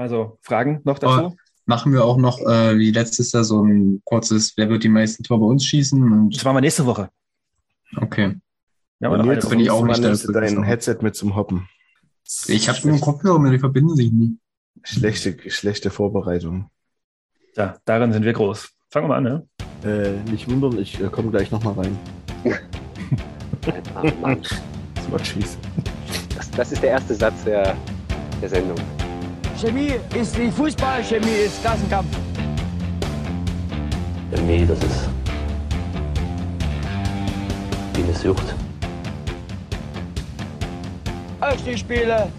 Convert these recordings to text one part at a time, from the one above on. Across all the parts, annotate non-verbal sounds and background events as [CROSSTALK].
Also Fragen noch dazu? Oh, machen wir auch noch äh, wie letztes Jahr so ein kurzes, wer wird die meisten Tore bei uns schießen? Und Das machen wir nächste Woche. okay. Ja, aber Und jetzt bin ich auch nicht nimmst du dein. Headset mit zum Hoppen. Ich habe nur einen Kopfhörer, aber die verbinden sich nie. Schlechte, schlechte Vorbereitung. Ja, darin sind wir groß. Fangen wir mal an, ne? Äh, nicht wundern, ich äh, komme gleich nochmal rein. Ah, [LAUGHS] Mann. Das war. Das, das ist der erste Satz der, der Sendung. Chemie ist wie Fußball, Chemie ist Klassenkampf. Chemie, das ist wie eine Sucht. Aufstiegsspiele,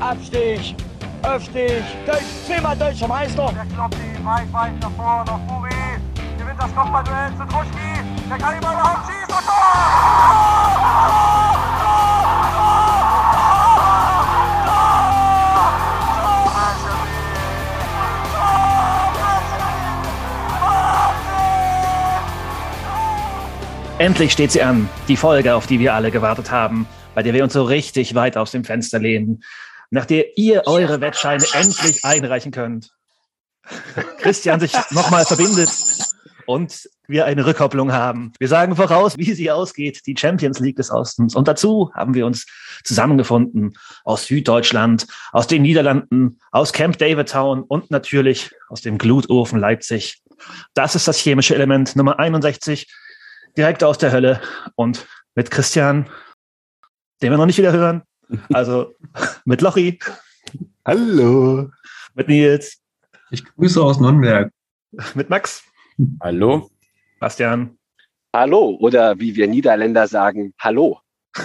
Abstieg, Aufstieg, Deutsch, zehnmal deutscher Meister. Der Kloppi, weit, weit nach vorne, auf Buri. Gewinnt das Kopfballduell zu Druschki. Der kann mal überhaupt schießen. Und Tor! Endlich steht sie an, die Folge, auf die wir alle gewartet haben, bei der wir uns so richtig weit aus dem Fenster lehnen, nach der ihr eure Wettscheine endlich einreichen könnt. Christian sich nochmal verbindet und wir eine Rückkopplung haben. Wir sagen voraus, wie sie ausgeht, die Champions League des Ostens. Und dazu haben wir uns zusammengefunden aus Süddeutschland, aus den Niederlanden, aus Camp Davidtown und natürlich aus dem Glutofen Leipzig. Das ist das chemische Element Nummer 61 direkt aus der Hölle und mit Christian, den wir noch nicht wieder hören. Also [LAUGHS] mit Lochi, Hallo. mit Nils, Ich grüße aus Nürnberg. mit Max, Hallo? Bastian. Hallo oder wie wir Niederländer sagen, Hallo. [LAUGHS]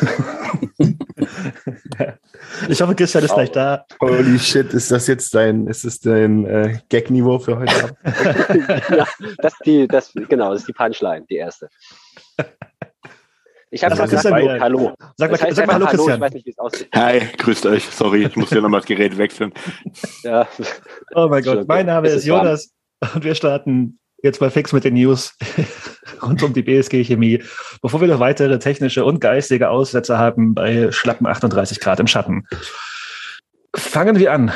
Ich hoffe, Christian ist gleich da. Holy shit, ist das jetzt dein, ist das dein äh, Gag-Niveau für heute Abend? [LAUGHS] ja, das ist die, das, genau, das ist die Punchline, die erste. Ich habe Das war gesagt, Christian hallo. Sag mal, Das heißt sag mal Hallo, einfach Ich Christian. weiß nicht, wie es aussieht. Hi, grüßt euch. Sorry, ich muss hier nochmal das Gerät wechseln. Ja. Oh mein Gott, mein. Name ist ist warm. Jonas und wir starten jetzt mal fix mit den News [LAUGHS] rund um die BSG Chemie, bevor wir noch weitere technische und geistige Aussätze haben bei schlappen 38 Grad im Schatten. Fangen wir an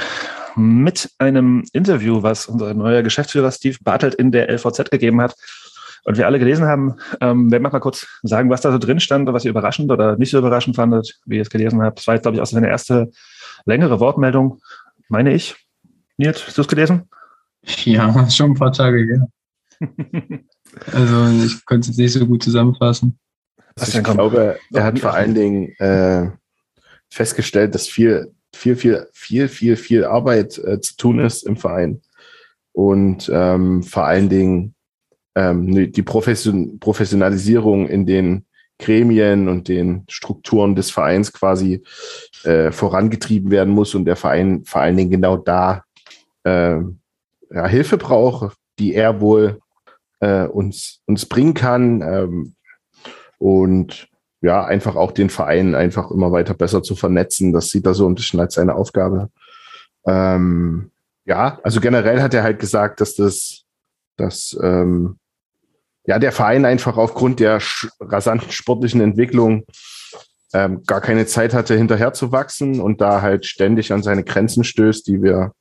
mit einem Interview, was unser neuer Geschäftsführer Steve Bartelt in der LVZ gegeben hat. Und wir alle gelesen haben, ähm, wer mag mal kurz sagen, was da so drin stand und was ihr überraschend oder nicht so überraschend fandet, wie ihr es gelesen habt. Das war jetzt, glaube ich, auch seine erste längere Wortmeldung, meine ich. Nils, hast du es gelesen? Ja, [LAUGHS] schon ein paar Tage her. [LAUGHS] Also ich konnte es jetzt nicht so gut zusammenfassen. Was ich glaube, er hat vor allen Dingen äh, festgestellt, dass viel, viel, viel, viel, viel, viel Arbeit äh, zu tun ist im Verein. Und ähm, vor allen Dingen ähm, die Profession Professionalisierung in den Gremien und den Strukturen des Vereins quasi äh, vorangetrieben werden muss und der Verein vor allen Dingen genau da äh, ja, Hilfe braucht, die er wohl äh, uns, uns bringen kann. Ähm, und ja, einfach auch den Verein einfach immer weiter besser zu vernetzen. Das sieht er so ein bisschen als seine Aufgabe. Ähm, ja, also generell hat er halt gesagt, dass das, dass ähm, ja der Verein einfach aufgrund der rasanten sportlichen Entwicklung ähm, gar keine Zeit hatte, hinterher zu wachsen und da halt ständig an seine Grenzen stößt, die wir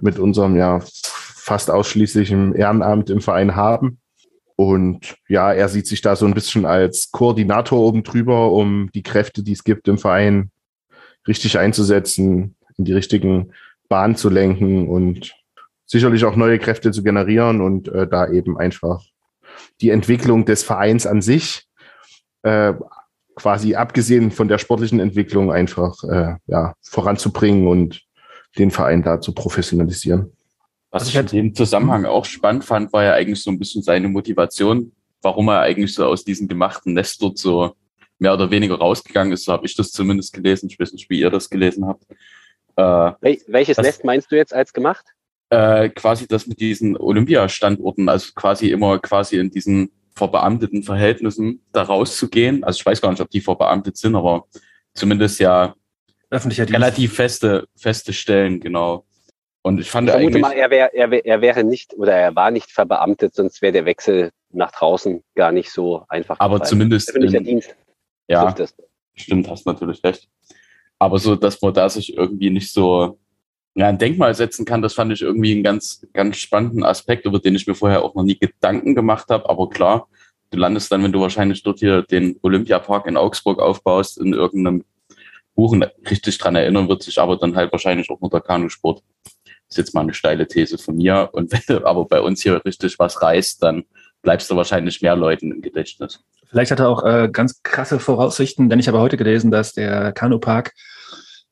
mit unserem ja fast ausschließlichen Ehrenamt im Verein haben. Und ja, er sieht sich da so ein bisschen als Koordinator oben drüber, um die Kräfte, die es gibt im Verein, richtig einzusetzen, in die richtigen Bahnen zu lenken und sicherlich auch neue Kräfte zu generieren und äh, da eben einfach die Entwicklung des Vereins an sich, äh, quasi abgesehen von der sportlichen Entwicklung, einfach äh, ja, voranzubringen und den Verein da zu professionalisieren. Was Also ich in dem Zusammenhang auch spannend fand, war ja eigentlich so ein bisschen seine Motivation, warum er eigentlich so aus diesem gemachten Nest dort so mehr oder weniger rausgegangen ist. So habe ich das zumindest gelesen. Ich weiß nicht, wie ihr das gelesen habt. Äh, Wel welches Das- Nest meinst du jetzt als gemacht? Äh, quasi das mit diesen Olympiastandorten, also quasi immer quasi in diesen verbeamteten Verhältnissen da rauszugehen. Also ich weiß gar nicht, ob die verbeamtet sind, aber zumindest ja Öffentlicher Dienst. relativ feste, feste Stellen, genau. Und ich fand Ich vermute eigentlich, mal, er, wär, er, wär, er wäre nicht oder er war nicht verbeamtet, sonst wäre der Wechsel nach draußen gar nicht so einfach. aber gefallen. zumindest, Öffentlicher in, Dienst ja, stimmt, hast natürlich recht. Aber so, dass man da sich irgendwie nicht so ja, ein Denkmal setzen kann, das fand ich irgendwie einen ganz, ganz spannenden Aspekt, über den ich mir vorher auch noch nie Gedanken gemacht habe. Aber klar, du landest dann, wenn du wahrscheinlich dort hier den Olympiapark in Augsburg aufbaust, in irgendeinem Buch, und richtig dran erinnern wird sich aber dann halt wahrscheinlich auch nur der Kanusport. Das ist jetzt mal eine steile These von mir. Und wenn du aber bei uns hier richtig was reißt, dann bleibst du wahrscheinlich mehr Leuten im Gedächtnis. Vielleicht hat er auch äh, ganz krasse Voraussichten, denn ich habe heute gelesen, dass der Kanupark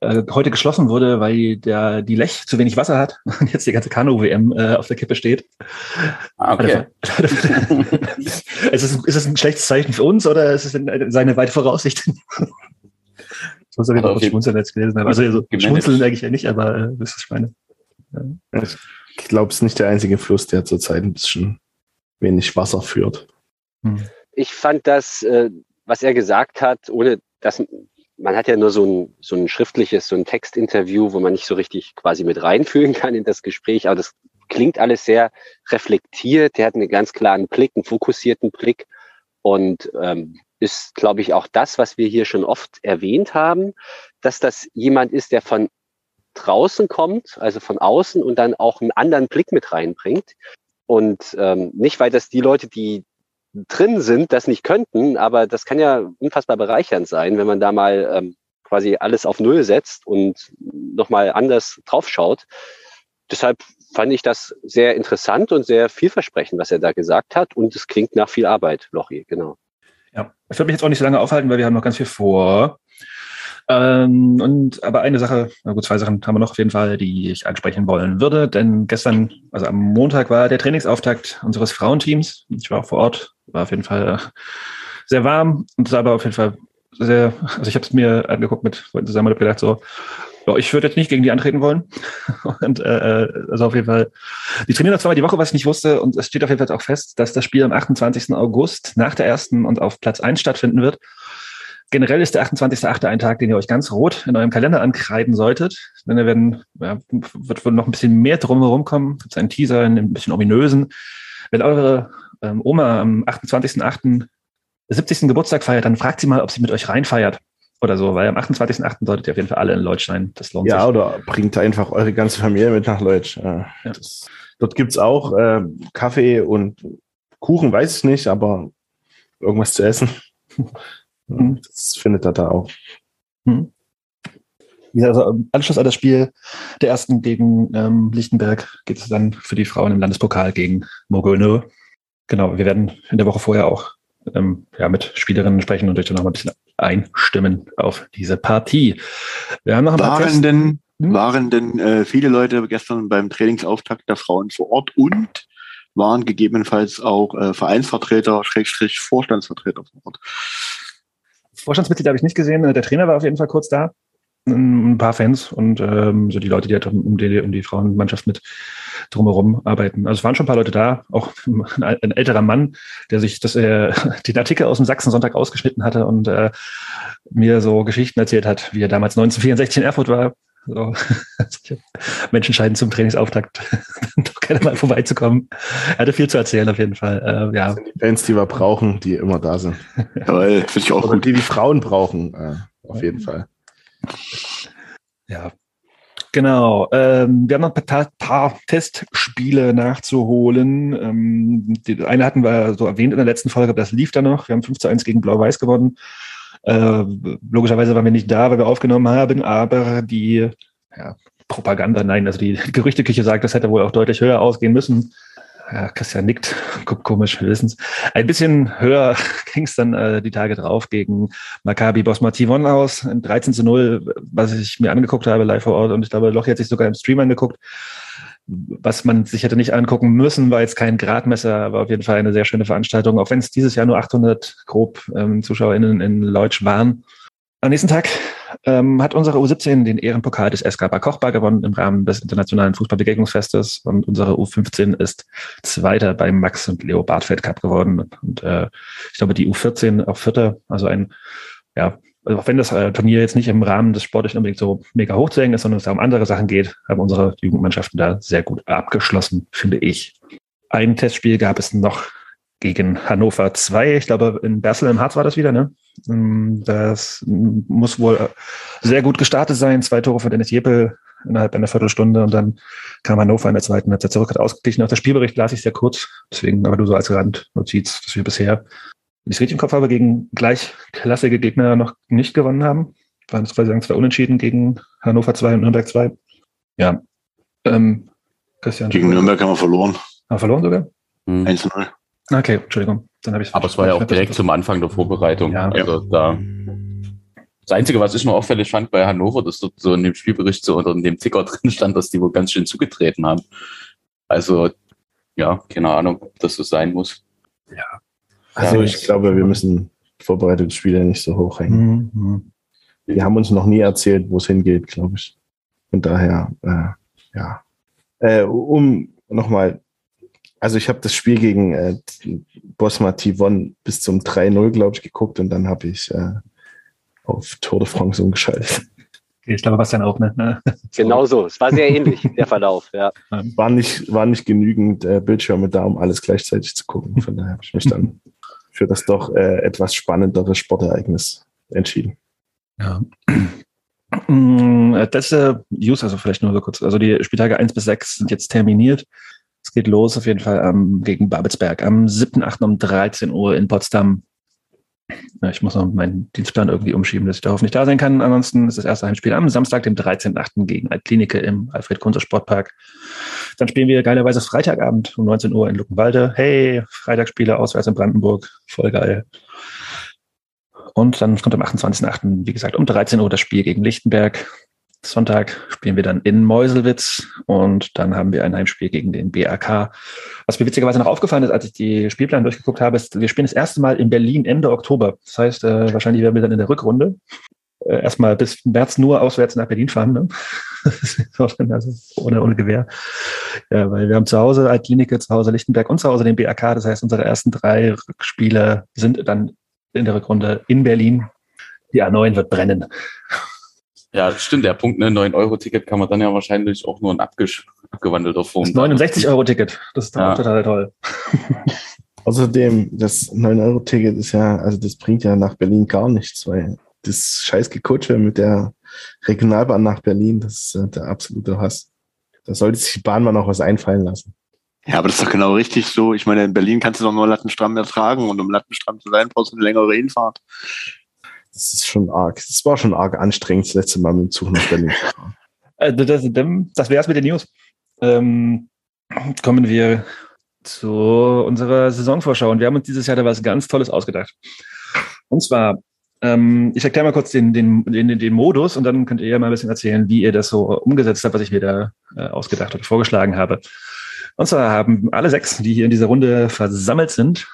äh, heute geschlossen wurde, weil der, die Lech zu wenig Wasser hat [LAUGHS] und jetzt die ganze Kanu-WM äh, auf der Kippe steht. Ah, okay. [LAUGHS] [LAUGHS] ist, es, ist es ein schlechtes Zeichen für uns oder ist es seine weite Voraussicht? Das muss ich auch schmunzeln jetzt gelesen haben. Also, also schmunzeln eigentlich ja nicht, aber äh, das ist meine. Ja. Ich glaube, es ist nicht der einzige Fluss, der zurzeit ein bisschen wenig Wasser führt. Hm. Ich fand das, äh, was er gesagt hat, ohne dass man hat ja nur so ein, so ein schriftliches, so ein Textinterview, wo man nicht so richtig quasi mit reinfühlen [LAUGHS] kann in das Gespräch, aber das klingt alles sehr reflektiert. Der hat einen ganz klaren Blick, einen fokussierten Blick und ähm, ist, glaube ich, auch das, was wir hier schon oft erwähnt haben, dass das jemand ist, der von draußen kommt, also von außen und dann auch einen anderen Blick mit reinbringt. Und ähm, nicht, weil das die Leute, die drin sind, das nicht könnten, aber das kann ja unfassbar bereichernd sein, wenn man da mal ähm, quasi alles auf Null setzt und nochmal anders draufschaut. Deshalb fand ich das sehr interessant und sehr vielversprechend, was er da gesagt hat. Und es klingt nach viel Arbeit, Lochi, genau. Ja, ich würde mich jetzt auch nicht so lange aufhalten, weil wir haben noch ganz viel vor. Ähm, und aber eine Sache, na gut, zwei Sachen haben wir noch auf jeden Fall, die ich ansprechen wollen würde. Denn gestern, also am Montag, war der Trainingsauftakt unseres Frauenteams. Ich war auch vor Ort, war auf jeden Fall sehr warm und sah aber auf jeden Fall sehr, also ich habe es mir angeguckt mit Freunden zusammen und habe gedacht, so, ja, ich würde jetzt nicht gegen die antreten wollen. [LAUGHS] Und äh, also auf jeden Fall, die trainieren zweimal die Woche, was ich nicht wusste. Und es steht auf jeden Fall auch fest, dass das Spiel am 28. August nach der ersten und auf Platz 1 stattfinden wird. Generell ist der 28.8. ein Tag, den ihr euch ganz rot in eurem Kalender ankreiden solltet. Denn da werden, ja, wird wohl noch ein bisschen mehr drumherum kommen. Gibt es einen Teaser, einen bisschen ominösen. Wenn eure ähm, Oma am 28.8. 70. Geburtstag feiert, dann fragt sie mal, ob sie mit euch reinfeiert oder so, weil am 28.8. solltet ihr auf jeden Fall alle in Leutsch sein. Das lohnt ja, sich. Ja, oder bringt einfach eure ganze Familie mit nach Leutsch. Ja. das, dort gibt's auch äh, Kaffee und Kuchen, weiß ich nicht, aber irgendwas zu essen. [LAUGHS] Mhm. Das findet er da auch. Mhm. Ja, also im Anschluss an das Spiel der ersten gegen ähm, Lichtenberg geht es dann für die Frauen im Landespokal gegen Mogolno. Genau, wir werden in der Woche vorher auch ähm, ja, mit Spielerinnen sprechen und euch dann noch mal ein bisschen einstimmen auf diese Partie. Wir haben noch ein waren paar denn, hm? waren denn äh, viele Leute gestern beim Trainingsauftakt der Frauen vor Ort und waren gegebenenfalls auch äh, Vereinsvertreter, Schrägstrich Vorstandsvertreter vor Ort? Vorstandsmitglied habe ich nicht gesehen. Der Trainer war auf jeden Fall kurz da. Ein paar Fans und ähm, so die Leute, die halt um die, um die Frauenmannschaft mit drumherum arbeiten. Also es waren schon ein paar Leute da, auch ein, ein älterer Mann, der sich das, äh, [LAUGHS] den Artikel aus dem Sachsen-Sonntag ausgeschnitten hatte und äh, mir so Geschichten erzählt hat, wie er damals 1964 in Erfurt war. So. [LAUGHS] Menschen scheiden zum Trainingsauftakt [LAUGHS] doch gerne mal vorbeizukommen. Er hatte viel zu erzählen auf jeden Fall. Äh, ja. Das sind die Fans, die wir brauchen, die immer da sind. Jawohl, finde ich auch Oder gut. die die Frauen brauchen, äh, auf jeden Fall. Ja, Genau. Ähm, wir haben noch ein paar, paar Testspiele nachzuholen. Ähm, die eine hatten wir so erwähnt in der letzten Folge, das lief dann noch. Wir haben 5 zu 1 gegen Blau-Weiß gewonnen. Äh, logischerweise waren wir nicht da, weil wir aufgenommen haben, aber die ja, Propaganda, nein, also die Gerüchteküche sagt, das hätte wohl auch deutlich höher ausgehen müssen. Ja, Christian nickt, [LAUGHS] guckt komisch, wir wissen's. Ein bisschen höher [LAUGHS] ging es dann äh, die Tage drauf gegen Maccabi Bosma Tivon aus. 13 zu 0, was ich mir angeguckt habe live vor Ort. Und ich glaube, Lochi hat sich sogar im Stream angeguckt. Was man sich hätte nicht angucken müssen, war jetzt kein Gradmesser, aber auf jeden Fall eine sehr schöne Veranstaltung. Auch wenn es dieses Jahr nur 800 grob ähm, ZuschauerInnen in Leutsch waren. Am nächsten Tag ähm, hat unsere U17 den Ehrenpokal des SK Kochbar gewonnen im Rahmen des Internationalen Fußballbegegnungsfestes und unsere U15 ist Zweiter beim Max und Leo Bartfeld Cup geworden und äh, ich glaube die U14 auch Vierter, also ein ja also auch wenn das äh, Turnier jetzt nicht im Rahmen des Sportlichen unbedingt so mega hoch zu hängen ist, sondern es da um andere Sachen geht, haben unsere Jugendmannschaften da sehr gut abgeschlossen, finde ich. Ein Testspiel gab es noch gegen Hannover 2. Ich glaube, in Bersel im Harz war das wieder, ne? Ähm, das muss wohl sehr gut gestartet sein. Zwei Tore von Dennis Jeppel innerhalb einer Viertelstunde und dann kam Hannover in der zweiten Halbzeit zurück, hat ausgeglichen. Auch der Spielbericht las ich sehr kurz, deswegen aber nur so als Randnotiz, dass wir bisher, wenn ich es richtig im Kopf habe, gegen gleichklassige Gegner noch nicht gewonnen haben. Waren es quasi zwei Unentschieden gegen Hannover 2 und Nürnberg 2. Ja. Ähm, Christian. Gegen Nürnberg haben wir verloren. Haben wir verloren sogar? Hm. 1-0. Okay, Entschuldigung. Dann habe ich Aber es war ja auch direkt zum Anfang der Vorbereitung. Ja. Also da. Das Einzige, was ich noch auffällig fand bei Hannover, dass dort so in dem Spielbericht so unter dem Ticker [LAUGHS] drin stand, dass die wohl ganz schön zugetreten haben. Also, ja, keine Ahnung, ob das so sein muss. Also Ja. ich glaube, wir müssen Vorbereitungsspiele nicht so hoch hängen. Mhm. Die haben uns noch nie erzählt, wo es hingeht, glaube ich. Von daher, äh, ja. Äh, um nochmal, also ich habe das Spiel gegen äh, Bosma Tivon bis zum 3-0, glaube ich, geguckt und dann habe ich äh, auf Tour de France umgeschaltet. Ich glaube, Bastian auch, ne? [LAUGHS] Genau so. Es war sehr ähnlich, der Verlauf. Ja. War nicht, war nicht genügend äh, Bildschirme da, um alles gleichzeitig zu gucken. Von daher habe ich mich dann für das doch äh, etwas spannendere Sportereignis entschieden. Ja. Mm, Das äh, News, also vielleicht nur so kurz. Also die Spieltage 1 bis 6 sind jetzt terminiert. Es geht los auf jeden Fall ähm, gegen Babelsberg am 7.8. um 13 Uhr in Potsdam. Ja, ich muss noch meinen Dienstplan irgendwie umschieben, dass ich da hoffentlich da sein kann. Ansonsten ist das erste Heimspiel am Samstag, dem 13.8. gegen Altklinike im Alfred-Kunze-Sportpark. Dann spielen wir geilerweise Freitagabend um 19 Uhr in Luckenwalde. Hey, Freitagsspiele auswärts in Brandenburg. Voll geil. Und dann kommt am 28.8., wie gesagt, um 13 Uhr das Spiel gegen Lichtenberg. Sonntag spielen wir dann in Meuselwitz und dann haben wir ein Heimspiel gegen den BRK. Was mir witzigerweise noch aufgefallen ist, als ich die Spielplan durchgeguckt habe, ist, wir spielen das erste Mal in Berlin Ende Oktober. Das heißt, äh, wahrscheinlich werden wir dann in der Rückrunde äh, erstmal bis März nur auswärts nach Berlin fahren. Ne? [LAUGHS] also ohne, ohne Gewehr. Ja, weil wir haben zu Hause Altklinike, zu Hause Lichtenberg und zu Hause den BRK. Das heißt, unsere ersten drei Rückspiele sind dann in der Rückrunde in Berlin. Die A9 wird brennen. Ja, stimmt, der Punkt, ne, 9-Euro-Ticket kann man dann ja wahrscheinlich auch nur in abgewandelter Form. Das 69-Euro-Ticket. Das ist Ja. total toll. [LAUGHS] Außerdem, das 9-Euro-Ticket ist ja, also das bringt ja nach Berlin gar nichts, weil das scheiß Gekutsche mit der Regionalbahn nach Berlin, das ist äh, der absolute Hass. Da sollte sich die Bahn mal noch was einfallen lassen. Ja, aber das ist doch genau richtig so. Ich meine, in Berlin kannst du doch nur Lattenstramm ertragen und um Lattenstramm zu sein, brauchst du eine längere Hinfahrt. Das ist schon arg. Das war schon arg anstrengend, das letzte Mal mit dem Zug nach Berlin zu. Äh, Das, das wäre es mit den News. Ähm, kommen wir zu unserer Saisonvorschau. Und wir haben uns dieses Jahr da was ganz Tolles ausgedacht. Und zwar, ähm, ich erkläre mal kurz den, den, den, den Modus und dann könnt ihr ja mal ein bisschen erzählen, wie ihr das so umgesetzt habt, was ich mir da äh, ausgedacht oder vorgeschlagen habe. Und zwar haben alle sechs, die hier in dieser Runde versammelt sind,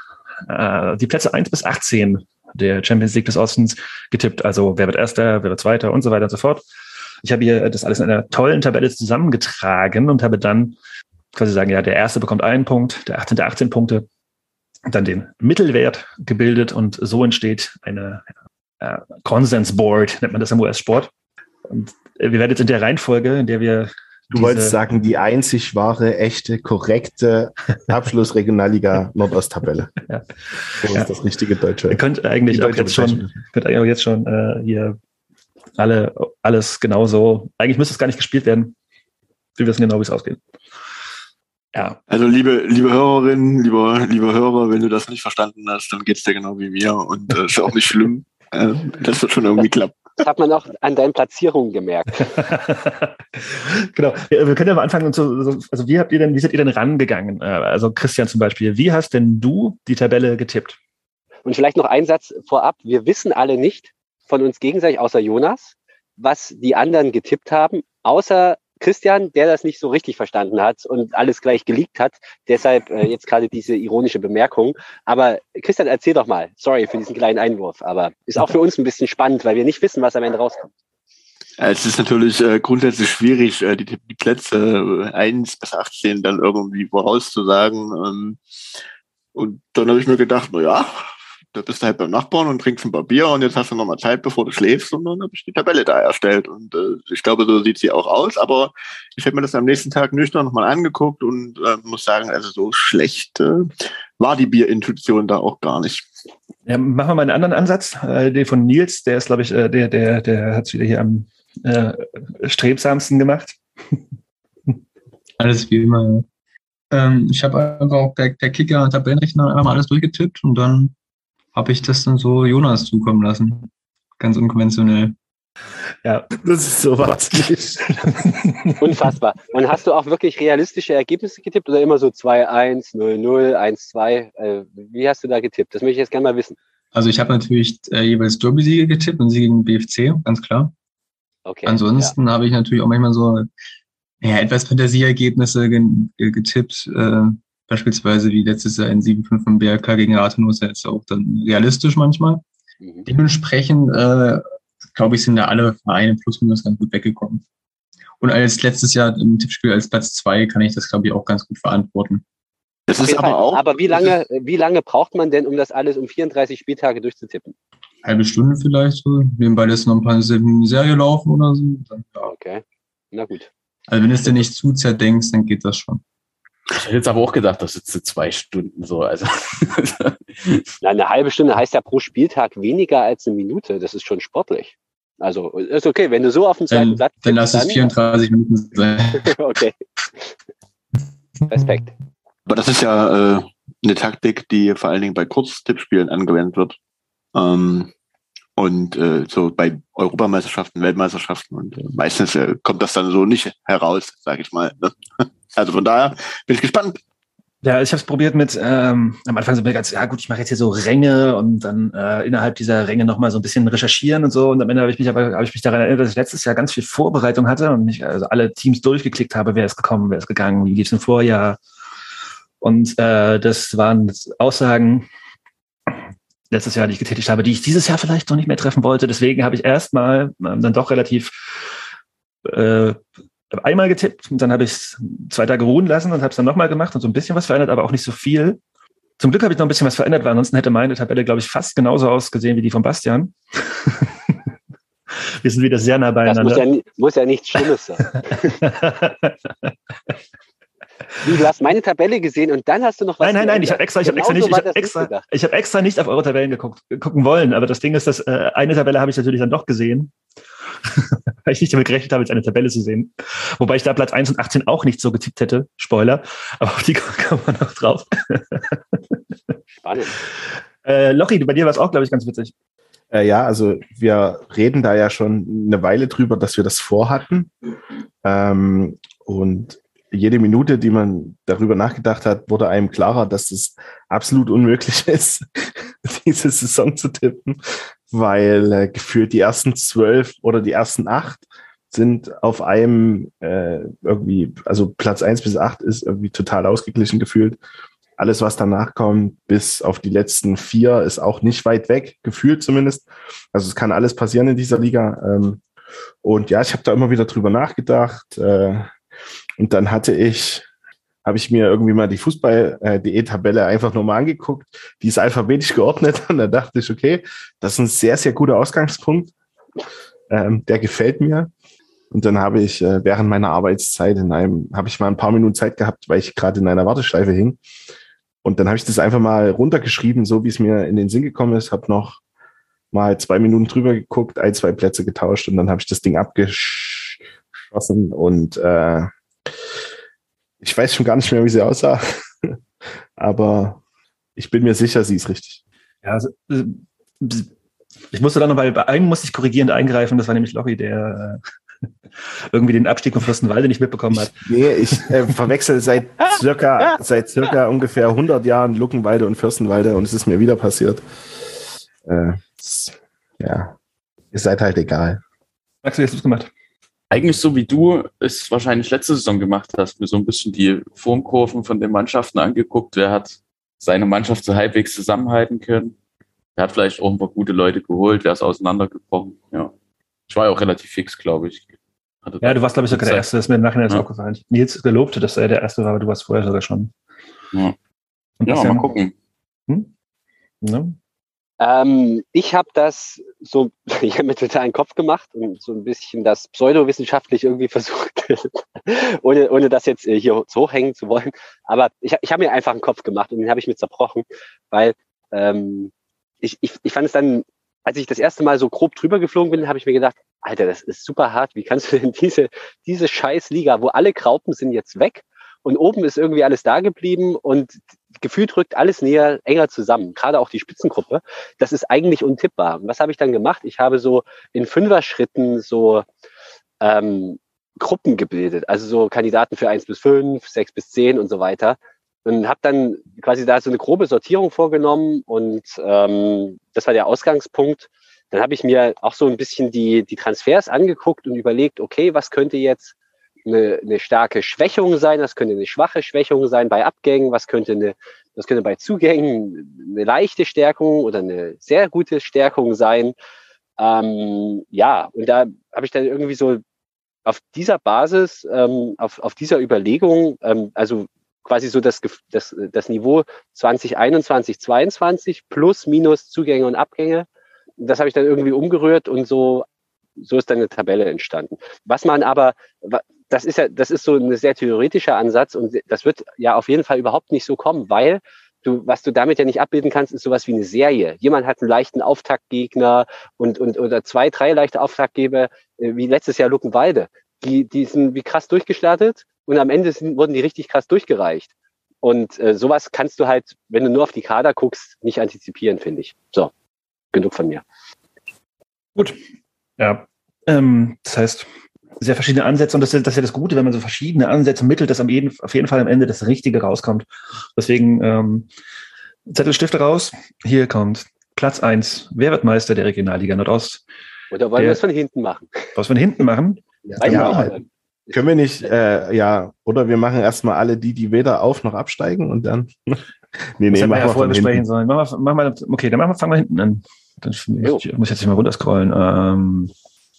äh, die Plätze 1 bis 18 der Champions League des Ostens getippt. Also wer wird Erster, wer wird Zweiter und so weiter und so fort. Ich habe hier das alles in einer tollen Tabelle zusammengetragen und habe dann quasi sagen, ja, der Erste bekommt einen Punkt, der 18. 18 Punkte, dann den Mittelwert gebildet und so entsteht eine äh, Konsensboard, nennt man das im US-Sport. Und äh, wir werden jetzt in der Reihenfolge, in der wir Du wolltest sagen, die einzig wahre, echte, korrekte [LAUGHS] Abschluss-Regionalliga Nordost-Tabelle. [LAUGHS] Ja. Das ist Ja. das richtige Deutsche. Ihr könnt eigentlich auch jetzt schon, könnt eigentlich jetzt schon äh, hier alle alles genauso. Eigentlich müsste es gar nicht gespielt werden. Wir wissen genau, wie es ausgeht. Ja, Also liebe, liebe Hörerinnen, lieber, liebe Hörer, wenn du das nicht verstanden hast, dann geht's dir genau wie mir und äh, ist auch nicht schlimm. Äh, das wird schon irgendwie klappen. Das hat man auch an deinen Platzierungen gemerkt. [LAUGHS] genau. Wir können ja mal anfangen. Und so, so, also wie habt ihr denn, wie seid ihr denn rangegangen? Äh, Also Christian zum Beispiel, wie hast denn du die Tabelle getippt? Und vielleicht noch ein Satz vorab. Wir wissen alle nicht von uns gegenseitig, außer Jonas, was die anderen getippt haben, außer Christian, der das nicht so richtig verstanden hat und alles gleich geleakt hat. Deshalb äh, jetzt gerade diese ironische Bemerkung. Aber Christian, erzähl doch mal. Sorry für diesen kleinen Einwurf, aber ist auch für uns ein bisschen spannend, weil wir nicht wissen, was am Ende rauskommt. Ja, Es ist natürlich äh, grundsätzlich schwierig, äh, die, die Plätze äh, 1 bis 18 dann irgendwie vorauszusagen. Ähm, und dann habe ich mir gedacht, na ja, da bist du halt beim Nachbarn und trinkst ein paar Bier und jetzt hast du noch mal Zeit, bevor du schläfst. Und dann habe ich die Tabelle da erstellt. Und äh, ich glaube, so sieht sie auch aus. Aber ich habe mir das am nächsten Tag nüchtern nochmal angeguckt und äh, muss sagen, also so schlecht äh, war die Bierintuition da auch gar nicht. Ja, machen wir mal einen anderen Ansatz. Äh, den von Nils, der ist, glaube ich, äh, der, der, der hat es wieder hier am äh, strebsamsten gemacht? [LAUGHS] Alles wie immer. Ähm, ich habe einfach auch der, der Kicker Tabellenrechner einmal alles durchgetippt und dann habe ich das dann so Jonas zukommen lassen. Ganz unkonventionell. Ja, Das ist so wahnsinnig. [LAUGHS] Unfassbar. Und hast du auch wirklich realistische Ergebnisse getippt oder immer so 2-1, 0-0, 1-2? Äh, wie hast du da getippt? Das möchte ich jetzt gerne mal wissen. Also ich habe natürlich äh, jeweils Derby-Siege getippt und Siege gegen BFC, ganz klar. Okay. Ansonsten habe ich natürlich auch manchmal so ja, etwas Fantasieergebnisse ge ge getippt. Äh, beispielsweise wie letztes Jahr in 7-5 vom BRK gegen Rathenow ist ja auch dann realistisch manchmal. Mhm. Dementsprechend, äh, glaube ich, sind da alle Vereine plus minus ganz gut weggekommen. Und als letztes Jahr im Tippspiel als Platz zwei kann ich das, glaube ich, auch ganz gut verantworten. Das ist aber auch. Aber wie lange, wie lange braucht man denn, um das alles um 34 Spieltage durchzutippen? Halbe Stunde vielleicht so. Nebenbei lässt noch ein paar Serie laufen oder so. Dann, ja. Okay. Na gut. Also wenn du es dir nicht zu zerdenkst, dann geht das schon. Ich hätte jetzt aber auch gedacht, das sitzt zwei Stunden so. Also, [LAUGHS] Na, eine halbe Stunde heißt ja pro Spieltag weniger als eine Minute. Das ist schon sportlich. Also ist okay, wenn du so auf dem zweiten Dann, Blatt dann lass es 34 Minuten sein. [LAUGHS] okay. Respekt. Aber das ist ja äh, eine Taktik, die vor allen Dingen bei Kurztippspielen angewendet wird. Ähm, und äh, so bei Europameisterschaften, Weltmeisterschaften und äh, meistens äh, kommt das dann so nicht heraus, sage ich mal. Ne? Also von daher bin ich gespannt. Ja, ich habe es probiert mit, ähm, am Anfang wir ganz, ja gut, ich mache jetzt hier so Ränge und dann äh, innerhalb dieser Ränge nochmal so ein bisschen recherchieren und so. Und am Ende habe ich mich aber, habe ich mich daran erinnert, dass ich letztes Jahr ganz viel Vorbereitung hatte und mich also alle Teams durchgeklickt habe, wer ist gekommen, wer ist gegangen, wie lief es im Vorjahr. Und äh, das waren Aussagen letztes Jahr, die ich getätigt habe, die ich dieses Jahr vielleicht noch nicht mehr treffen wollte. Deswegen habe ich erstmal ähm, dann doch relativ äh, einmal getippt und dann habe ich es zwei Tage ruhen lassen und habe es dann nochmal gemacht und so ein bisschen was verändert, aber auch nicht so viel. Zum Glück habe ich noch ein bisschen was verändert, weil ansonsten hätte meine Tabelle, glaube ich, fast genauso ausgesehen wie die von Bastian. [LAUGHS] Wir sind wieder sehr nah Das beieinander. muss ja, muss ja nichts Schlimmes sein. [LAUGHS] Wie, du hast meine Tabelle gesehen und dann hast du noch was Nein, nein, nein, ich habe extra, ich habe extra nicht, so ich war habe das extra, ich habe extra nicht auf eure Tabellen geguckt, gucken wollen, aber das Ding ist, dass äh, eine Tabelle habe ich natürlich dann doch gesehen, [LAUGHS] weil ich nicht damit gerechnet habe, jetzt eine Tabelle zu sehen. Wobei ich da Platz 1 und 18 auch nicht so getippt hätte, Spoiler, aber auf die [LAUGHS] kommen wir noch drauf. Spannend. [LAUGHS] Äh, Lochi, bei dir war es auch, glaube ich, ganz witzig. Äh, ja, also wir reden da ja schon eine Weile drüber, dass wir das vorhatten. Ähm, und jede Minute, die man darüber nachgedacht hat, wurde einem klarer, dass es absolut unmöglich [LAUGHS] ist, [LAUGHS] diese Saison zu tippen, weil äh, gefühlt die ersten zwölf oder die ersten acht sind auf einem äh, irgendwie, also Platz eins bis acht ist irgendwie total ausgeglichen gefühlt. Alles, was danach kommt, bis auf die letzten vier, ist auch nicht weit weg, gefühlt zumindest. Also es kann alles passieren in dieser Liga. Ähm, und ja, ich habe da immer wieder drüber nachgedacht. Äh, und dann hatte ich, habe ich mir irgendwie mal die Fußball.de-Tabelle einfach nochmal angeguckt. Die ist alphabetisch geordnet. [LAUGHS] Und da dachte ich, okay, das ist ein sehr, sehr guter Ausgangspunkt. Ähm, der gefällt mir. Und dann habe ich äh, während meiner Arbeitszeit in einem, habe ich mal ein paar Minuten Zeit gehabt, weil ich gerade in einer Warteschleife hing. Und dann habe ich das einfach mal runtergeschrieben, so wie es mir in den Sinn gekommen ist, habe noch mal zwei Minuten drüber geguckt, ein, zwei Plätze getauscht und dann habe ich das Ding abgeschossen und äh, ich weiß schon gar nicht mehr, wie sie aussah, [LAUGHS] aber ich bin mir sicher, sie ist richtig. Ja, also, äh, ich musste dann noch bei, bei einem musste ich korrigierend eingreifen, das war nämlich Lochi, der äh, [LAUGHS] irgendwie den Abstieg von Fürstenwalde nicht mitbekommen hat. Nee, ich äh, verwechsel seit [LAUGHS] circa, seit circa ungefähr 100 Jahren Luckenwalde und Fürstenwalde und es ist mir wieder passiert. Äh, ja, ihr seid halt egal. Max, wie hast du es gemacht? Eigentlich so wie du es wahrscheinlich letzte Saison gemacht hast, mir so ein bisschen die Formkurven von den Mannschaften angeguckt. Wer hat seine Mannschaft so halbwegs zusammenhalten können? Wer hat vielleicht auch ein paar gute Leute geholt? Wer ist auseinandergebrochen? Ja. Ich war ja auch relativ fix, glaube ich. Hatte Ja, du warst, glaube ich, sogar der. Erste, das ist mir im Nachhinein jetzt Ja. aufgefallen. Nils gelobte, dass er der Erste war, aber du warst vorher sogar schon. Ja. Und Ja, mal gucken. Hm? Ne? Ähm, ich habe das so, [LAUGHS] ich habe mir total einen Kopf gemacht und so ein bisschen das pseudowissenschaftlich irgendwie [LAUGHS] versucht, ohne, ohne das jetzt äh, hier hochhängen zu wollen. Aber ich, hab- ich habe mir einfach einen Kopf gemacht und den habe ich mir zerbrochen, weil ähm, ich, ich, ich fand es dann als ich das erste Mal so grob drüber geflogen bin, habe ich mir gedacht, Alter, das ist super hart. Wie kannst du denn diese, diese scheiß Liga, wo alle Graupen sind jetzt weg und oben ist irgendwie alles da geblieben und gefühlt rückt alles näher, enger zusammen, gerade auch die Spitzengruppe. Das ist eigentlich untippbar. Und was habe ich dann gemacht? Ich habe so in Fünfer-Schritten so ähm, Gruppen gebildet, also so Kandidaten für eins bis fünf, sechs bis zehn und so weiter. Und habe dann quasi da so eine grobe Sortierung vorgenommen und ähm, das war der Ausgangspunkt. Dann habe ich mir auch so ein bisschen die, die Transfers angeguckt und überlegt, okay, was könnte jetzt eine, eine starke Schwächung sein, was könnte eine schwache Schwächung sein bei Abgängen, was könnte eine, was könnte bei Zugängen eine leichte Stärkung oder eine sehr gute Stärkung sein. Ähm, ja, und da habe ich dann irgendwie so auf dieser Basis, ähm, auf, auf dieser Überlegung, ähm, also quasi so das, das, das Niveau 2021, 22 plus minus Zugänge und Abgänge. Das habe ich dann irgendwie umgerührt und so, so ist dann eine Tabelle entstanden. Was man aber, das ist ja, das ist so ein sehr theoretischer Ansatz und das wird ja auf jeden Fall überhaupt nicht so kommen, weil du, was du damit ja nicht abbilden kannst, ist sowas wie eine Serie. Jemand hat einen leichten Auftaktgegner und, und oder zwei, drei leichte Auftaktgeber, äh, wie letztes Jahr Luckenwalde. Die, die sind wie krass durchgestartet und am Ende sind, wurden die richtig krass durchgereicht. Und äh, sowas kannst du halt, wenn du nur auf die Kader guckst, nicht antizipieren, finde ich. So, genug von mir. Gut. Ja. Ähm, das heißt, sehr verschiedene Ansätze und das, das ist ja das Gute, wenn man so verschiedene Ansätze mittelt, dass am jeden, auf jeden Fall am Ende das Richtige rauskommt. Deswegen ähm, Zettelstifte raus. Hier kommt Platz eins. Wer wird Meister der Regionalliga Nordost? Oder wollen wir es von hinten machen? Was von hinten machen? [LAUGHS] Ja, ja können wir nicht, äh, ja, oder wir machen erstmal alle die, die weder auf noch absteigen und dann. nee, [LAUGHS] nee, das machen wir ja vorher besprechen sollen. Machen wir, machen wir, okay, dann machen wir, fangen wir hinten an. Dann muss ich, jetzt mal runterscrollen. Ähm,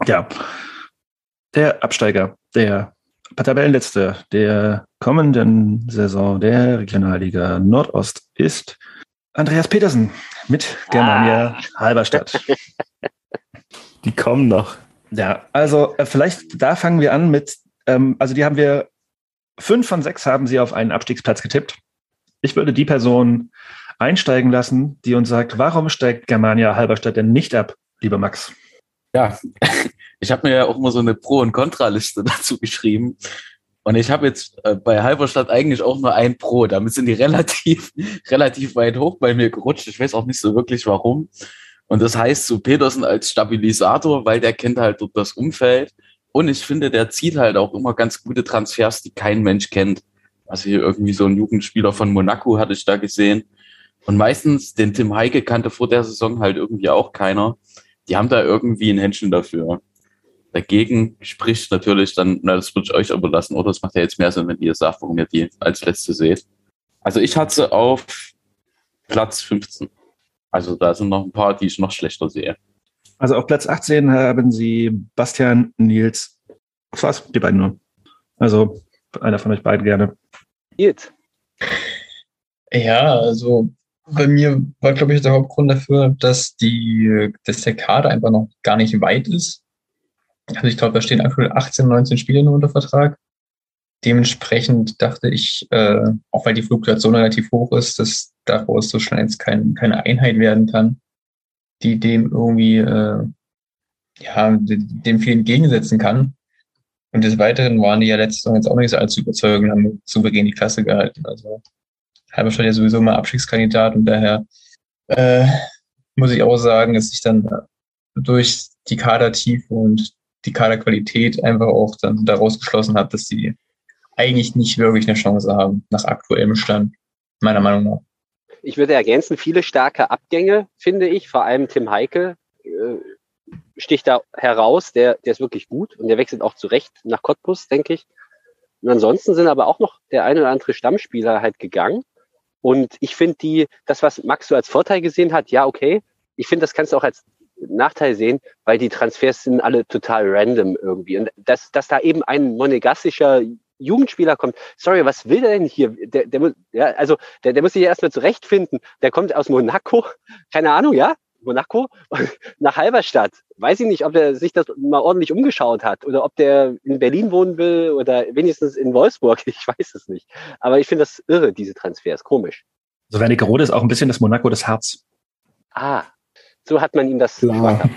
ja. Der Absteiger, der Tabellenletzte der kommenden Saison der Regionalliga Nordost ist Andreas Petersen mit Germania ah. Halberstadt. [LAUGHS] Die kommen noch. Ja, also äh, vielleicht da fangen wir an mit, ähm, also die haben wir, fünf von sechs haben sie auf einen Abstiegsplatz getippt. Ich würde die Person einsteigen lassen, die uns sagt, warum steigt Germania Halberstadt denn nicht ab, lieber Max? Ja, [LAUGHS] ich habe mir ja auch immer so eine Pro- und Kontraliste [LAUGHS] dazu geschrieben. Und ich habe jetzt äh, bei Halberstadt eigentlich auch nur ein Pro. Damit sind die [LAUGHS] relativ, relativ weit hoch bei mir gerutscht. Ich weiß auch nicht so wirklich warum. Und das heißt so Petersen als Stabilisator, weil der kennt halt dort das Umfeld. Und ich finde, der zieht halt auch immer ganz gute Transfers, die kein Mensch kennt. Also hier irgendwie so ein Jugendspieler von Monaco hatte ich da gesehen. Und meistens den Tim Heike kannte vor der Saison halt irgendwie auch keiner. Die haben da irgendwie ein Händchen dafür. Dagegen spricht natürlich dann, na, das würde ich euch überlassen, oder? Das macht ja jetzt mehr Sinn, wenn ihr sagt, warum ihr die als letzte seht. Also ich hatte auf Platz 15. Also da sind noch ein paar, die ich noch schlechter sehe. Also auf Platz 18 haben sie Bastian, Nils, was? Die beiden nur. Also einer von euch beiden gerne. Jetzt. Ja, also bei mir war, glaube ich, der Hauptgrund dafür, dass die, dass der Kader einfach noch gar nicht weit ist. Also ich glaube, da stehen aktuell 18, 19 Spieler nur unter Vertrag. Dementsprechend dachte ich, äh, auch weil die Fluktuation relativ hoch ist, dass daraus so schnell jetzt kein, keine Einheit werden kann, die dem irgendwie äh, ja, dem viel entgegensetzen kann. Und des Weiteren waren die ja letzte Saison jetzt auch nicht so allzu überzeugend, haben souverän die Klasse gehalten. Also Halberstadt ja sowieso mal Abstiegskandidat und daher äh, muss ich auch sagen, dass ich dann durch die Kadertiefe und die Kaderqualität einfach auch dann daraus geschlossen habe, dass die eigentlich nicht wirklich eine Chance haben, nach aktuellem Stand, meiner Meinung nach. Ich würde ergänzen, viele starke Abgänge, finde ich, vor allem Tim Heike äh, sticht da heraus, der, der ist wirklich gut und der wechselt auch zurecht nach Cottbus, denke ich. Und ansonsten sind aber auch noch der eine oder andere Stammspieler halt gegangen. Und ich finde die, das, was Max so als Vorteil gesehen hat, ja, okay. Ich finde, das kannst du auch als Nachteil sehen, weil die Transfers sind alle total random irgendwie. Und dass, dass da eben ein monegassischer Jugendspieler kommt, sorry, was will der denn hier? Der, der muss, ja, also der, der muss sich erstmal zurechtfinden. Der kommt aus Monaco, keine Ahnung, ja, Monaco, [LAUGHS] nach Halberstadt. Weiß ich nicht, ob er sich das mal ordentlich umgeschaut hat oder ob der in Berlin wohnen will oder wenigstens in Wolfsburg. [LAUGHS] Ich weiß es nicht. Aber ich finde das irre, diese Transfers. Komisch. So Wernigerode ist auch ein bisschen das Monaco des Herz. Ah, So hat man ihm das gemacht.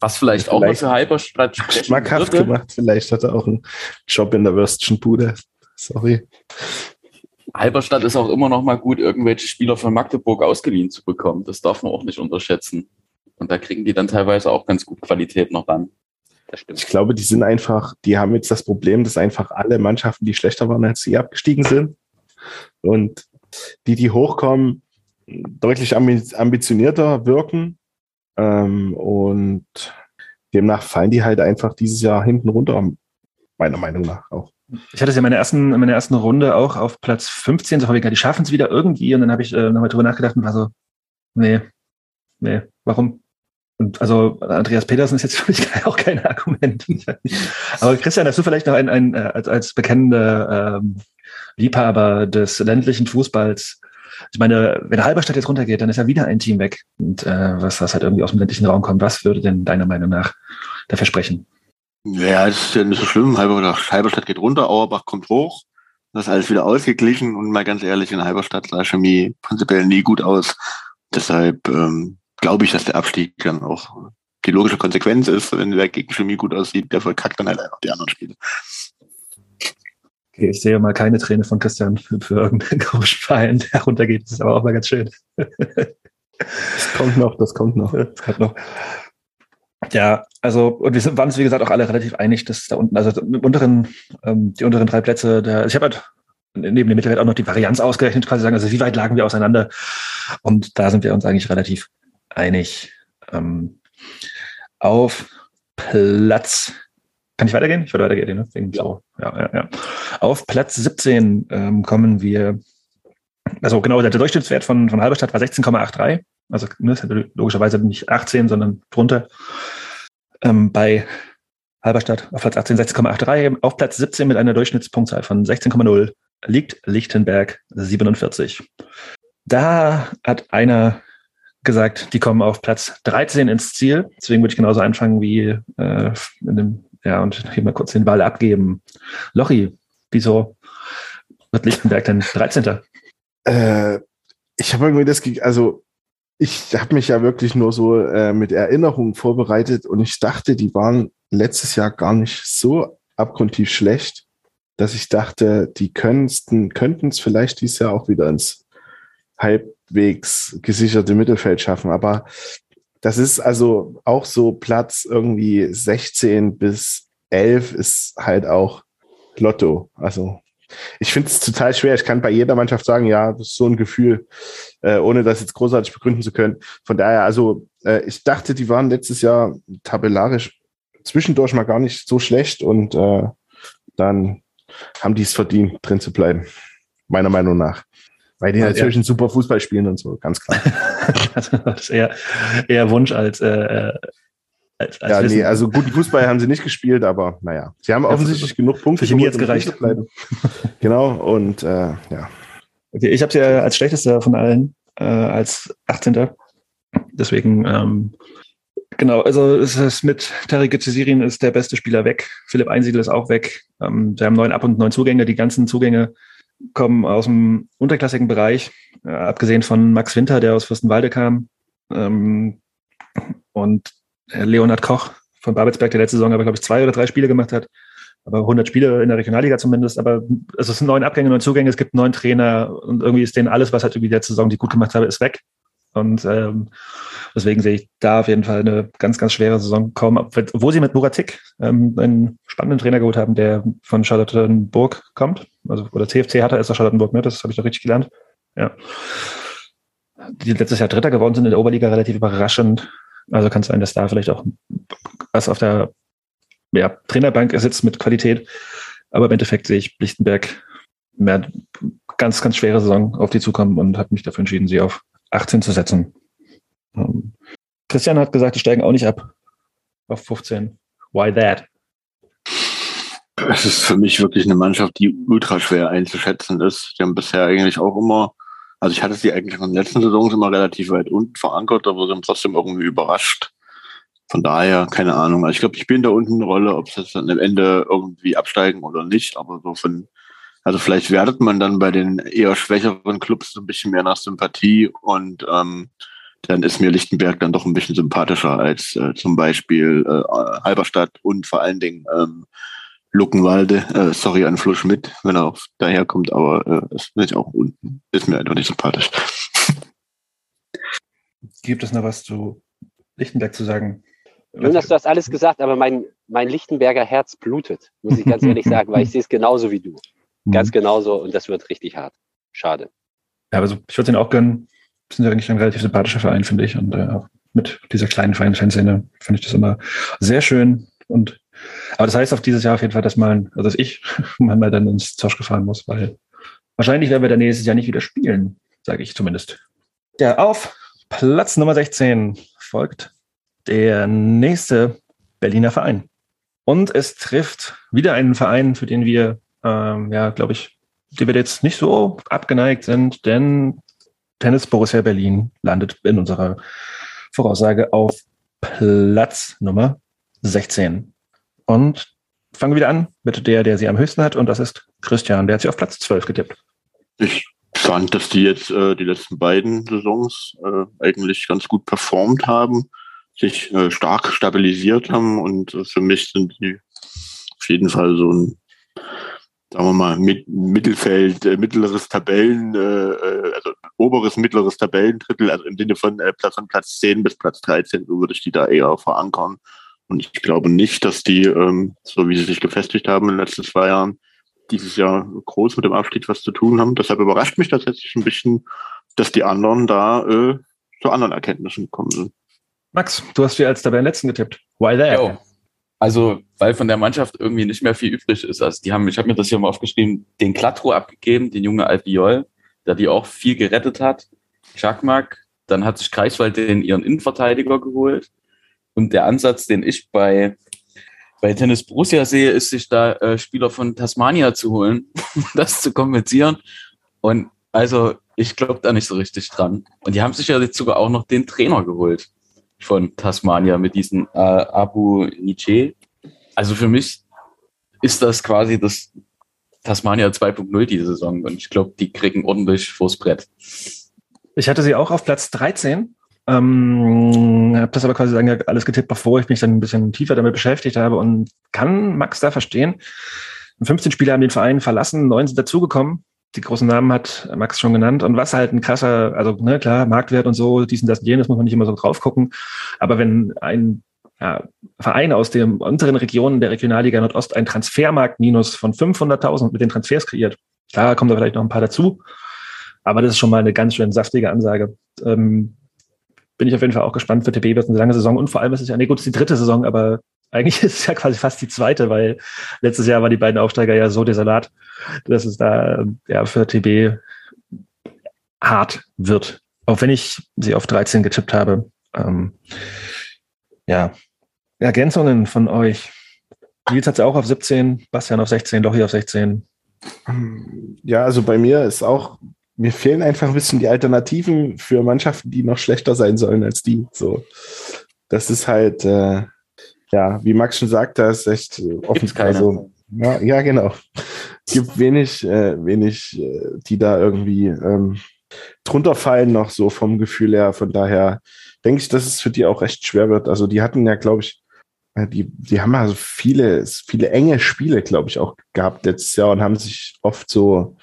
Was vielleicht auch Vielleicht für Halberstadt sprechen Schmackhaft würde. gemacht. Vielleicht hat er auch einen Job in der Würstchen Bude. Sorry. Halberstadt ist auch immer noch mal gut, irgendwelche Spieler von Magdeburg ausgeliehen zu bekommen. Das darf man auch nicht unterschätzen. Und da kriegen die dann teilweise auch ganz gut Qualität noch stimmt. Ich glaube, die sind einfach, die haben jetzt das Problem, dass einfach alle Mannschaften, die schlechter waren als sie, abgestiegen sind. Und die, die hochkommen, deutlich ambi- ambitionierter wirken. Ähm, und demnach fallen die halt einfach dieses Jahr hinten runter, meiner Meinung nach auch. Ich hatte es ja in meiner ersten, in meiner ersten Runde auch auf Platz 15, so wegen, die schaffen es wieder irgendwie. Und dann habe ich äh, nochmal drüber nachgedacht und war so, nee, nee, warum? Und also Andreas Petersen ist jetzt [LAUGHS] für mich auch kein Argument. [LAUGHS] Aber Christian, hast du vielleicht noch ein, ein äh, als, als bekennender ähm, Liebhaber des ländlichen Fußballs? Ich meine, wenn Halberstadt jetzt runtergeht, dann ist ja wieder ein Team weg. Und äh, was, was halt irgendwie aus dem ländlichen Raum kommt, was würde denn deiner Meinung nach dafür sprechen? Ja, das ist ja nicht so schlimm. Halberstadt, Halberstadt geht runter, Auerbach kommt hoch. Das ist alles wieder ausgeglichen und mal ganz ehrlich, in Halberstadt sah Chemie prinzipiell nie gut aus. Deshalb ähm, glaube ich, dass der Abstieg dann auch die logische Konsequenz ist. Wenn der gegen Chemie gut aussieht, der verkackt dann halt einfach die anderen Spiele. Okay, ich sehe mal keine Träne von Christian für, für irgendeinen [LAUGHS] komischen Verein, der runtergeht. Das ist aber auch mal ganz schön. Das kommt noch, das kommt noch. Das kommt noch. Ja, also, und wir sind, waren uns, wie gesagt, auch alle relativ einig, dass da unten, also im unteren, ähm, die unteren drei Plätze, der, also ich habe halt neben dem Mittelwert auch noch die Varianz ausgerechnet, quasi sagen, also wie weit lagen wir auseinander? Und da sind wir uns eigentlich relativ einig. Ähm, auf Platz, kann ich weitergehen? Ich würde weitergehen, ne? Wegen so. Ja, ja, ja. Auf Platz 17 ähm, kommen wir, also genau, der Durchschnittswert von, von Halberstadt war 16,83. Also ne, ja logischerweise nicht 18, sondern drunter. Ähm, bei Halberstadt auf Platz 18 16,83. Auf Platz 17 mit einer Durchschnittspunktzahl von 16,0 liegt Lichtenberg 47. Da hat einer gesagt, die kommen auf Platz 13 ins Ziel. Deswegen würde ich genauso anfangen wie äh, in dem, ja, und hier mal kurz den Ball abgeben. Lochi, wieso wird Lichtenberg denn 13.? Äh, ich habe irgendwie das, also ich habe mich ja wirklich nur so äh, mit Erinnerungen vorbereitet und ich dachte, die waren letztes Jahr gar nicht so abgrundtief schlecht, dass ich dachte, die könnten es vielleicht dieses Jahr auch wieder ins halbwegs gesicherte Mittelfeld schaffen. Aber das ist also auch so Platz irgendwie 16 bis 11 ist halt auch Lotto. Also ich finde es total schwer. Ich kann bei jeder Mannschaft sagen, ja, das ist so ein Gefühl, äh, ohne das jetzt großartig begründen zu können. Von daher, also äh, ich dachte, die waren letztes Jahr tabellarisch zwischendurch mal gar nicht so schlecht und äh, dann haben die es verdient, drin zu bleiben. Meiner Meinung nach. Weil die Ja, natürlich ja. einen super Fußball spielen und so, ganz klar. [LAUGHS] Das ist eher, eher Wunsch als, äh, äh, als, als ja, Wissen. nee, also guten Fußball haben sie nicht gespielt, aber naja. Sie haben Ja, offensichtlich genug Punkte. für Chemie hat's gereicht. [LAUGHS] genau, und äh, ja. Okay, ich habe sie ja als schlechtester von allen, äh, als 18. Deswegen, ähm, genau, also es ist mit Tarek Cesirin ist der beste Spieler weg. Philipp Einsiedel ist auch weg. Ähm, wir haben neun Ab- und neun Zugänge. Die ganzen Zugänge kommen aus dem unterklassigen Bereich, äh, abgesehen von Max Winter, der aus Fürstenwalde kam. Ähm, und Leonhard Koch von Babelsberg, der letzte Saison aber, glaube ich, zwei oder drei Spiele gemacht hat. Aber 100 Spiele in der Regionalliga zumindest. Aber also es sind neun Abgänge, neun Zugänge, es gibt neun Trainer und irgendwie ist denen alles, was halt irgendwie letzte Saison die gut gemacht habe, ist weg. Und ähm, deswegen sehe ich da auf jeden Fall eine ganz, ganz schwere Saison kommen, obwohl sie mit Muratik ähm, einen spannenden Trainer geholt haben, der von Charlottenburg kommt. Also, oder CFC hatte es Charlottenburg, ne? Das habe ich doch richtig gelernt. Ja. Die letztes Jahr Dritter geworden sind in der Oberliga, relativ überraschend. Also kann es sein, dass da vielleicht auch was auf der ja, Trainerbank sitzt mit Qualität. Aber im Endeffekt sehe ich Lichtenberg mehr ganz, ganz schwere Saison auf die zukommen und habe mich dafür entschieden, sie auf 18 zu setzen. Ähm, Christian hat gesagt, die steigen auch nicht ab auf 15. Why that? Es ist für mich wirklich eine Mannschaft, die ultra schwer einzuschätzen ist. Die haben bisher eigentlich auch immer, also ich hatte sie eigentlich in den letzten Saisons immer relativ weit unten verankert, aber haben trotzdem irgendwie überrascht. Von daher, keine Ahnung. Also ich glaube, die spielen da unten eine Rolle, ob sie jetzt dann am Ende irgendwie absteigen oder nicht. Aber so von, also vielleicht wertet man dann bei den eher schwächeren Clubs so ein bisschen mehr nach Sympathie und ähm, dann ist mir Lichtenberg dann doch ein bisschen sympathischer als äh, zum Beispiel äh, Halberstadt und vor allen Dingen ähm, Luckenwalde. Äh, sorry an Flo Schmidt, wenn er auf, daherkommt, aber äh, ist auch unten. Ist mir einfach nicht sympathisch. [LAUGHS] Gibt es noch was zu Lichtenberg zu sagen? Jonas, du hast alles gesagt, aber mein, mein Lichtenberger Herz blutet, muss ich ganz [LAUGHS] ehrlich sagen, weil ich sehe es genauso wie du. Ganz genauso und das wird richtig hart. Schade. Ja, also ich würde den auch gönnen. Das sind ja eigentlich ein relativ sympathischer Verein, finde ich. Und äh, auch mit dieser kleinen Fanszene finde ich das immer sehr schön. Und aber das heißt auf dieses Jahr auf jeden Fall, dass man, also dass ich [LAUGHS] mal dann ins Zosch gefahren muss, weil wahrscheinlich werden wir dann nächstes Jahr nicht wieder spielen, sage ich zumindest. Ja, auf Platz Nummer 16 folgt der nächste Berliner Verein. Und es trifft wieder einen Verein, für den wir, ähm, ja, glaube ich, die wir jetzt nicht so abgeneigt sind, denn Tennis Borussia Berlin landet in unserer Voraussage auf Platz Nummer 16. Und fangen wir wieder an mit der, der sie am höchsten hat, und das ist Christian, der hat sie auf Platz 12 getippt. Ich fand, dass die jetzt äh, die letzten beiden Saisons äh, eigentlich ganz gut performt haben, sich äh, stark stabilisiert haben und äh, für mich sind die auf jeden Fall so ein, sagen wir mal, mit, Mittelfeld, äh, mittleres Tabellen, äh, äh also oberes, mittleres Tabellendrittel, also im Sinne von, äh, Platz, von Platz 10 bis Platz 13, so würde ich die da eher verankern. Und ich glaube nicht, dass die, ähm, so wie sie sich gefestigt haben in den letzten zwei Jahren, dieses Jahr groß mit dem Abstieg was zu tun haben. Deshalb überrascht mich tatsächlich ein bisschen, dass die anderen da äh, zu anderen Erkenntnissen gekommen sind. Max, du hast wir als Tabellenletzten getippt. Why there? Jo. Also, weil von der Mannschaft irgendwie nicht mehr viel übrig ist. Also, die haben, ich habe mir das hier mal aufgeschrieben, den Klattro abgegeben, den junge Albiol, der die auch viel gerettet hat. Chakmak, dann hat sich Kreiswald den ihren Innenverteidiger geholt. Und der Ansatz, den ich bei, bei Tennis Borussia sehe, ist, sich da äh, Spieler von Tasmania zu holen, [LAUGHS] um das zu kompensieren. Und also, ich glaube da nicht so richtig dran. Und die haben sich ja jetzt sogar auch noch den Trainer geholt von Tasmania mit diesem äh, Abu Nietzsche. Also für mich ist das quasi das Tasmania 2.0 diese Saison. Und ich glaube, die kriegen ordentlich vors Brett. Ich hatte sie auch auf Platz 13 ähm, habe das aber quasi alles getippt, bevor ich mich dann ein bisschen tiefer damit beschäftigt habe und kann Max da verstehen. 15 Spieler haben den Verein verlassen, neun sind dazugekommen. Die großen Namen hat Max schon genannt. Und was halt ein krasser, also ne, klar, Marktwert und so, dies und das und jenes muss man nicht immer so drauf gucken. Aber wenn ein ja, Verein aus den unteren Regionen der Regionalliga Nordost ein Transfermarkt-Minus von 500.000 mit den Transfers kreiert, klar kommt da vielleicht noch ein paar dazu. Aber das ist schon mal eine ganz schön saftige Ansage. Ähm, bin ich auf jeden Fall auch gespannt. Für TB wird es eine lange Saison und vor allem ist es ja, nee, gut, es ist die dritte Saison, aber eigentlich [LAUGHS] ist es ja quasi fast die zweite, weil letztes Jahr waren die beiden Aufsteiger ja so desolat, dass es da ja für TB hart wird. Auch wenn ich sie auf 13 getippt habe. Ähm, ja, Ergänzungen von euch. Nils hat sie auch auf 17, Bastian auf 16, Lochi auf 16. Ja, also bei mir ist auch mir fehlen einfach ein bisschen die Alternativen für Mannschaften, die noch schlechter sein sollen als die. So, das ist halt, äh, ja, wie Max schon sagt, da ist echt offen. Also, ja, ja, genau. Es gibt wenig, äh, wenig, äh, die da irgendwie ähm, drunter fallen noch so vom Gefühl her. Von daher denke ich, dass es für die auch recht schwer wird. Also die hatten ja, glaube ich, äh, die, die haben also viele, viele enge Spiele, glaube ich, auch gehabt letztes Jahr und haben sich oft so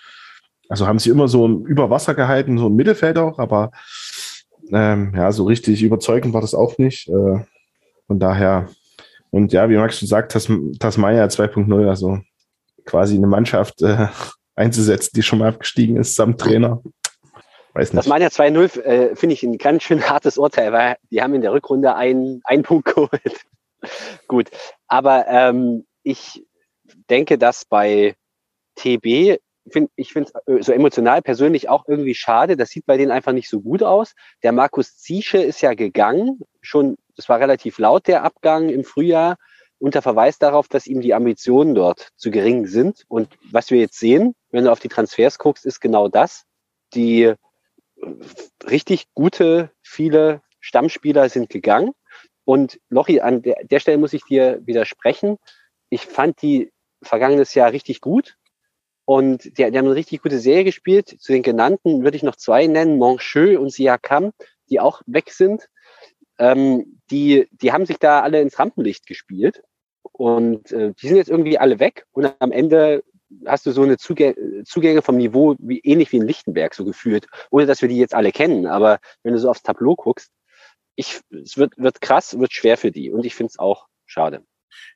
also haben sie immer so über Wasser gehalten, so im Mittelfeld auch, aber ähm, ja, so richtig überzeugend war das auch nicht. Äh, von daher, und ja, wie Max schon sagt, Tas Tasmania 2.0, also quasi eine Mannschaft äh, [LAUGHS] einzusetzen, die schon mal abgestiegen ist, samt Trainer. Weiß nicht. Tasmania 2.0 äh, finde ich ein ganz schön [LAUGHS] hartes Urteil, weil die haben in der Rückrunde einen, einen Punkt [LAUGHS] geholt. Gut, aber ähm, ich denke, dass bei TB find, ich finde es äh, so emotional persönlich auch irgendwie schade. Das sieht bei denen einfach nicht so gut aus. Der Markus Ziesche ist ja gegangen. Schon, das war relativ laut, der Abgang im Frühjahr, unter Verweis darauf, dass ihm die Ambitionen dort zu gering sind. Und was wir jetzt sehen, wenn du auf die Transfers guckst, ist genau das. Die äh, richtig gute, viele Stammspieler sind gegangen. Und Lochi, an der, der Stelle muss ich dir widersprechen. Ich fand die vergangenes Jahr richtig gut. Und die, die haben eine richtig gute Serie gespielt. Zu den genannten würde ich noch zwei nennen, Moncheux und Siakam. Die auch weg sind, ähm, die, die haben sich da alle ins Rampenlicht gespielt. Und äh, die sind jetzt irgendwie alle weg. Und am Ende hast du so eine Zugänge, Zugänge vom Niveau wie ähnlich wie in Lichtenberg so gefühlt, ohne dass wir die jetzt alle kennen. Aber wenn du so aufs Tableau guckst, ich, es wird, wird krass, wird schwer für die. Und ich finde es auch schade.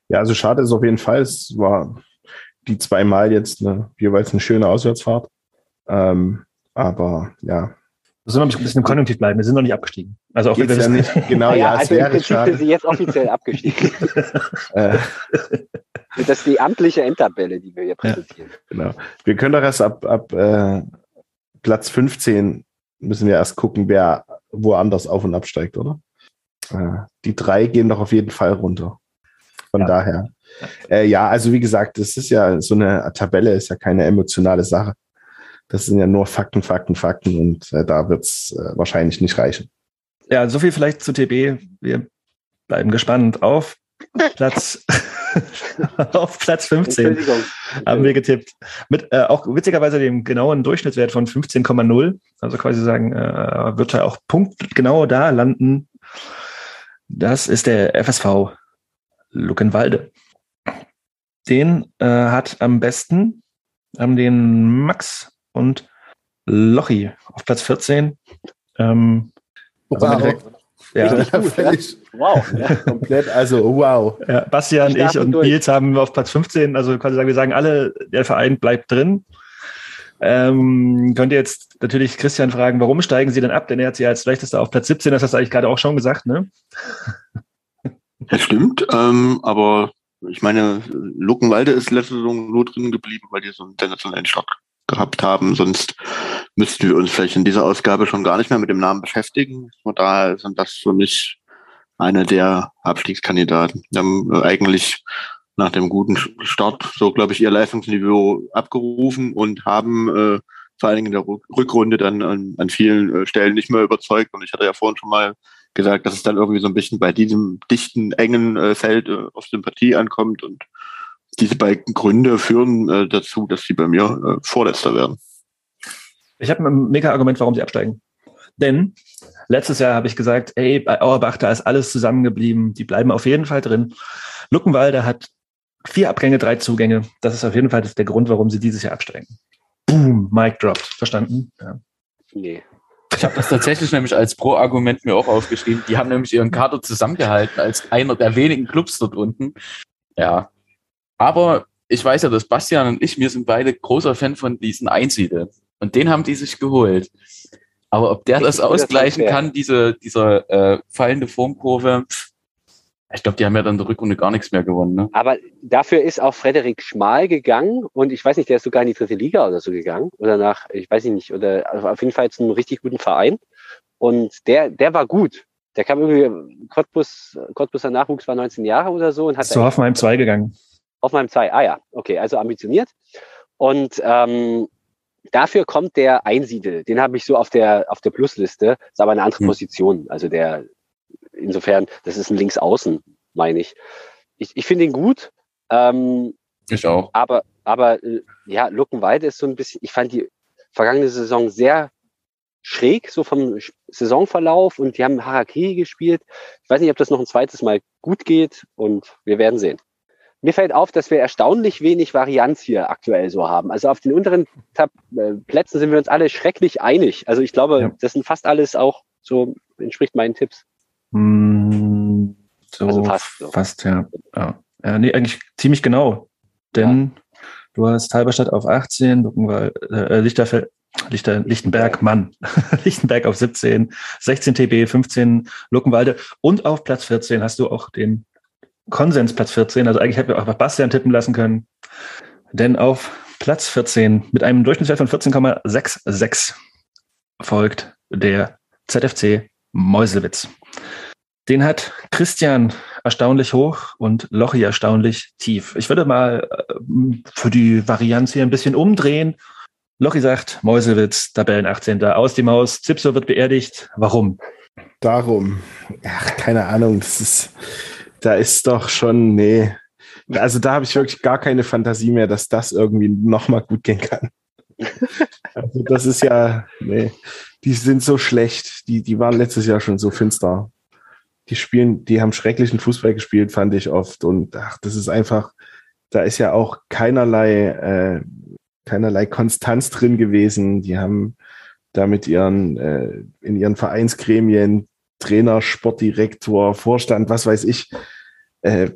Ja, also schade ist auf jeden Fall. Es war die zweimal jetzt eine, jeweils eine schöne Auswärtsfahrt. Ähm, aber ja. Wir sollen ein bisschen im Konjunktiv bleiben. Wir sind noch nicht abgestiegen. Also auch Geht's ja nicht. [LAUGHS] Genau, ja, ja, also im Prinzip schade. sind sie jetzt offiziell abgestiegen. [LAUGHS] Äh, Das ist die amtliche Endtabelle, die wir hier präsentieren. genau. Wir können doch erst ab, ab äh, Platz 15 müssen wir erst gucken, wer woanders auf und absteigt, oder? Äh, die drei gehen doch auf jeden Fall runter. Von Ja. daher. Äh, ja, also wie gesagt, das ist ja so eine Tabelle, ist ja keine emotionale Sache. Das sind ja nur Fakten, Fakten, Fakten und äh, da wird es äh, wahrscheinlich nicht reichen. Ja, so viel vielleicht zu TB. Wir bleiben gespannt auf Platz, [LAUGHS] auf Platz 15 Entschuldigung. haben wir getippt. Mit äh, auch witzigerweise dem genauen Durchschnittswert von 15,0. Also quasi sagen, äh, wird er auch punktgenau da landen. Das ist der FSV Luckenwalde. Den äh, hat am besten haben den Max und Lochi auf Platz 14. Ähm, also Wow. Endeffekt, ja, ja? völlig Wow. Ja. komplett, also wow. ja, Bastian, Ich ich und durch. Nils haben auf Platz 15, also quasi sagen, wir sagen alle, der Verein bleibt drin. Ähm, könnt ihr jetzt natürlich Christian fragen, warum steigen sie denn ab? Denn er hat sie als schlechtester auf Platz 17, das hast du eigentlich gerade auch schon gesagt, ne? Das stimmt, ähm, aber ich meine, Luckenwalde ist letzte Saison nur drin geblieben, weil die so einen sensationellen Start gehabt haben. Sonst müssten wir uns vielleicht in dieser Ausgabe schon gar nicht mehr mit dem Namen beschäftigen. Von daher sind das für mich einer der Abstiegskandidaten. Die haben äh, eigentlich nach dem guten Start so, glaube ich, ihr Leistungsniveau abgerufen und haben äh, vor allen Dingen in der Rück- Rückrunde dann an, an vielen äh, Stellen nicht mehr überzeugt. Und ich hatte ja vorhin schon mal gesagt, dass es dann irgendwie so ein bisschen bei diesem dichten, engen äh, Feld äh, auf Sympathie ankommt. Und diese beiden Gründe führen äh, dazu, dass sie bei mir äh, Vorletzter werden. Ich habe ein mega Argument, warum sie absteigen. Denn letztes Jahr habe ich gesagt, ey, bei Auerbach, da ist alles zusammengeblieben. Die bleiben auf jeden Fall drin. Luckenwalde hat vier Abgänge, drei Zugänge. Das ist auf jeden Fall der Grund, warum sie dieses Jahr absteigen. Boom, Mic dropped. Verstanden? Ja. Nee. Ich habe das tatsächlich nämlich als Pro-Argument mir auch aufgeschrieben. Die haben nämlich ihren Kader zusammengehalten als einer der wenigen Clubs dort unten. Ja. Aber ich weiß ja, dass Bastian und ich, wir sind beide großer Fan von diesen Einsiedel. Und den haben die sich geholt. Aber ob der das ausgleichen kann, diese, diese äh, fallende Formkurve, pff, ich glaube, die haben ja dann in der Rückrunde gar nichts mehr gewonnen. Ne? Aber dafür ist auch Frederik Schmal gegangen und ich weiß nicht, der ist sogar in die dritte Liga oder so gegangen oder nach, ich weiß nicht, oder also auf jeden Fall zu einem richtig guten Verein. Und der, der war gut. Der kam irgendwie, Cottbus, Cottbuser Nachwuchs war 19 Jahre oder so und hat zu Hoffenheim 2 gegangen. auf meinem Zwei. Ah ja, okay, also ambitioniert. Und ähm, dafür kommt der Einsiedel. Den habe ich so auf der auf der Plusliste. Ist aber eine andere Hm. Position. Also der insofern, das ist ein Linksaußen, meine ich. Ich, ich finde ihn gut. Ähm, Ich auch. aber aber äh, ja, Luckenwalde ist so ein bisschen. Ich fand die vergangene Saison sehr schräg, so vom Saisonverlauf und die haben Harakiri gespielt. Ich weiß nicht, ob das noch ein zweites Mal gut geht und wir werden sehen. Mir fällt auf, dass wir erstaunlich wenig Varianz hier aktuell so haben. Also auf den unteren Tab äh, Plätzen sind wir uns alle schrecklich einig. Also ich glaube, Ja. das sind fast alles auch so, entspricht meinen Tipps. Hm, so Also fast so. Fast, ja. ja. ja. Nee, eigentlich ziemlich genau. Denn du hast Halberstadt auf 18, Luckenwald, äh, Lichterfeld, Lichter, Lichtenberg, Mann. [LAUGHS] Lichtenberg auf 17, 16 TB, 15 Luckenwalde und auf Platz 14 hast du auch den Konsens Platz 14. Also eigentlich hätten wir auch Bastian tippen lassen können. Denn auf Platz 14 mit einem Durchschnittswert von 14,66 folgt der ZFC Meuselwitz. Den hat Christian erstaunlich hoch und Lochi erstaunlich tief. Ich würde mal äh, für die Varianz hier ein bisschen umdrehen. Lochi sagt, Meuselwitz, Tabellen 18. Aus die Maus, Zipso wird beerdigt. Warum? Darum, ach, keine Ahnung, das ist, da ist doch schon, nee. Also da habe ich wirklich gar keine Fantasie mehr, dass das irgendwie nochmal gut gehen kann. Also das ist ja, nee, die sind so schlecht. Die, die waren letztes Jahr schon so finster. Die spielen, die haben schrecklichen Fußball gespielt, fand ich oft. Und ach, das ist einfach, da ist ja auch keinerlei, äh, keinerlei Konstanz drin gewesen. Die haben da mit ihren, äh, in ihren Vereinsgremien, Trainer, Sportdirektor, Vorstand, was weiß ich, äh,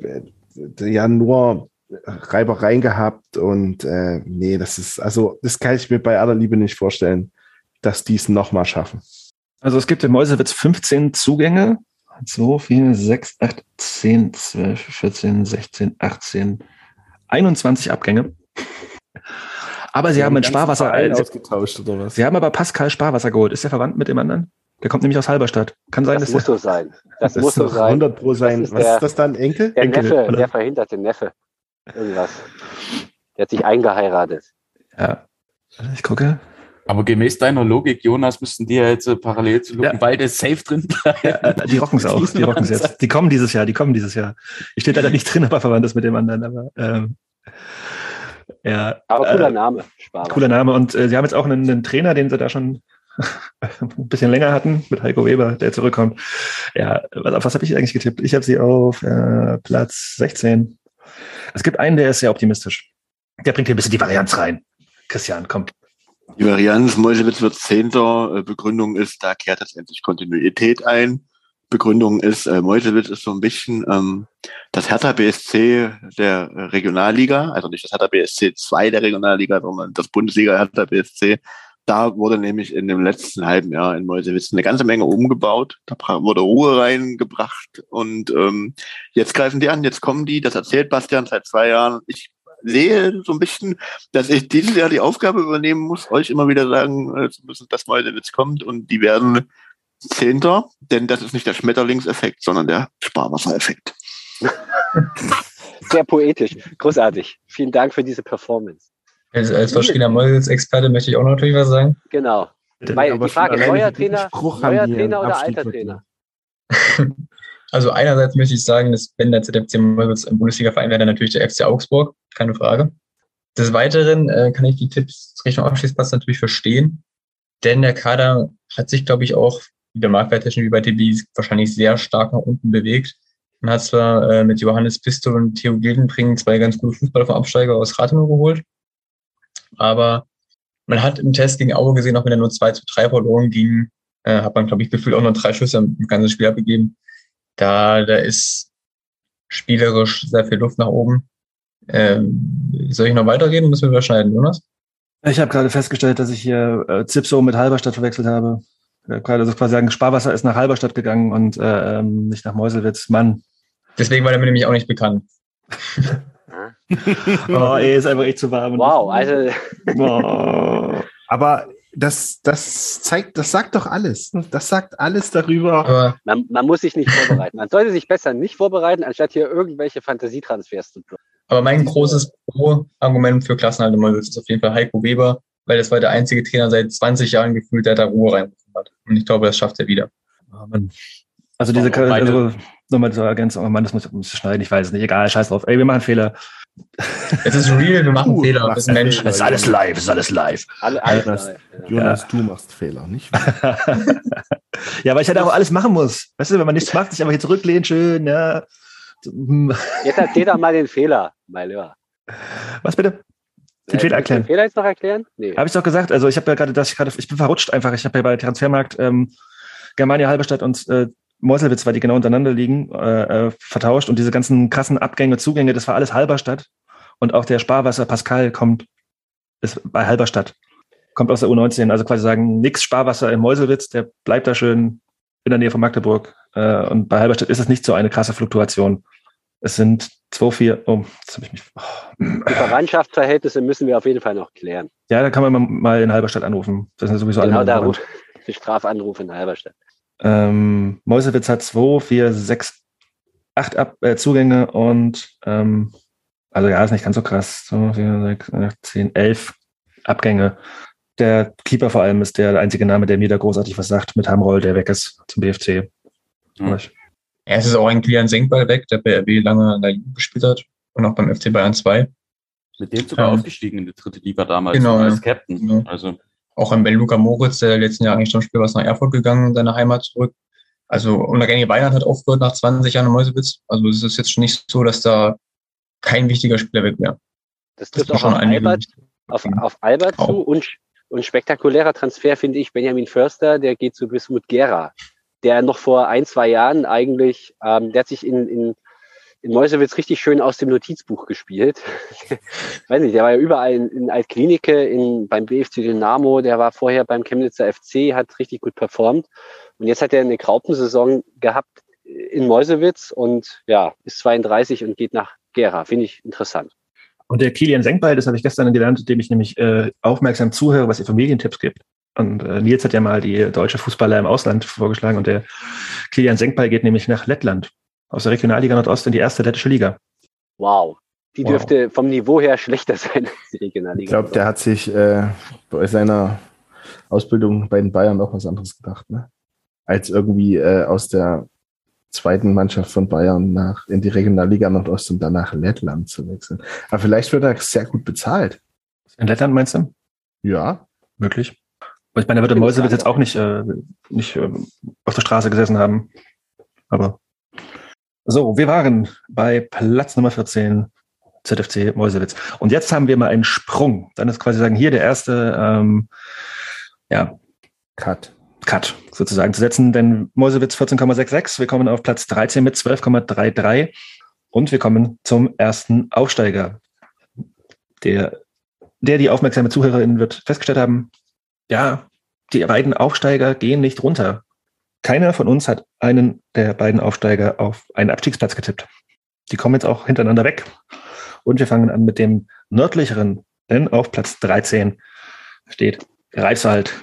ja nur Reibereien gehabt und äh, nee, das ist, also das kann ich mir bei aller Liebe nicht vorstellen, dass die es nochmal schaffen. Also es gibt in Mäusewitz 15 Zugänge. 2, 4, 6, 8, 10, 12, 14, 16, 18, 21 Abgänge. Aber sie haben mit Sparwasser Verein ausgetauscht oder was? Sie haben aber Pascal Sparwasser geholt. Ist der verwandt mit dem anderen? Der kommt nämlich aus Halberstadt. Kann sein, Das dass muss der, so sein. Das, Das muss so sein. 100 pro sein. Was der- ist das dann, Enkel? Der Enkel, Neffe, oder? der verhinderte Neffe. Irgendwas. Der hat sich eingeheiratet. ja. Ich gucke. Aber gemäß deiner Logik, Jonas, müssten die ja jetzt äh, parallel zu Luken Ja. beide safe drin bleiben. Ja, äh, die rocken es auch. Die rocken es jetzt. [LAUGHS] Die kommen dieses Jahr. Die kommen dieses Jahr. Ich stehe leider nicht drin, ob er verwandt ist mit dem anderen. Aber ähm, ja. Aber cooler äh, Name. Sparwasser. Cooler Name. Und äh, sie haben jetzt auch einen, einen Trainer, den sie da schon [LAUGHS] ein bisschen länger hatten, mit Heiko Weber, der zurückkommt. Ja, was, auf was habe ich eigentlich getippt? Ich habe sie auf äh, Platz 16. Es gibt einen, der ist sehr optimistisch. Der bringt hier ein bisschen die Varianz rein. Christian, komm. Die Varianz Meuselwitz wird Zehnter. Äh, Begründung ist, da kehrt jetzt endlich Kontinuität ein. Begründung ist, äh, Meuselwitz ist so ein bisschen ähm, das Hertha BSC der äh, Regionalliga, also nicht das Hertha BSC 2 der Regionalliga, sondern das Bundesliga Hertha BSC. Da wurde nämlich in dem letzten halben Jahr in Meuselwitz eine ganze Menge umgebaut. Da wurde Ruhe reingebracht und ähm, jetzt greifen die an, jetzt kommen die. Das erzählt Bastian seit zwei Jahren. Ich sehe so ein bisschen, dass ich dieses Jahr die Aufgabe übernehmen muss, euch immer wieder sagen äh, zu müssen, dass Meuselwitz kommt und die werden Zehnter, denn das ist nicht der Schmetterlingseffekt, sondern der Sparwassereffekt. Sehr poetisch. Großartig. Vielen Dank für diese Performance. Als, als verschiedener Mäusewitz-Experte möchte ich auch noch natürlich was sagen. Genau. Weil die Frage, neuer Trainer, neuer Trainer oder alter. Trainer? [LAUGHS] Also einerseits möchte ich sagen, dass wenn der ZFC Mäusewitz ein Bundesliga-Verein wäre, dann natürlich der FC Augsburg, keine Frage. Des Weiteren äh, kann ich die Tipps Richtung Abschließplatz natürlich verstehen, denn der Kader hat sich, glaube ich, auch wieder marktwerttechnisch wie bei TB wahrscheinlich sehr stark nach unten bewegt. Man hat zwar äh, mit Johannes Pistol und Theo Gildenbring zwei ganz gute Fußballer vom Absteiger aus Rathenow geholt, aber man hat im Test gegen Aue gesehen, auch wenn er nur 2 zu 3 verloren ging, äh, hat man, glaube ich, gefühlt auch nur drei Schüsse im ganzen Spiel abgegeben. Da, da ist spielerisch sehr viel Luft nach oben. Ähm, soll ich noch weitergehen? Müssen wir überschneiden, Jonas? Ich habe gerade festgestellt, dass ich hier äh, Zipso mit Halberstadt verwechselt habe. Gerade so quasi sagen, Sparwasser ist nach Halberstadt gegangen und äh, ähm, nicht nach Meuselwitz. Mann. Deswegen war der mir nämlich auch nicht bekannt. [LAUGHS] [LAUGHS] Oh, ey, ist einfach echt zu warm. Wow, also [LAUGHS] Oh. Aber das, das zeigt, das sagt doch alles. Das sagt alles darüber. Man, man muss sich nicht vorbereiten. Man sollte sich besser nicht vorbereiten, anstatt hier irgendwelche Fantasietransfers zu tun. Aber mein großes Pro-Argument für Klassenhalt im ist auf jeden Fall Heiko Weber, weil das war der einzige Trainer seit 20 Jahren gefühlt, der da Ruhe reinbekommen hat. Und ich glaube, das schafft er wieder. Oh, Mann. Also diese, also nochmal zur Ergänzung, oh Mann, das muss, muss ich schneiden, ich weiß es nicht, egal, scheiß drauf. Ey, wir machen Fehler. Es ist real, wir machen Du Fehler. Das sind Menschen. Es ist alles live, es ist alles live. Alle, alles Jonas, live, ja. Jonas, du machst Fehler, nicht? [LAUGHS] ja, weil ich halt auch alles machen muss. Weißt du, wenn man nichts macht, sich einfach hier zurücklehnt, schön, ja. Jetzt erzähl doch mal den Fehler, mein Lieber. Was bitte? Den Äh, Fehler erklären. Den Fehler jetzt noch erklären? Nee. Habe ich doch gesagt. Also ich habe ja gerade, dass ich gerade, ich bin verrutscht einfach. Ich habe ja bei Transfermarkt ähm, Germania Halberstadt und äh, Meuselwitz, weil die genau untereinander liegen, äh, äh, vertauscht und diese ganzen krassen Abgänge, Zugänge, das war alles Halberstadt. Und auch der Sparwasser Pascal kommt, ist bei Halberstadt, kommt aus der U19. Also quasi sagen, nix Sparwasser im Meuselwitz, der bleibt da schön in der Nähe von Magdeburg. Äh, und bei Halberstadt ist es nicht so eine krasse Fluktuation. Es sind zwei, vier, oh, jetzt habe ich mich. Oh. Die Verwandtschaftsverhältnisse müssen wir auf jeden Fall noch klären. Ja, da kann man mal- in Halberstadt anrufen. Das sind ja sowieso Genau alle da verwandt. ruft Strafanruf in Halberstadt. Ähm, Meuselwitz hat zwei, vier, sechs, acht Ab äh, Zugänge und ähm, also ja, ist nicht ganz so krass. So, vier, sechs, acht, zehn, elf Abgänge. Der Keeper vor allem ist der einzige Name, der mir da großartig was sagt, mit Hamroll, der weg ist zum BFC. Hm. Ich- Ja, es ist auch ein Kilian Senkball weg, der bei RB lange in der Jugend gespielt hat und auch beim FC Bayern 2. Mit dem sogar Ja. aufgestiegen in die dritte Liga damals Genau, als ja. Captain. Genau. Also Auch ein Ben Luca Moritz, der letzten Jahr eigentlich zum Spiel was nach Erfurt gegangen, in seine Heimat zurück. Also, und René Weinand hat aufgehört nach 20 Jahren in Mäusewitz. Also, es ist jetzt schon nicht so, dass da kein wichtiger Spieler weg wäre. Das Das trifft sind auch schon auf. Albert, auf, auf Albert Auch. zu und, und spektakulärer Transfer finde ich Benjamin Förster, der geht zu Bismut Gera, der noch vor ein, zwei Jahren eigentlich, ähm, der hat sich in, in, in Mäusewitz richtig schön aus dem Notizbuch gespielt. [LAUGHS] Weiß nicht, der war ja überall in, in Altklinike, in, beim BFC Dynamo, der war vorher beim Chemnitzer FC, hat richtig gut performt. Und jetzt hat er eine Graupensaison gehabt in Mäusewitz und ja, ist 32 und geht nach Gera. Finde ich interessant. Und der Kilian Senkbeil, das habe ich gestern gelernt, dem ich nämlich äh, aufmerksam zuhöre, was ihr Familientipps gibt. Und äh, Nils hat ja mal die deutsche Fußballer im Ausland vorgeschlagen und der Kilian Senkbeil geht nämlich nach Lettland aus der Regionalliga Nordost in die erste lettische Liga. Wow. Die Wow. dürfte vom Niveau her schlechter [LAUGHS] sein als die Regionalliga. Ich glaube, der hat sich äh, bei seiner Ausbildung bei den Bayern auch was anderes gedacht, ne? Als irgendwie äh, aus der zweiten Mannschaft von Bayern nach in die Regionalliga Nordost und dann nach Lettland zu wechseln. Aber vielleicht wird er sehr gut bezahlt. In Lettland meinst du? Ja. Möglich. Ich meine, er wird in Mäusewitz jetzt auch nicht, äh, nicht äh, auf der Straße gesessen haben. Aber so, wir waren bei Platz Nummer 14, ZFC Mäusewitz. Und jetzt haben wir mal einen Sprung. Dann ist quasi sagen, hier der erste ähm, ja, Cut. Cut sozusagen zu setzen, denn Mäusewitz 14,66, wir kommen auf Platz 13 mit 12,33 und wir kommen zum ersten Aufsteiger. Der, der die aufmerksame Zuhörerin wird festgestellt haben, ja, die beiden Aufsteiger gehen nicht runter. Keiner von uns hat einen der beiden Aufsteiger auf einen Abstiegsplatz getippt. Die kommen jetzt auch hintereinander weg. Und wir fangen an mit dem nördlicheren, denn auf Platz 13 steht Greifswald.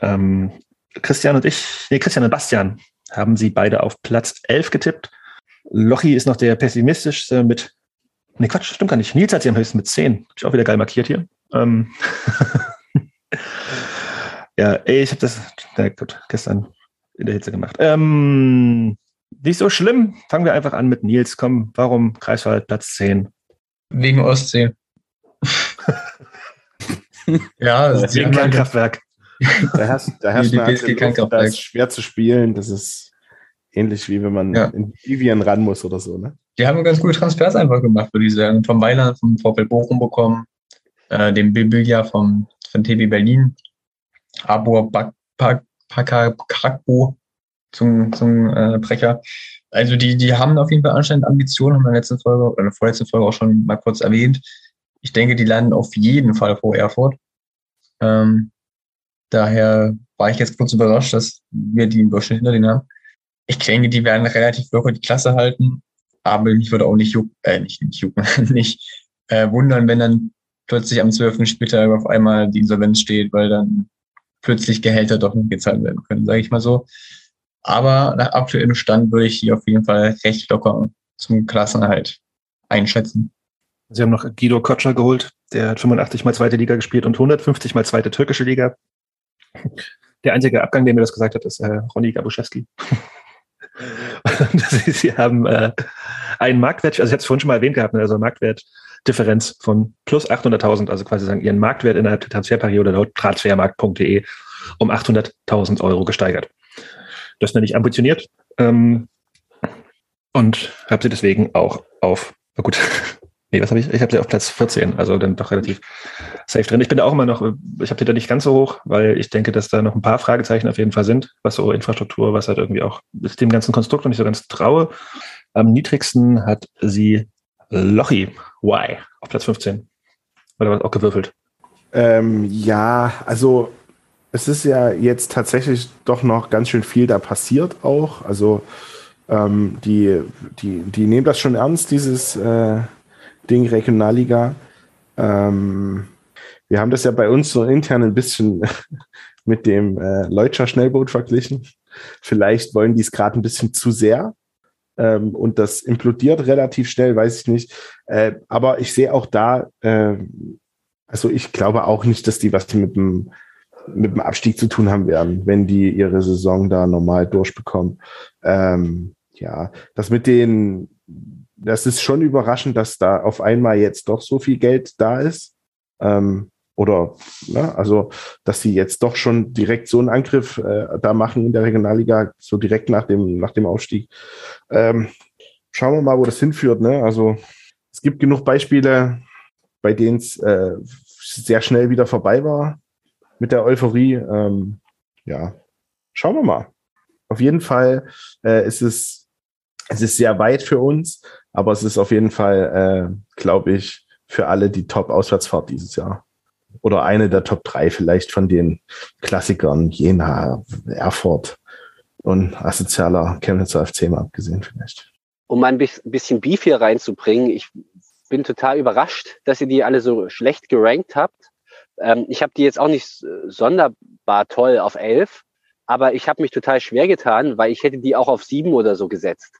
Ähm, Christian und ich, nee, Christian und Bastian haben sie beide auf Platz 11 getippt. Lochi ist noch der pessimistischste mit, nee, Quatsch, stimmt gar nicht. Nils hat sie am höchsten mit 10. Hab ich auch wieder geil markiert hier. Ähm [LAUGHS] ja, ich habe das, na gut, gestern in der Hitze gemacht. Ähm, nicht so schlimm. Fangen wir einfach an mit Nils. Komm, warum Kreiswald Platz 10? Wegen Ostsee. [LAUGHS] ja, sie Wegen haben ja- Kernkraftwerk. Da herrscht, da herrscht Die eine BSG Luft, Kernkraftwerk. das ist schwer zu spielen. Das ist ähnlich wie wenn man Ja. in Vivien ran muss oder so, ne? Die haben ganz gute Transfers einfach gemacht, würde ich sagen. Tom Weiland vom VfL Bochum bekommen, äh, den Bibilja vom, von TB Berlin, Abor Bak- Pak- Paka Kakbo zum, zum äh, Brecher. Also die, die haben auf jeden Fall anscheinend Ambitionen, haben wir in der letzten Folge oder in der vorletzten Folge auch schon mal kurz erwähnt. Ich denke, die landen auf jeden Fall vor Erfurt. Ähm, daher war ich jetzt kurz überrascht, dass wir die im Durchschnitt hinter denen haben. Ich denke, die werden relativ locker die Klasse halten, aber mich würde auch nicht jucken, äh, nicht, nicht jucken, [LAUGHS] nicht äh, wundern, wenn dann plötzlich am 12. Spieltag auf einmal die Insolvenz steht, weil dann plötzlich Gehälter doch nicht gezahlt werden können, sage ich mal so. Aber nach aktuellem Stand würde ich die auf jeden Fall recht locker zum Klassenerhalt einschätzen. Sie haben noch Guido Kotscher geholt, der hat 85 mal zweite Liga gespielt und 150 mal zweite türkische Liga. Der einzige Abgang, der mir das gesagt hat, ist äh, Ronny Gabuszewski. [LAUGHS] Sie haben äh, einen Marktwert, also ich hatte es vorhin schon mal erwähnt gehabt, ne, also Marktwertdifferenz von plus 800.000, also quasi sagen, ihren Marktwert innerhalb der Transferperiode laut transfermarkt.de um 800.000 Euro gesteigert. Das nenne ich ambitioniert ähm, und habe sie deswegen auch auf, na gut, [LAUGHS] Nee, was habe ich? Ich habe sie auf Platz 14, also dann doch relativ safe drin. Ich bin da auch immer noch, ich habe die da nicht ganz so hoch, weil ich denke, dass da noch ein paar Fragezeichen auf jeden Fall sind, was so Infrastruktur, was halt irgendwie auch dem ganzen Konstrukt noch nicht so ganz traue. Am niedrigsten hat sie Lochi Y auf Platz 15. Oder was auch gewürfelt. Ähm, ja, also es ist ja jetzt tatsächlich doch noch ganz schön viel da passiert auch. Also ähm, die, die, die nehmen das schon ernst, dieses äh, Ding Regionalliga. Ähm, wir haben das ja bei uns so intern ein bisschen [LAUGHS] mit dem äh, Leutscher Schnellboot verglichen. Vielleicht wollen die es gerade ein bisschen zu sehr. Ähm, und das implodiert relativ schnell, weiß ich nicht. Äh, aber ich sehe auch da, äh, also ich glaube auch nicht, dass die was mit dem, mit dem Abstieg zu tun haben werden, wenn die ihre Saison da normal durchbekommen. Ähm, ja, das mit den das ist schon überraschend, dass da auf einmal jetzt doch so viel Geld da ist. Ähm, oder, ne, also, dass sie jetzt doch schon direkt so einen Angriff äh, da machen in der Regionalliga, so direkt nach dem, nach dem Aufstieg. Ähm, schauen wir mal, wo das hinführt. Ne? Also, es gibt genug Beispiele, bei denen es äh, sehr schnell wieder vorbei war mit der Euphorie. Ähm, ja, schauen wir mal. Auf jeden Fall äh, ist es, es ist sehr weit für uns, aber es ist auf jeden Fall, äh, glaube ich, für alle die Top-Auswärtsfahrt dieses Jahr. Oder eine der Top 3 vielleicht von den Klassikern, Jena, Erfurt und asozialer Chemnitzer FC mal abgesehen vielleicht. Um mal ein bisschen Beef hier reinzubringen, ich bin total überrascht, dass ihr die alle so schlecht gerankt habt. Ähm, ich habe die jetzt auch nicht sonderbar toll auf 11, aber ich habe mich total schwer getan, weil ich hätte die auch auf 7 oder so gesetzt.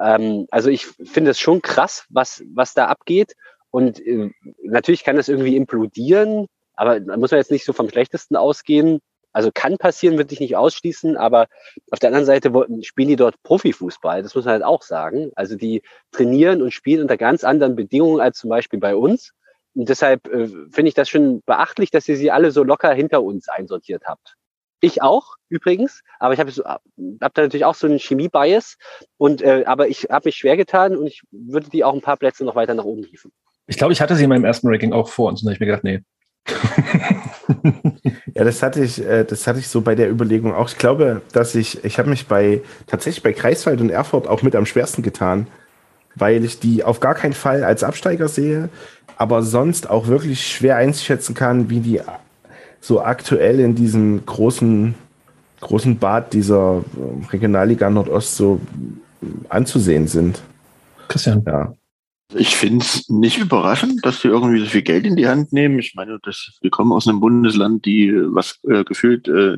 Ähm, also ich finde es schon krass, was, was da abgeht. Und äh, natürlich kann das irgendwie implodieren, aber da muss man jetzt nicht so vom Schlechtesten ausgehen. Also kann passieren, würde ich nicht ausschließen, aber auf der anderen Seite spielen die dort Profifußball, das muss man halt auch sagen. Also die trainieren und spielen unter ganz anderen Bedingungen als zum Beispiel bei uns. Und deshalb äh, finde ich das schon beachtlich, dass ihr sie alle so locker hinter uns einsortiert habt. Ich auch übrigens, aber ich habe so, hab da natürlich auch so einen Chemie-Bias. Und äh, aber ich habe mich schwer getan und ich würde die auch ein paar Plätze noch weiter nach oben hieven. Ich glaube, ich hatte sie in meinem ersten Ranking auch vor und dann habe ich mir gedacht, nee. [LAUGHS] ja, das hatte ich, äh, das hatte ich so bei der Überlegung auch. Ich glaube, dass ich, ich habe mich bei tatsächlich bei Kreiswald und Erfurt auch mit am schwersten getan, weil ich die auf gar keinen Fall als Absteiger sehe, aber sonst auch wirklich schwer einschätzen kann, wie die so aktuell in diesem großen, großen Bad dieser Regionalliga Nordost so anzusehen sind. Christian. Ja. Ich finde es nicht überraschend, dass sie irgendwie so viel Geld in die Hand nehmen. Ich meine, das, wir kommen aus einem Bundesland, die was äh, gefühlt äh,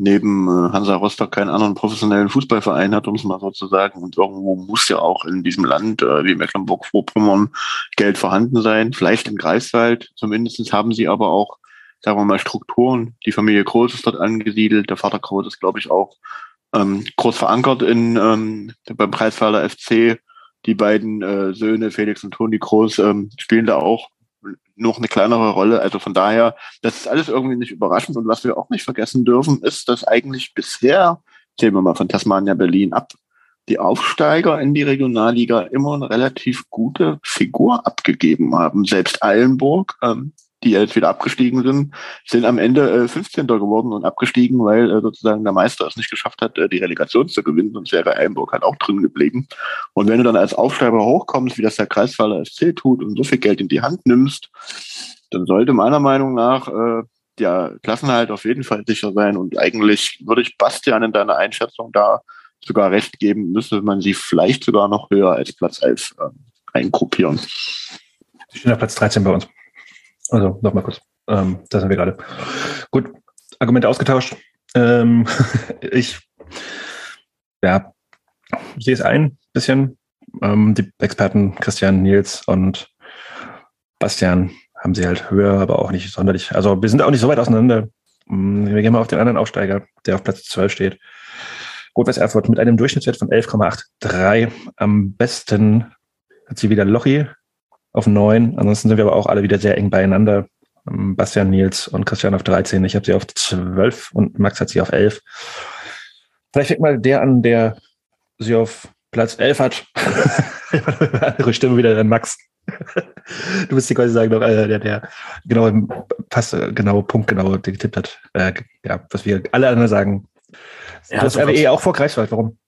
neben äh, Hansa Rostock keinen anderen professionellen Fußballverein hat, um es mal so zu sagen. Und irgendwo muss ja auch in diesem Land äh, wie Mecklenburg-Vorpommern Geld vorhanden sein. Vielleicht in Greifswald zumindest haben sie aber auch, sagen wir mal, Strukturen. Die Familie Groß ist dort angesiedelt. Der Vater Groß ist, glaube ich, auch ähm, groß verankert in ähm, beim Preisweiler FC die beiden äh, Söhne, Felix und Toni Groß, ähm, spielen da auch noch eine kleinere Rolle. Also von daher, das ist alles irgendwie nicht überraschend. Und was wir auch nicht vergessen dürfen, ist, dass eigentlich bisher, sehen wir mal von Tasmania Berlin ab, die Aufsteiger in die Regionalliga immer eine relativ gute Figur abgegeben haben. Selbst Eilenburg, ähm, die jetzt wieder abgestiegen sind, sind am Ende äh, 15. geworden und abgestiegen, weil äh, sozusagen der Meister es nicht geschafft hat, äh, die Relegation zu gewinnen, sonst wäre Eilenburg halt auch drin geblieben. Und wenn du dann als Aufsteiger hochkommst, wie das der Kreisfaller SC tut und so viel Geld in die Hand nimmst, dann sollte meiner Meinung nach äh, der Klassenhalt auf jeden Fall sicher sein. Und eigentlich würde ich Bastian in deiner Einschätzung da sogar recht geben, müsste man sie vielleicht sogar noch höher als Platz 11 äh, eingruppieren. Sie stehen auf Platz 13 bei uns. Also nochmal kurz. Ähm, da sind wir gerade. Gut, Argumente ausgetauscht. Ähm, [LAUGHS] ich ja, sehe es ein bisschen. Ähm, die Experten Christian, Nils und Bastian haben sie halt höher, aber auch nicht sonderlich. Also wir sind auch nicht so weit auseinander. Mm, wir gehen mal auf den anderen Aufsteiger, der auf Platz 12 steht. Rot-Weiß Erfurt mit einem Durchschnittswert von 11,83. Am besten hat sie wieder Lochi auf 9. Ansonsten sind wir aber auch alle wieder sehr eng beieinander. Ähm, Bastian, Nils und Christian auf 13. Ich habe sie auf 12 und Max hat sie auf 11. Vielleicht fängt mal der an, der sie auf Platz 11 hat. [LAUGHS] Andere Stimme wieder dann Max. du bist die quasi sagen, äh, der, der genau passt, äh, genau, Punkt genau getippt hat. Äh, ja, was wir alle anderen sagen. Ja, das also RWE auch vor Greifswald, warum?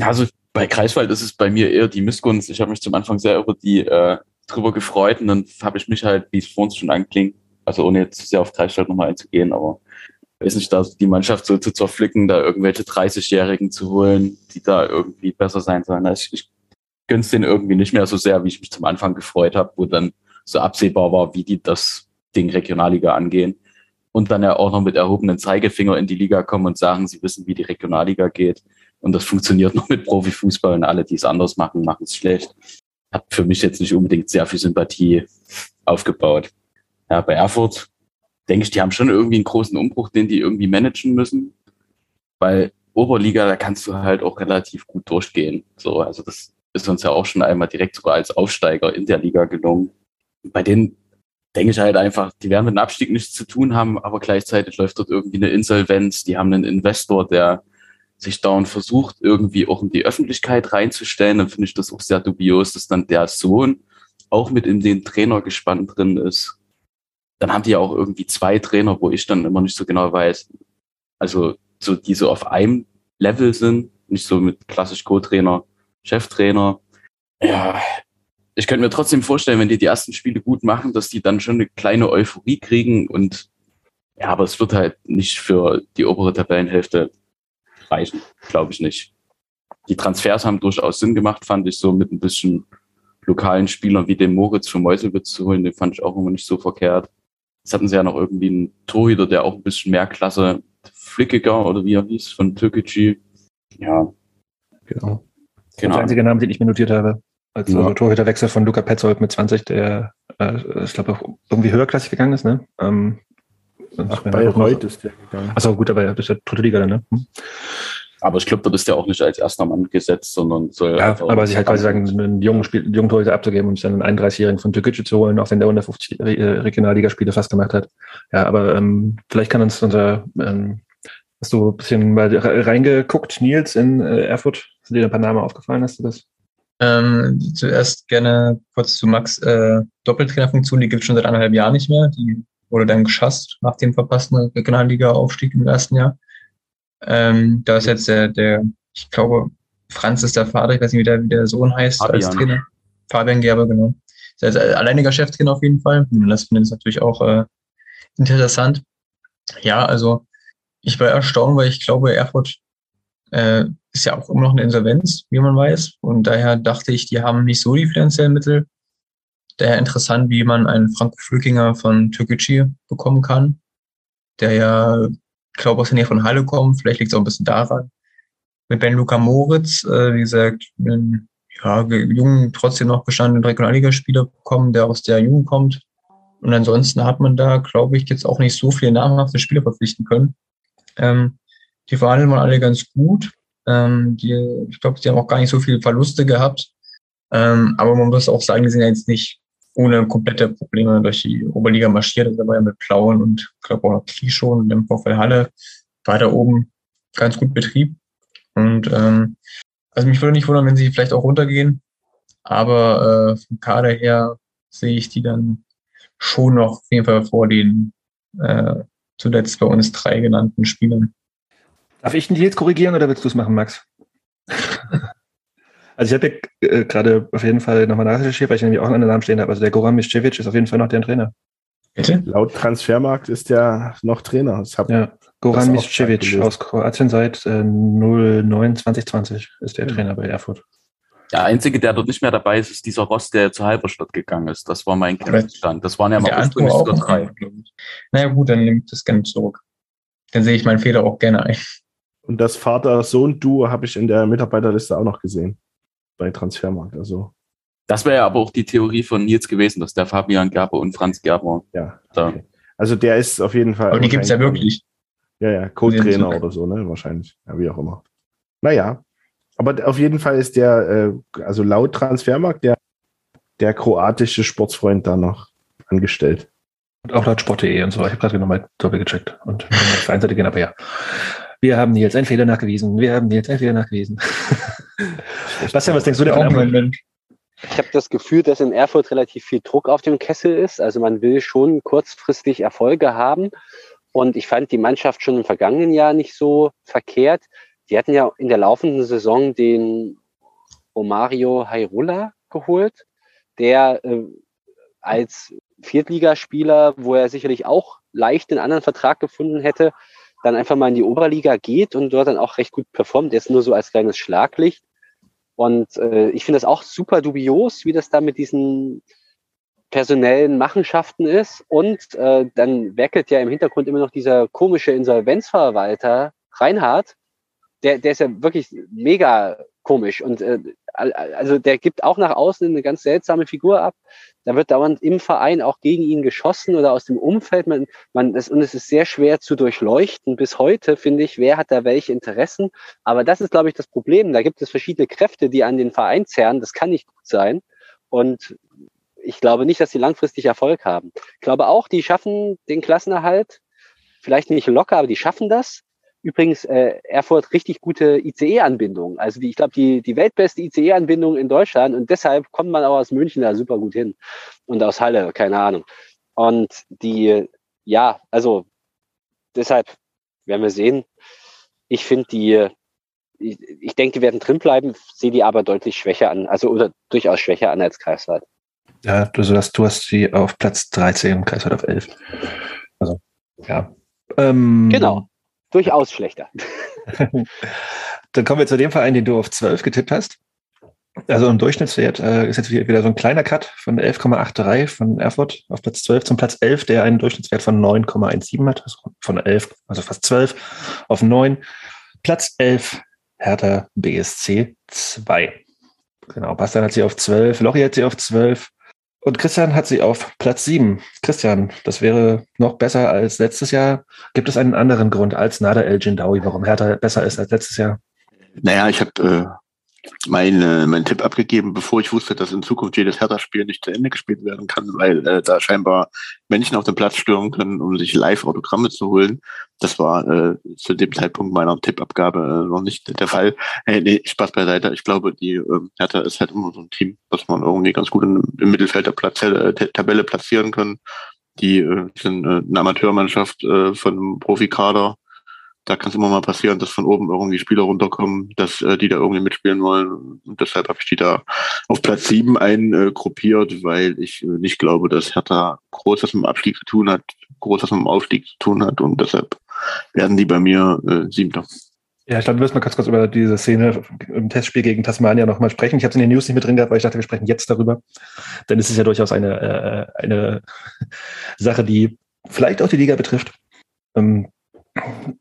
Also bei Greifswald ist es bei mir eher die Missgunst. Ich habe mich zum Anfang sehr über die äh, drüber gefreut und dann habe ich mich halt, wie es vor uns schon anklingt, also ohne jetzt sehr auf Greifswald nochmal einzugehen, aber weiß nicht, da die Mannschaft so zu zerflicken, da irgendwelche 30-Jährigen zu holen, die da irgendwie besser sein sollen. Also ich, ich gönn's denen irgendwie nicht mehr so sehr, wie ich mich zum Anfang gefreut habe, wo dann so absehbar war, wie die das Ding Regionalliga angehen. Und dann ja auch noch mit erhobenen Zeigefinger in die Liga kommen und sagen, sie wissen, wie die Regionalliga geht. Und das funktioniert [LAUGHS] nur mit Profifußball und alle, die es anders machen, machen es schlecht. Hat für mich jetzt nicht unbedingt sehr viel Sympathie aufgebaut. Ja, bei Erfurt denke ich, die haben schon irgendwie einen großen Umbruch, den die irgendwie managen müssen. Weil Oberliga, da kannst du halt auch relativ gut durchgehen. So, also das ist uns ja auch schon einmal direkt sogar als Aufsteiger in der Liga gelungen. Bei denen denke ich halt einfach, die werden mit dem Abstieg nichts zu tun haben, aber gleichzeitig läuft dort irgendwie eine Insolvenz. Die haben einen Investor, der sich dauernd versucht, irgendwie auch in die Öffentlichkeit reinzustellen. Dann finde ich das auch sehr dubios, dass dann der Sohn auch mit in den Trainergespann drin ist. Dann haben die ja auch irgendwie zwei Trainer, wo ich dann immer nicht so genau weiß, also so die so auf einem Level sind, nicht so mit klassisch Co-Trainer, Cheftrainer. Ja, ich könnte mir trotzdem vorstellen, wenn die die ersten Spiele gut machen, dass die dann schon eine kleine Euphorie kriegen und ja, aber es wird halt nicht für die obere Tabellenhälfte reichen, glaube ich nicht. Die Transfers haben durchaus Sinn gemacht, fand ich so mit ein bisschen lokalen Spielern wie dem Moritz für Meuselwitz zu holen, den fand ich auch immer nicht so verkehrt. Jetzt hatten sie ja noch irgendwie einen Torhüter, der auch ein bisschen mehr Klasse, Flickiger oder wie er hieß, von Türkgücü. Ja. Genau. Genau. Der einzige Name, den ich mir notiert habe. Als ja. also Torhüterwechsel von Luca Petzold mit 20, der, äh, ich glaube, auch irgendwie höherklassig gegangen ist, ne? Ähm, Ach, bei heute ist der gegangen. Achso, gut, aber das ist ja dritte Liga dann, ne? Hm. Aber ich glaube, da bist du ja auch nicht als erster Mann gesetzt, sondern soll. Ja, aber sich halt quasi sagen, einen jungen, Spiel, einen jungen Torhüter abzugeben und sich dann einen 31-Jährigen von Türkgücü zu holen, auch wenn der unter 50 äh, Regionalligaspiele fast gemacht hat. Ja, aber ähm, vielleicht kann uns unser, ähm, hast du ein bisschen mal reingeguckt, Nils, in äh, Erfurt? Sind dir ein paar Namen aufgefallen? Hast du das? Ähm, zuerst gerne kurz zu Max. Äh, Doppeltrainerfunktion, die gibt es schon seit anderthalb Jahren nicht mehr. Die wurde dann geschasst nach dem verpassten Regionalliga-Aufstieg im ersten Jahr. Ähm, da ist jetzt der, der, ich glaube, Franz ist der Vater, ich weiß nicht, wie der, wie der Sohn heißt Fabian. als Trainer. Fabian Gerber, genau. Das ist alleiniger Cheftrainer auf jeden Fall. Und das finde ich natürlich auch äh, interessant. Ja, also ich war erstaunt, weil ich glaube, Erfurt äh, ist ja auch immer noch eine Insolvenz, wie man weiß. Und daher dachte ich, die haben nicht so die finanziellen Mittel. Daher interessant, wie man einen Frank Flückinger von Türkgücü bekommen kann, der ja glaube, aus der Nähe von Halle kommen. Vielleicht liegt es auch ein bisschen daran. Mit Ben Luca Moritz, äh, wie gesagt, einen ja, jungen, trotzdem noch gestandenen Regionalligaspieler bekommen, der aus der Jugend kommt. Und ansonsten hat man da, glaube ich, jetzt auch nicht so viele namhafte Spieler verpflichten können. Ähm, die verhandeln waren alle ganz gut. Ähm, die, ich glaube, die haben auch gar nicht so viele Verluste gehabt. Ähm, aber man muss auch sagen, die sind ja jetzt nicht ohne komplette Probleme durch die Oberliga marschiert. Das war ja mit Plauen und ich glaube auch Klischow und dem VfL Halle weiter oben ganz gut Betrieb. Und ähm, also mich würde nicht wundern, wenn sie vielleicht auch runtergehen. Aber äh, vom Kader her sehe ich die dann schon noch auf jeden Fall vor den äh, zuletzt bei uns drei genannten Spielern. Darf ich den jetzt korrigieren oder willst du es machen, Max? [LAUGHS] Also ich habe äh, gerade auf jeden Fall nochmal nachrecherchiert, weil ich nämlich auch einen Namen stehen habe. Also der Goran Miscevic ist auf jeden Fall noch der Trainer. Bitte? Laut Transfermarkt ist der noch Trainer. Das ja, Goran Miscevic aus Kroatien seit äh, 09 2020 ist der mhm. Trainer bei Erfurt. Der einzige, der dort nicht mehr dabei ist, ist dieser Ross, der zur Halberstadt gegangen ist. Das war mein Kenntnisstand. Das waren ja mal ursprünglich sogar drei. Naja gut, dann nehme ich das gerne zurück. Dann sehe ich meinen Fehler auch gerne ein. Und das Vater-Sohn-Duo habe ich in der Mitarbeiterliste auch noch gesehen bei Transfermarkt. Also. Das wäre ja aber auch die Theorie von Nils gewesen, dass der Fabian Gerber und Franz Gerber. Ja. Okay. Also der ist auf jeden Fall. Aber die gibt es ja wirklich. Ja, ja, Co-Trainer oder so, ne? Wahrscheinlich. Ja, wie auch immer. Naja. Aber auf jeden Fall ist der, äh, also laut Transfermarkt, der, der kroatische Sportsfreund da noch angestellt. Und auch laut Sport.de und so. Ich habe gerade nochmal doppelt gecheckt und [LAUGHS] Vereinsseite gehen, aber ja. Wir haben jetzt einen Fehler nachgewiesen. Wir haben jetzt einen Fehler nachgewiesen. Bastian, was denkst du denn? Ich habe das Gefühl, dass in Erfurt relativ viel Druck auf dem Kessel ist. Also man will schon kurzfristig Erfolge haben. Und ich fand die Mannschaft schon im vergangenen Jahr nicht so verkehrt. Die hatten ja in der laufenden Saison den Omario Hairula geholt, der äh, als Viertligaspieler, wo er sicherlich auch leicht einen anderen Vertrag gefunden hätte, dann einfach mal in die Oberliga geht und dort dann auch recht gut performt. Der ist nur so als kleines Schlaglicht. Und äh, ich finde das auch super dubios, wie das da mit diesen personellen Machenschaften ist. Und äh, dann werkelt ja im Hintergrund immer noch dieser komische Insolvenzverwalter Reinhard. Der, der ist ja wirklich mega komisch. Und äh, also der gibt auch nach außen eine ganz seltsame Figur ab. Da wird dauernd im Verein auch gegen ihn geschossen oder aus dem Umfeld. Man, man, das, und es ist sehr schwer zu durchleuchten bis heute, finde ich, wer hat da welche Interessen. Aber das ist, glaube ich, das Problem. Da gibt es verschiedene Kräfte, die an den Verein zerren. Das kann nicht gut sein. Und ich glaube nicht, dass sie langfristig Erfolg haben. Ich glaube auch, die schaffen den Klassenerhalt. Vielleicht nicht locker, aber die schaffen das. Übrigens, äh, Erfurt richtig gute ICE-Anbindung. Also die, ich glaube, die, die weltbeste ICE-Anbindung in Deutschland und deshalb kommt man auch aus München da super gut hin. Und aus Halle, keine Ahnung. Und die, ja, also deshalb werden wir sehen. Ich finde die, ich, ich denke, die werden drin bleiben, sehe die aber deutlich schwächer an, also oder durchaus schwächer an als Kreiswald. Ja, du, hast, du hast sie auf Platz 13, Kreiswald auf 11. Also, ja. Ähm, genau durchaus schlechter. [LAUGHS] Dann kommen wir zu dem Verein, den du auf 12 getippt hast. Also im Durchschnittswert äh, ist jetzt wieder so ein kleiner Cut von 11,83 von Erfurt auf Platz 12 zum Platz 11, der einen Durchschnittswert von 9,17 hat, also von 11, also fast 12 auf 9. Platz 11, Hertha BSC 2. Genau, Bastian hat sie auf 12, Lochi hat sie auf 12, und Christian hat sie auf Platz sieben. Christian, das wäre noch besser als letztes Jahr. Gibt es einen anderen Grund als Nada El Jindawi, warum Hertha besser ist als letztes Jahr? Naja, ich habe äh, mein, mein Tipp abgegeben, bevor ich wusste, dass in Zukunft jedes Hertha-Spiel nicht zu Ende gespielt werden kann, weil äh, da scheinbar Menschen auf den Platz stürmen können, um sich Live-Autogramme zu holen. Das war äh, zu dem Zeitpunkt meiner Tippabgabe äh, noch nicht der Fall. Hey, nee, Spaß beiseite. Ich glaube, die äh, Hertha ist halt immer so ein Team, was man irgendwie ganz gut in, im Mittelfeld der Platz, äh, Tabelle platzieren kann. Die äh, sind äh, eine Amateurmannschaft äh, von einem Profikader da kann es immer mal passieren, dass von oben irgendwie Spieler runterkommen, dass äh, die da irgendwie mitspielen wollen. Und deshalb habe ich die da auf Platz sieben eingruppiert, äh, weil ich äh, nicht glaube, dass Hertha Großes mit dem Abstieg zu tun hat, Großes mit dem Aufstieg zu tun hat. Und deshalb werden die bei mir äh, siebter. Ja, ich glaube, wir müssen mal ganz kurz über diese Szene im Testspiel gegen Tasmania nochmal sprechen. Ich habe es in den News nicht mit drin gehabt, weil ich dachte, wir sprechen jetzt darüber. Denn es ist ja durchaus eine, äh, eine [LAUGHS] Sache, die vielleicht auch die Liga betrifft. Ähm,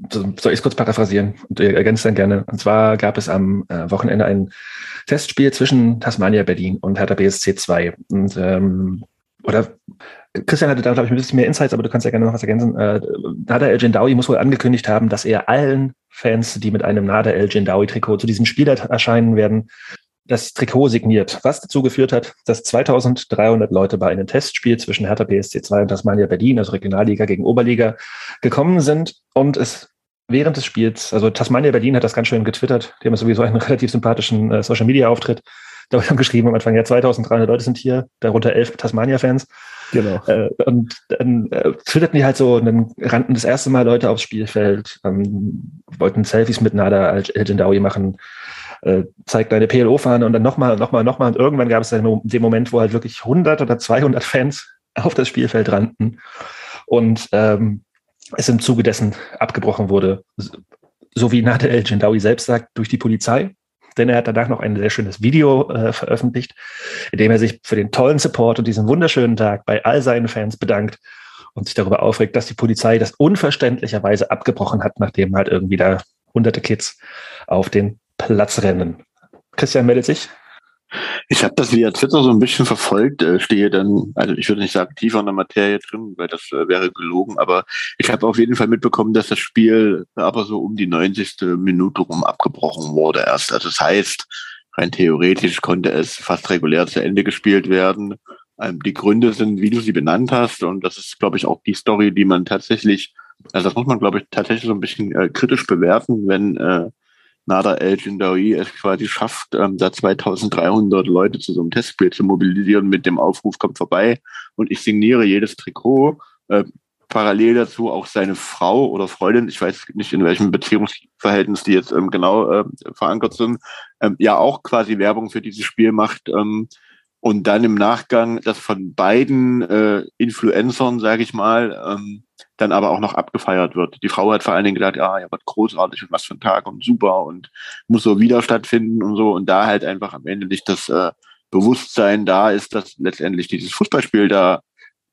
soll ich es kurz paraphrasieren und ergänzt dann gerne. Und zwar gab es am äh, Wochenende ein Testspiel zwischen Tasmania Berlin und Hertha BSC 2. Und ähm, oder Christian hatte da, glaube ich, ein bisschen mehr Insights, aber du kannst ja gerne noch was ergänzen. Äh, Nada El Jindawi muss wohl angekündigt haben, dass er allen Fans, die mit einem Nada El Jindawi Trikot zu diesem Spiel erscheinen werden, das Trikot signiert, was dazu geführt hat, dass 2300 Leute bei einem Testspiel zwischen Hertha BSC 2 und Tasmania Berlin, also Regionalliga gegen Oberliga, gekommen sind und es während des Spiels, also Tasmania Berlin hat das ganz schön getwittert, die haben sowieso einen [LAUGHS] relativ sympathischen äh, Social Media Auftritt. Da haben geschrieben am Anfang, ja, 2300 Leute sind hier, darunter elf Tasmania-Fans. Genau. Äh, und dann äh, twitterten die halt so, und dann rannten das erste Mal Leute aufs Spielfeld, ähm, wollten Selfies mit Nada Al-Jindawi machen, äh, zeigt deine PLO-Fahne und dann nochmal, nochmal, nochmal. Und irgendwann gab es dann den Moment, wo halt wirklich 100 oder 200 Fans [LAUGHS] auf das Spielfeld rannten und ähm, es im Zuge dessen abgebrochen wurde, so wie Nader El Jindawi selbst sagt, durch die Polizei. Denn er hat danach noch ein sehr schönes Video äh, veröffentlicht, in dem er sich für den tollen Support und diesen wunderschönen Tag bei all seinen Fans bedankt und sich darüber aufregt, dass die Polizei das unverständlicherweise abgebrochen hat, nachdem halt irgendwie da hunderte Kids auf den Platzrennen. Christian meldet sich. Ich habe das via Twitter so ein bisschen verfolgt, äh, stehe dann, also ich würde nicht sagen tiefer in der Materie drin, weil das äh, wäre gelogen, aber ich habe auf jeden Fall mitbekommen, dass das Spiel aber so um die 90. Minute rum abgebrochen wurde erst. Also das heißt, rein theoretisch konnte es fast regulär zu Ende gespielt werden. Ähm, die Gründe sind, wie du sie benannt hast, und das ist, glaube ich, auch die Story, die man tatsächlich, also das muss man, glaube ich, tatsächlich so ein bisschen äh, kritisch bewerten, wenn äh, Nada El Jindawi es quasi schafft, ähm, da 2300 Leute zu so einem Testspiel zu mobilisieren mit dem Aufruf, kommt vorbei und ich signiere jedes Trikot. Äh, parallel dazu auch seine Frau oder Freundin, ich weiß nicht, in welchem Beziehungsverhältnis die jetzt ähm, genau äh, verankert sind, ähm, ja auch quasi Werbung für dieses Spiel macht. Ähm, und dann im Nachgang das von beiden äh, Influencern, sage ich mal, ähm, dann aber auch noch abgefeiert wird. Die Frau hat vor allen Dingen gedacht, ja, ja, was großartig und was für ein Tag und super und muss so wieder stattfinden und so. Und da halt einfach am Ende nicht das äh, Bewusstsein da ist, dass letztendlich dieses Fußballspiel da,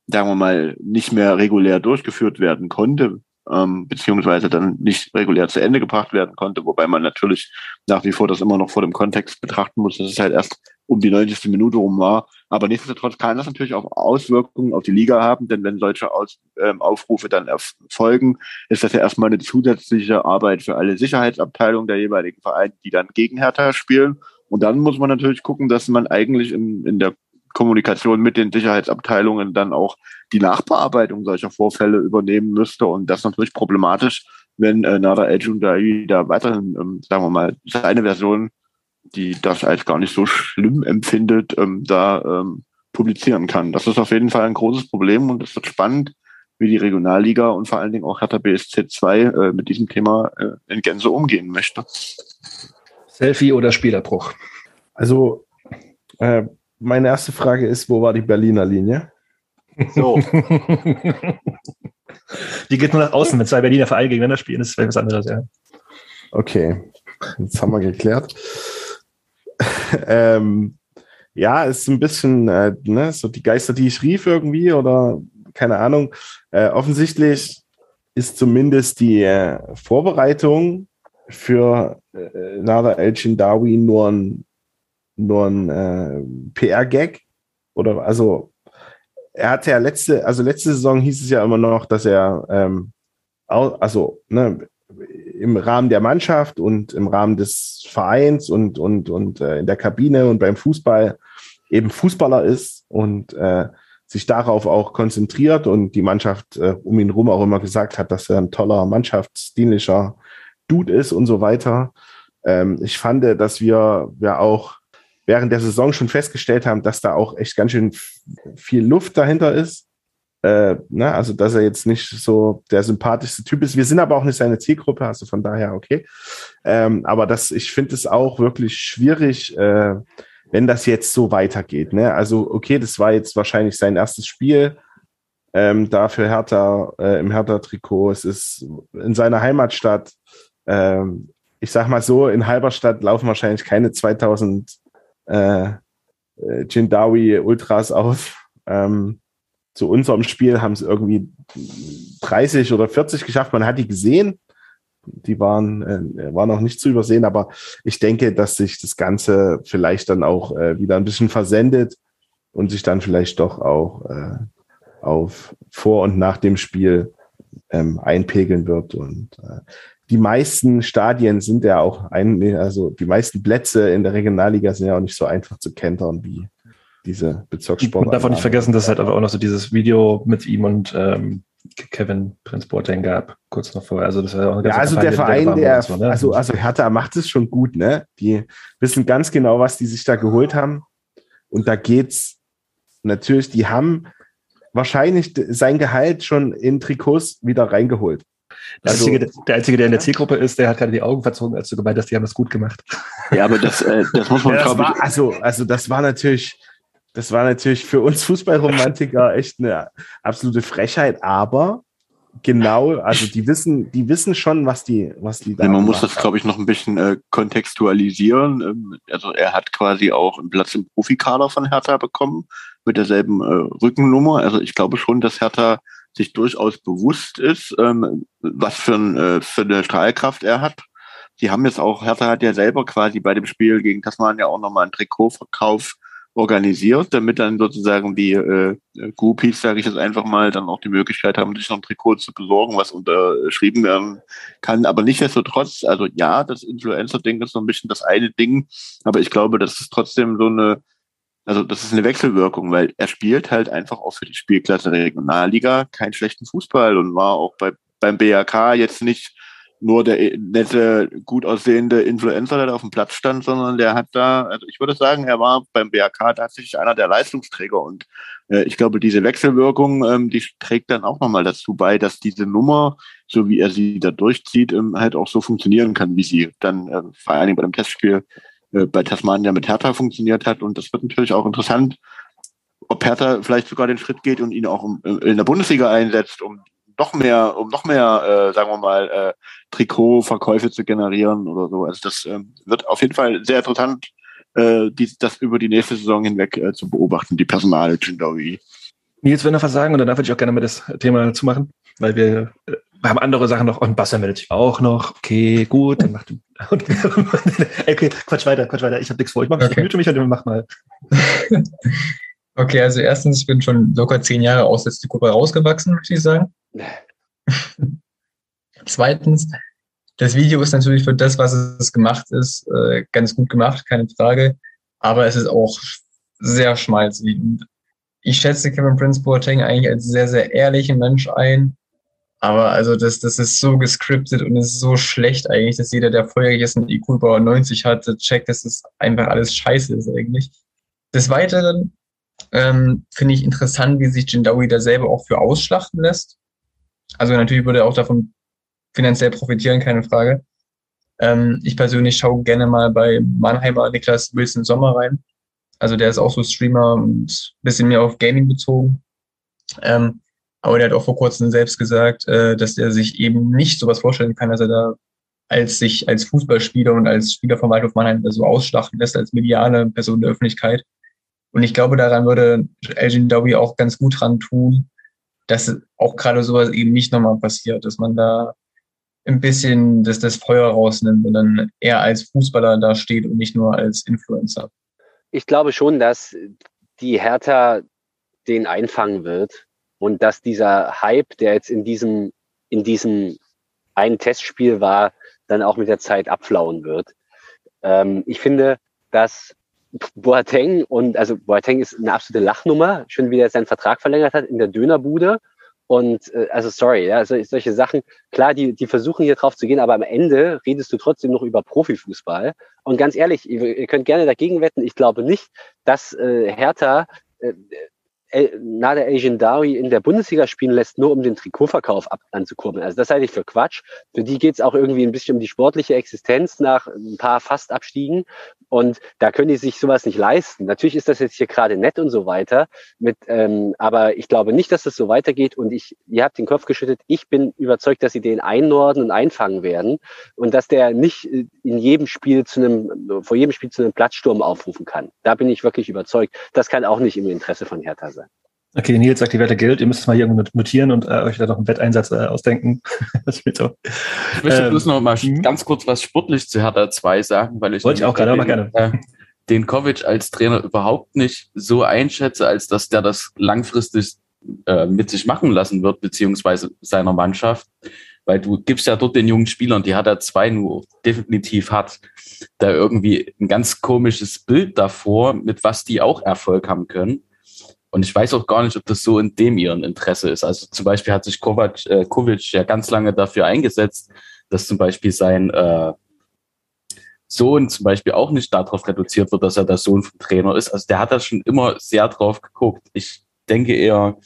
sagen wir mal, nicht mehr regulär durchgeführt werden konnte, ähm, beziehungsweise dann nicht regulär zu Ende gebracht werden konnte, wobei man natürlich nach wie vor das immer noch vor dem Kontext betrachten muss, dass es halt erst um die 90. Minute rum war. Aber nichtsdestotrotz kann das natürlich auch Auswirkungen auf die Liga haben, denn wenn solche Aus, ähm, Aufrufe dann erfolgen, ist das ja erstmal eine zusätzliche Arbeit für alle Sicherheitsabteilungen der jeweiligen Vereine, die dann gegen Hertha spielen. Und dann muss man natürlich gucken, dass man eigentlich in, in der Kommunikation mit den Sicherheitsabteilungen dann auch die Nachbearbeitung solcher Vorfälle übernehmen müsste. Und das ist natürlich problematisch, wenn äh, Nada El da weiterhin, ähm, sagen wir mal, seine Version, die das als gar nicht so schlimm empfindet, ähm, da ähm, publizieren kann. Das ist auf jeden Fall ein großes Problem und es wird spannend, wie die Regionalliga und vor allen Dingen auch Hertha BSC 2 äh, mit diesem Thema äh, in Gänze umgehen möchte. Selfie oder Spielerbruch? Also, äh, meine erste Frage ist, wo war die Berliner Linie? So. [LAUGHS] die geht nur nach außen, wenn zwei Berliner Vereine gegeneinander spielen, das ist was anderes, ja. Okay, jetzt haben wir geklärt. [LAUGHS] ähm, ja, ist ein bisschen äh, ne, so die Geister, die ich rief irgendwie oder keine Ahnung. Äh, offensichtlich ist zumindest die äh, Vorbereitung für äh, Nada El Chindawi nur ein, nur ein äh, PR-Gag oder also er hatte ja letzte, also letzte Saison hieß es ja immer noch, dass er ähm, also ne, im Rahmen der Mannschaft und im Rahmen des Vereins und, und, und äh, in der Kabine und beim Fußball eben Fußballer ist und äh, sich darauf auch konzentriert und die Mannschaft äh, um ihn rum auch immer gesagt hat, dass er ein toller mannschaftsdienlicher Dude ist und so weiter. Ähm, ich fand, dass wir ja auch während der Saison schon festgestellt haben, dass da auch echt ganz schön viel Luft dahinter ist. Äh, ne? Also, dass er jetzt nicht so der sympathischste Typ ist. Wir sind aber auch nicht seine Zielgruppe, also von daher okay. Ähm, aber das, ich finde es auch wirklich schwierig, äh, wenn das jetzt so weitergeht. Ne? Also, okay, das war jetzt wahrscheinlich sein erstes Spiel. Ähm, dafür Hertha äh, im Hertha-Trikot. Es ist in seiner Heimatstadt. Ähm, ich sag mal so, in Halberstadt laufen wahrscheinlich keine 2000 äh, äh, Jindawi Ultras auf. Ähm, zu unserem Spiel haben es irgendwie 30 oder 40 geschafft. Man hat die gesehen. Die waren, äh, waren auch nicht zu übersehen, aber ich denke, dass sich das Ganze vielleicht dann auch äh, wieder ein bisschen versendet und sich dann vielleicht doch auch äh, auf vor und nach dem Spiel ähm, einpegeln wird. Und äh, die meisten Stadien sind ja auch ein, also die meisten Plätze in der Regionalliga sind ja auch nicht so einfach zu kentern wie diese Bezirkssport. Man darf auch nicht vergessen, dass es halt aber auch noch so dieses Video mit ihm und ähm, Kevin Prince Boateng gab, kurz noch vorher. Also, das war auch eine ja, also der Verein, der, so, ne? also, also Hertha macht es schon gut, ne? Die wissen ganz genau, was die sich da geholt haben. Und da geht's natürlich, die haben wahrscheinlich sein Gehalt schon in Trikots wieder reingeholt. Der, also, Einzige, der Einzige, der in der Zielgruppe ist, der hat gerade die Augen verzogen, als du gemeint hast, die haben das gut gemacht. Ja, aber das, äh, das muss man, ja, das war, also, also das war natürlich, das war natürlich für uns Fußballromantiker [LAUGHS] echt eine absolute Frechheit, aber genau, also die wissen, die wissen schon, was die, was die da. Ja, man muss das, glaube ich, noch ein bisschen äh, kontextualisieren. Ähm, also er hat quasi auch einen Platz im Profikader von Hertha bekommen mit derselben äh, Rückennummer. Also ich glaube schon, dass Hertha sich durchaus bewusst ist, ähm, was für, ein, äh, für eine Strahlkraft er hat. Die haben jetzt auch, Hertha hat ja selber quasi bei dem Spiel gegen Tasmania auch nochmal einen Trikotverkauf organisiert, damit dann sozusagen die äh, Groupies, sage ich jetzt einfach mal, dann auch die Möglichkeit haben, sich noch ein Trikot zu besorgen, was unterschrieben werden kann. Aber nichtsdestotrotz, also ja, das Influencer-Ding ist so ein bisschen das eine Ding, aber ich glaube, das ist trotzdem so eine, also das ist eine Wechselwirkung, weil er spielt halt einfach auch für die Spielklasse Regionalliga keinen schlechten Fußball und war auch bei, beim BRK jetzt nicht nur der nette, gut aussehende Influencer, der da auf dem Platz stand, sondern der hat da, also ich würde sagen, er war beim BRK tatsächlich einer der Leistungsträger. Und äh, ich glaube, diese Wechselwirkung, ähm, die trägt dann auch nochmal dazu bei, dass diese Nummer, so wie er sie da durchzieht, ähm, halt auch so funktionieren kann, wie sie dann äh, vor allen Dingen bei dem Testspiel äh, bei Tasmania mit Hertha funktioniert hat. Und das wird natürlich auch interessant, ob Hertha vielleicht sogar den Schritt geht und ihn auch in der Bundesliga einsetzt, um noch mehr, um noch mehr, äh, sagen wir mal, äh, Trikotverkäufe zu generieren oder so. Also das ähm, wird auf jeden Fall sehr interessant, äh, die, das über die nächste Saison hinweg äh, zu beobachten, die Personale Jindawi. Nils will noch was sagen und danach würde ich auch gerne mal das Thema zumachen, weil wir äh, wir haben andere Sachen noch und Basser meldet sich auch noch. Okay, gut, dann macht [LAUGHS] [LAUGHS] okay, quatsch weiter, quatsch weiter. Ich habe nichts vor. Ich, mach, okay. ich mich und mach mal. [LAUGHS] okay, also erstens, ich bin schon locker zehn Jahre aus die Gruppe rausgewachsen, möchte ich sagen. [LAUGHS] Zweitens, das Video ist natürlich für das, was es gemacht ist, äh, ganz gut gemacht, keine Frage. Aber es ist auch sehr schmalzig. Ich schätze Kevin Prince Boateng eigentlich als sehr, sehr ehrlichen Mensch ein aber also das, das ist so gescriptet und ist so schlecht eigentlich, dass jeder, der vorher jetzt einen IQ über 90 hatte, checkt, dass das einfach alles scheiße ist eigentlich. Des Weiteren ähm, finde ich interessant, wie sich Jindawi da selber auch für ausschlachten lässt. Also natürlich würde er auch davon finanziell profitieren, keine Frage. Ähm, ich persönlich schaue gerne mal bei Mannheimer Niklas Wilson Sommer rein. Also der ist auch so Streamer und bisschen mehr auf Gaming bezogen. Ähm, aber der hat auch vor kurzem selbst gesagt, äh, dass er sich eben nicht sowas vorstellen kann, dass er da als sich als Fußballspieler und als Spieler von Waldhof Mannheim so ausschlachten lässt, als mediale Person der Öffentlichkeit. Und ich glaube, daran würde Elgin Dowie auch ganz gut dran tun, dass auch gerade sowas eben nicht nochmal passiert, dass man da ein bisschen das, das Feuer rausnimmt und dann eher als Fußballer da steht und nicht nur als Influencer. Ich glaube schon, dass die Hertha den einfangen wird und dass dieser Hype, der jetzt in diesem, in diesem einen Testspiel war, dann auch mit der Zeit abflauen wird. Ähm, ich finde, dass Boateng und also Boateng ist eine absolute Lachnummer, schon wie er seinen Vertrag verlängert hat in der Dönerbude. Und äh, also sorry, ja, solche Sachen, klar, die, die versuchen hier drauf zu gehen, aber am Ende redest du trotzdem noch über Profifußball. Und ganz ehrlich, ihr, ihr könnt gerne dagegen wetten, ich glaube nicht, dass äh, Hertha äh, Nader Dawi in der Bundesliga spielen lässt, nur um den Trikotverkauf ab anzukurbeln. Also das halte ich für Quatsch. Für die geht es auch irgendwie ein bisschen um die sportliche Existenz nach ein paar Fastabstiegen. Und da können die sich sowas nicht leisten. Natürlich ist das jetzt hier gerade nett und so weiter. Mit, ähm, aber ich glaube nicht, dass das so weitergeht. Und ich, ihr habt den Kopf geschüttet. Ich bin überzeugt, dass sie den einnorden und einfangen werden und dass der nicht äh, in jedem Spiel zu einem, vor jedem Spiel zu einem Platzsturm aufrufen kann. Da bin ich wirklich überzeugt. Das kann auch nicht im Interesse von Hertha sein. Okay, Nils sagt, die Wette gilt. Ihr müsst es mal hier irgendwo notieren und äh, euch da noch einen Wetteinsatz äh, ausdenken. [LAUGHS] ich möchte ähm, bloß noch mal mhm. ganz kurz was sportlich zu Hertha 2 sagen, weil ich, Wollte ich auch gerade, aber gerne. Äh, den Kovic als Trainer überhaupt nicht so einschätze, als dass der das langfristig äh, mit sich machen lassen wird, beziehungsweise seiner Mannschaft. Weil du gibst ja dort den jungen Spielern, die er zwei nur definitiv hat, da irgendwie ein ganz komisches Bild davor, mit was die auch Erfolg haben können. Und ich weiß auch gar nicht, ob das so in dem ihren Interesse ist. Also zum Beispiel hat sich Kovac, äh, Kovic ja ganz lange dafür eingesetzt, dass zum Beispiel sein äh, Sohn zum Beispiel auch nicht darauf reduziert wird, dass er der Sohn vom Trainer ist. Also der hat da schon immer sehr drauf geguckt. Ich denke eher,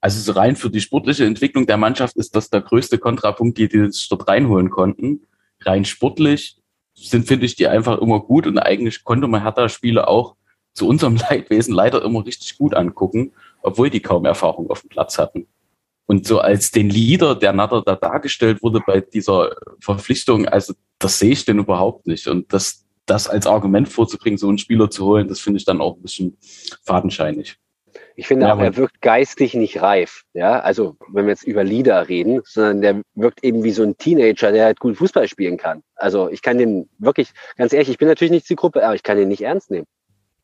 also so rein für die sportliche Entwicklung der Mannschaft ist das der größte Kontrapunkt, die die sich dort reinholen konnten. Rein sportlich sind, finde ich, die einfach immer gut und eigentlich konnte man Hertha-Spiele auch zu unserem [LAUGHS] Leidwesen leider immer richtig gut angucken, obwohl die kaum Erfahrung auf dem Platz hatten. Und so als den Leader, der Natter da dargestellt wurde bei dieser Verpflichtung, also das sehe ich denn überhaupt nicht. Und das, das als Argument vorzubringen, so einen Spieler zu holen, das finde ich dann auch ein bisschen fadenscheinig. Ich finde ja, auch, er wirkt geistig nicht reif. Ja, also wenn wir jetzt über Leader reden, sondern der wirkt eben wie so ein Teenager, der halt gut Fußball spielen kann. Also ich kann den wirklich, ganz ehrlich, ich bin natürlich nicht die Gruppe, aber ich kann den nicht ernst nehmen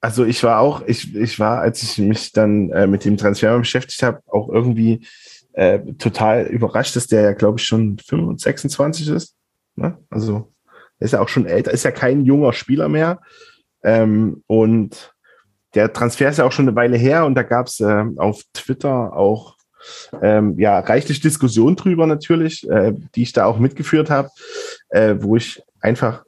also ich war auch, ich, ich war, als ich mich dann äh, mit dem Transfer beschäftigt habe, auch irgendwie äh, total überrascht, dass der ja, glaube ich, schon 25, 26 ist. Ne? Also ist ja auch schon älter, ist ja kein junger Spieler mehr. Ähm, und der Transfer ist ja auch schon eine Weile her und da gab es äh, auf Twitter auch ähm, ja reichlich Diskussion drüber natürlich, äh, die ich da auch mitgeführt habe, äh, wo ich einfach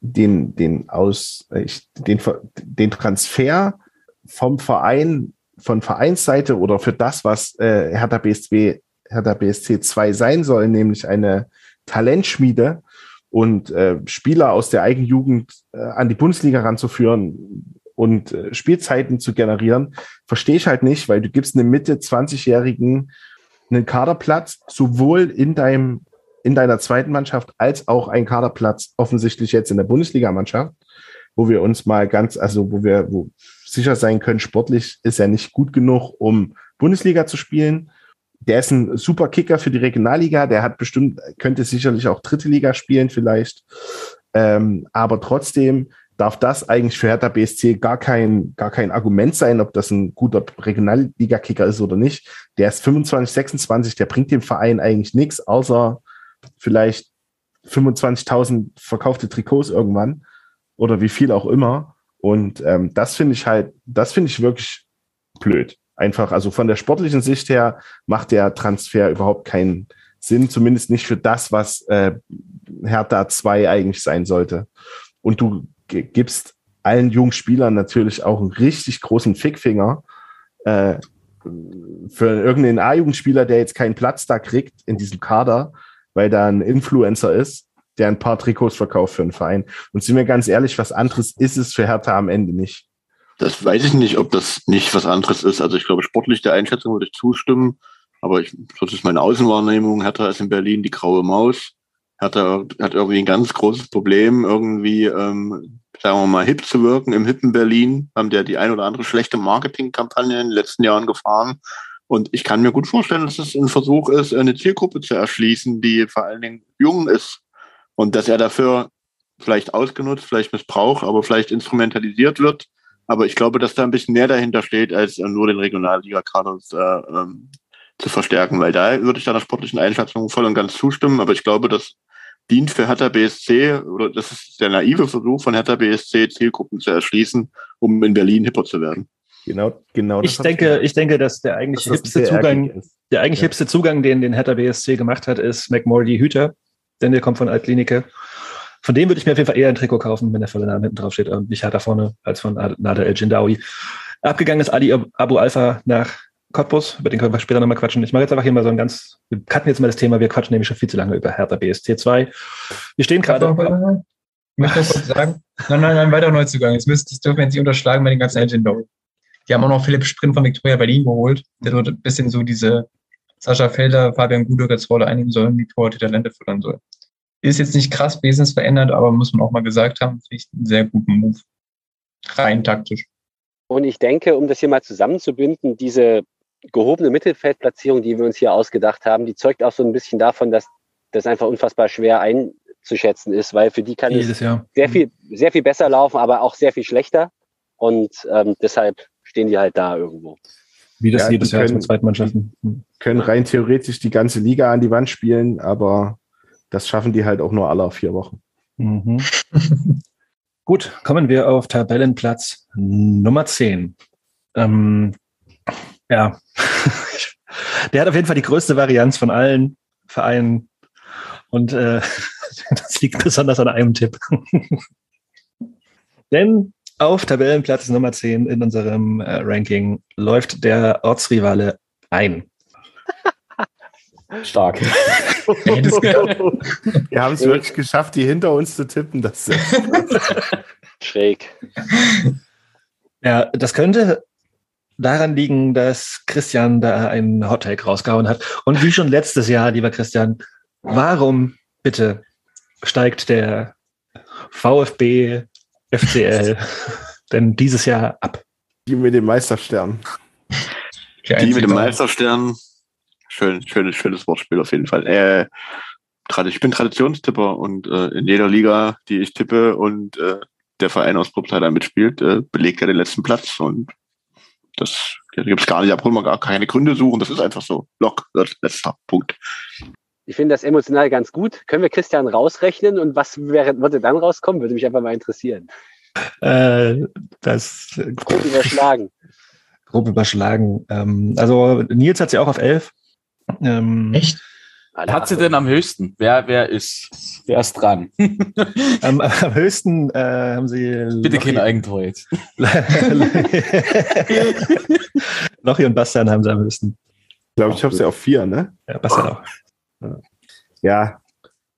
den, den aus, ich, den, den Transfer vom Verein, von Vereinsseite oder für das, was äh, Hertha BSC, Hertha BSC 2 sein soll, nämlich eine Talentschmiede und äh, Spieler aus der Eigenjugend äh, an die Bundesliga ranzuführen und äh, Spielzeiten zu generieren, verstehe ich halt nicht, weil du gibst einem Mitte 20-Jährigen einen Kaderplatz, sowohl in deinem in deiner zweiten Mannschaft als auch ein Kaderplatz offensichtlich jetzt in der Bundesligamannschaft, wo wir uns mal ganz, also wo wir wo sicher sein können, sportlich ist er nicht gut genug, um Bundesliga zu spielen. der ist ein super Kicker für die Regionalliga. Der hat bestimmt, könnte sicherlich auch dritte Liga spielen vielleicht. Ähm, aber trotzdem darf das eigentlich für Hertha BSC gar kein, gar kein Argument sein, ob das ein guter Regionalliga-Kicker ist oder nicht. Der ist 25, 26, der bringt dem Verein eigentlich nichts, außer vielleicht 25.000 verkaufte Trikots irgendwann oder wie viel auch immer. Und ähm, das finde ich halt, das finde ich wirklich blöd. Einfach, also von der sportlichen Sicht her macht der Transfer überhaupt keinen Sinn, zumindest nicht für das, was äh, Hertha 2 eigentlich sein sollte. Und du gibst allen jungen Spielern natürlich auch einen richtig großen Fickfinger. Äh, für irgendeinen A-Jugendspieler, der jetzt keinen Platz da kriegt in diesem Kader, weil da ein Influencer ist, der ein paar Trikots verkauft für einen Verein. Und sind wir ganz ehrlich, was anderes ist es für Hertha am Ende nicht. Das weiß ich nicht, ob das nicht was anderes ist. Also ich glaube, sportlich der Einschätzung würde ich zustimmen. Aber ich, das ist meine Außenwahrnehmung. Hertha ist in Berlin die graue Maus. Hertha hat irgendwie ein ganz großes Problem, irgendwie, ähm, sagen wir mal, hip zu wirken im hippen Berlin. Haben der die ein oder andere schlechte Marketingkampagne in den letzten Jahren gefahren. Und ich kann mir gut vorstellen, dass es ein Versuch ist, eine Zielgruppe zu erschließen, die vor allen Dingen jung ist. Und dass er dafür vielleicht ausgenutzt, vielleicht missbraucht, aber vielleicht instrumentalisiert wird. Aber ich glaube, dass da ein bisschen mehr dahinter steht, als nur den Regionalliga-Kader äh, ähm, zu verstärken, weil da würde ich deiner sportlichen Einschätzung voll und ganz zustimmen. Aber ich glaube, das dient für Hertha BSC, oder das ist der naive Versuch von Hertha BSC, Zielgruppen zu erschließen, um in Berlin hipper zu werden. Genau, genau. Ich denke, ich denke, dass der eigentlich das hipste Zugang, der eigentlich ja. hipste Zugang, den den Hertha BSC gemacht hat, ist McMordy Hüter, denn der kommt von Altklinike. Von dem würde ich mir auf jeden Fall eher ein Trikot kaufen, wenn der volle Name hinten drauf steht und nicht Hertha vorne, als von Nader El Jindawi. Abgegangen ist Ali Abu Alpha nach Cottbus, über den können wir später nochmal quatschen. Ich mache jetzt einfach hier mal so ein ganz, wir cutten jetzt mal das Thema, wir quatschen nämlich schon viel zu lange über Hertha BSC 2. Wir stehen gerade. Ich möchte noch kurz sagen, nein, nein, nein, weiter Neuzugang. Jetzt müsst, das dürfen wir jetzt nicht unterschlagen bei den ganzen Legendary. Die haben auch noch Philipp Sprint von Victoria Berlin geholt, der dort ein bisschen so diese Sascha Felder, Fabian Gudöckers Rolle einnehmen soll und die Torhüter-Talente füttern soll. Ist jetzt nicht krass wesensverändert, aber muss man auch mal gesagt haben, finde ich einen sehr guten Move. Rein taktisch. Und ich denke, um das hier mal zusammenzubinden, diese gehobene Mittelfeldplatzierung, die wir uns hier ausgedacht haben, die zeugt auch so ein bisschen davon, dass das einfach unfassbar schwer einzuschätzen ist, weil für die kann Jedes es Jahr. sehr viel, sehr viel besser laufen, aber auch sehr viel schlechter. Und ähm, deshalb stehen die halt da irgendwo. Wie das ja, jedes Jahr mit Zweitmannschaften. Hm. Können rein theoretisch die ganze Liga an die Wand spielen, aber das schaffen die halt auch nur alle auf vier Wochen. Mhm. [LAUGHS] Gut, kommen wir auf Tabellenplatz Nummer 10. Ähm, ja, [LAUGHS] der hat auf jeden Fall die größte Varianz von allen Vereinen. Und äh, [LAUGHS] das liegt besonders an einem Tipp. Denn auf Tabellenplatz Nummer 10 in unserem äh, Ranking läuft der Ortsrivale ein. [LAUGHS] Stark. Wir haben es wirklich geschafft, die hinter uns zu tippen. Das [LAUGHS] Schräg. Ja, das könnte daran liegen, dass Christian da einen Hottake rausgehauen hat. Und wie schon letztes Jahr, lieber Christian, warum bitte steigt der VfB FCL [LAUGHS] denn dieses Jahr ab? Die mit dem Meisterstern. Die mit dem Meisterstern. Schön, schönes, schönes Wortspiel auf jeden Fall. Äh, ich bin Traditionstipper und äh, in jeder Liga, die ich tippe und äh, der Verein aus Probstheim mitspielt, äh, belegt er den letzten Platz und das da gibt es gar nicht, da brauchen wir gar keine Gründe suchen, das ist einfach so. Lock, letzter Punkt. Ich finde das emotional ganz gut. Können wir Christian rausrechnen und was wäre, würde dann rauskommen? Würde mich einfach mal interessieren. Äh, das grob überschlagen. Grob überschlagen. Ähm, also Nils hat sie auch auf elf. Ähm, Echt? Wer hat sie denn am höchsten? Wer, wer ist, wer ist dran? [LAUGHS] am, am höchsten äh, haben sie. Bitte kein Eigentor jetzt. [LAUGHS] Lochi und Bastian haben sie am höchsten. Ich glaube, ich habe sie auf vier, ne? Ja, Bastian auch. Ja,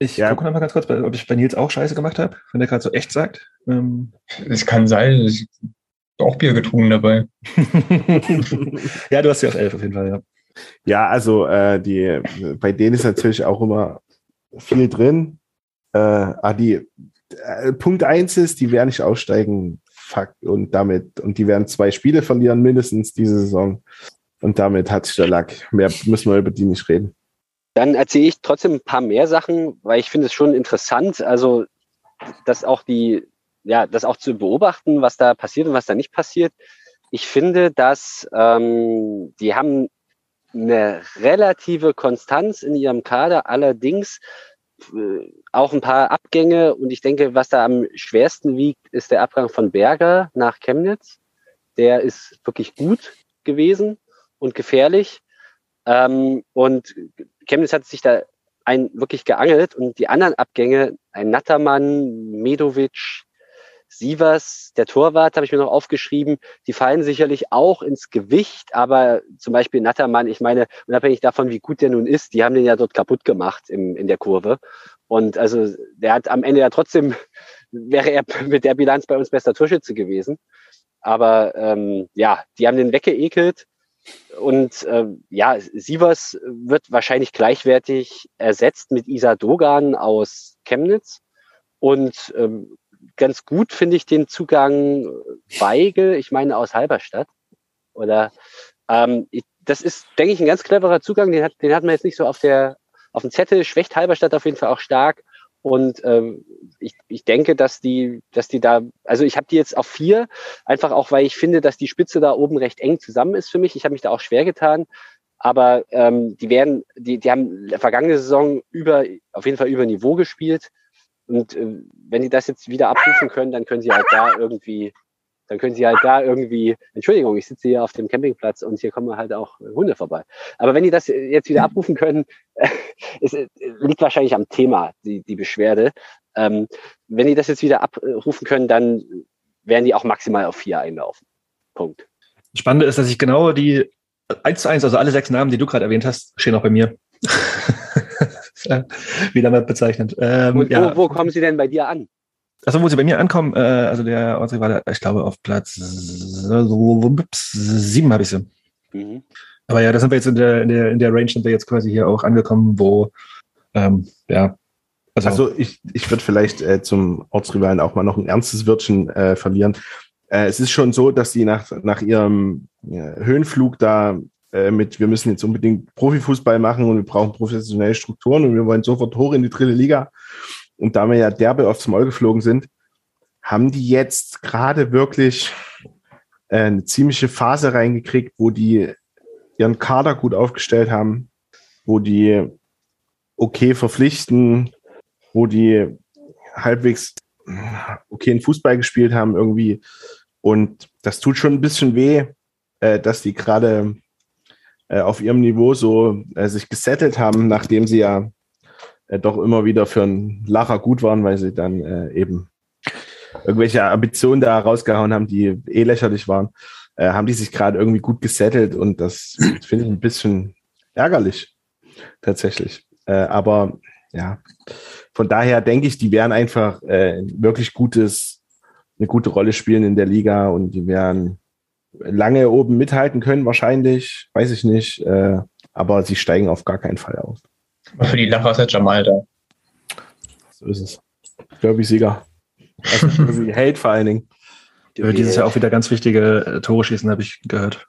ich ja. gucke noch mal ganz kurz, ob ich bei Nils auch Scheiße gemacht habe, wenn der gerade so echt sagt. Ähm. Es kann sein, ich habe auch Bier getrunken dabei. [LAUGHS] ja, du hast sie auf elf auf jeden Fall, ja. Ja, also äh, die, bei denen ist natürlich auch immer viel drin. Äh, ah, die, äh, Punkt eins ist, die werden nicht aussteigen. Fuck, und damit, und die werden zwei Spiele verlieren, mindestens diese Saison. Und damit hat sich der Lack. Mehr müssen wir über die nicht reden. Dann erzähle ich trotzdem ein paar mehr Sachen, weil ich finde es schon interessant, also das auch die, ja, das auch zu beobachten, was da passiert und was da nicht passiert. Ich finde, dass ähm, die haben eine relative Konstanz in ihrem Kader, allerdings äh, auch ein paar Abgänge und ich denke, was da am schwersten wiegt, ist der Abgang von Berger nach Chemnitz. Der ist wirklich gut gewesen und gefährlich. Ähm, und Chemnitz hat sich da ein wirklich geangelt und die anderen Abgänge, ein Nattermann, Medovic, Sievers, der Torwart, habe ich mir noch aufgeschrieben, die fallen sicherlich auch ins Gewicht, aber zum Beispiel Nattermann, ich meine, unabhängig davon, wie gut der nun ist, die haben den ja dort kaputt gemacht im, in der Kurve. Und also der hat am Ende ja trotzdem, [LAUGHS] wäre er [LAUGHS] mit der Bilanz bei uns bester Torschütze gewesen. Aber ähm, ja, die haben den weggeekelt. Und ähm, ja, Sievers wird wahrscheinlich gleichwertig ersetzt mit Isa Dogan aus Chemnitz. Und ähm, ganz gut finde ich den Zugang Weigel, ich meine aus Halberstadt. Oder ähm, ich, das ist, denke ich, ein ganz cleverer Zugang. Den hat, den hat man jetzt nicht so auf der auf dem Zettel. Schwächt Halberstadt auf jeden Fall auch stark. Und ähm, ich, ich denke, dass die, dass die da, also ich habe die jetzt auf vier, einfach auch, weil ich finde, dass die Spitze da oben recht eng zusammen ist für mich. Ich habe mich da auch schwer getan. Aber ähm, die werden, die, die haben vergangene Saison über, auf jeden Fall über Niveau gespielt. Und äh, wenn die das jetzt wieder abrufen können, dann können sie halt da irgendwie, dann können sie halt da irgendwie, Entschuldigung, ich sitze hier auf dem Campingplatz und hier kommen halt auch Hunde vorbei. Aber wenn die das jetzt wieder abrufen können, [LAUGHS] äh, es liegt wahrscheinlich am Thema, die, die Beschwerde. Ähm, wenn die das jetzt wieder abrufen können, dann werden die auch maximal auf vier einlaufen. Punkt. Spannende ist, dass ich genau die eins zu eins, also alle sechs Namen, die du gerade erwähnt hast, stehen auch bei mir. [LAUGHS] Wieder mal bezeichnet. Ähm, wo, ja. wo, kommen sie denn bei dir an? Also wo sie bei mir ankommen, äh, also der Ortsrivale, ich glaube auf Platz so, sieben habe ich sie. Mhm. Aber ja, da sind wir jetzt in der, in der, in der Range sind wir jetzt quasi hier auch angekommen, wo ähm, ja. Also, also ich, ich würde vielleicht äh, zum Ortsrivalen auch mal noch ein ernstes Wörtchen äh, verlieren. Äh, es ist schon so, dass sie nach, nach ihrem ja, Höhenflug da äh, mit, wir müssen jetzt unbedingt Profifußball machen und wir brauchen professionelle Strukturen und wir wollen sofort hoch in die dritte Liga. Und da wir ja derbe aufs Maul geflogen sind, haben die jetzt gerade wirklich äh, eine ziemliche Phase reingekriegt, wo die ihren Kader gut aufgestellt haben, wo die okay verpflichten, wo die halbwegs okay in Fußball gespielt haben irgendwie. Und das tut schon ein bisschen weh, äh, dass die gerade äh, auf ihrem Niveau so sich gesettelt haben, nachdem sie ja äh, doch immer wieder für einen Lacher gut waren, weil sie dann äh, eben irgendwelche Ambitionen da rausgehauen haben, die eh lächerlich waren, äh, haben die sich gerade irgendwie gut gesettelt und das [CLEARS THROAT] finde ich ein bisschen ärgerlich tatsächlich. Äh, aber ja, von daher denke ich, die werden einfach äh, wirklich gutes, eine gute Rolle spielen in der Liga und die werden lange oben mithalten können, wahrscheinlich, weiß ich nicht. Äh, aber sie steigen auf gar keinen Fall auf. Für die Lacher ist ja Jamal da. So ist es. Derby-Sieger. Also [LAUGHS] Held vor allen Dingen. Wird dieses Jahr auch wieder ganz wichtige äh, Tore schießen, habe ich gehört.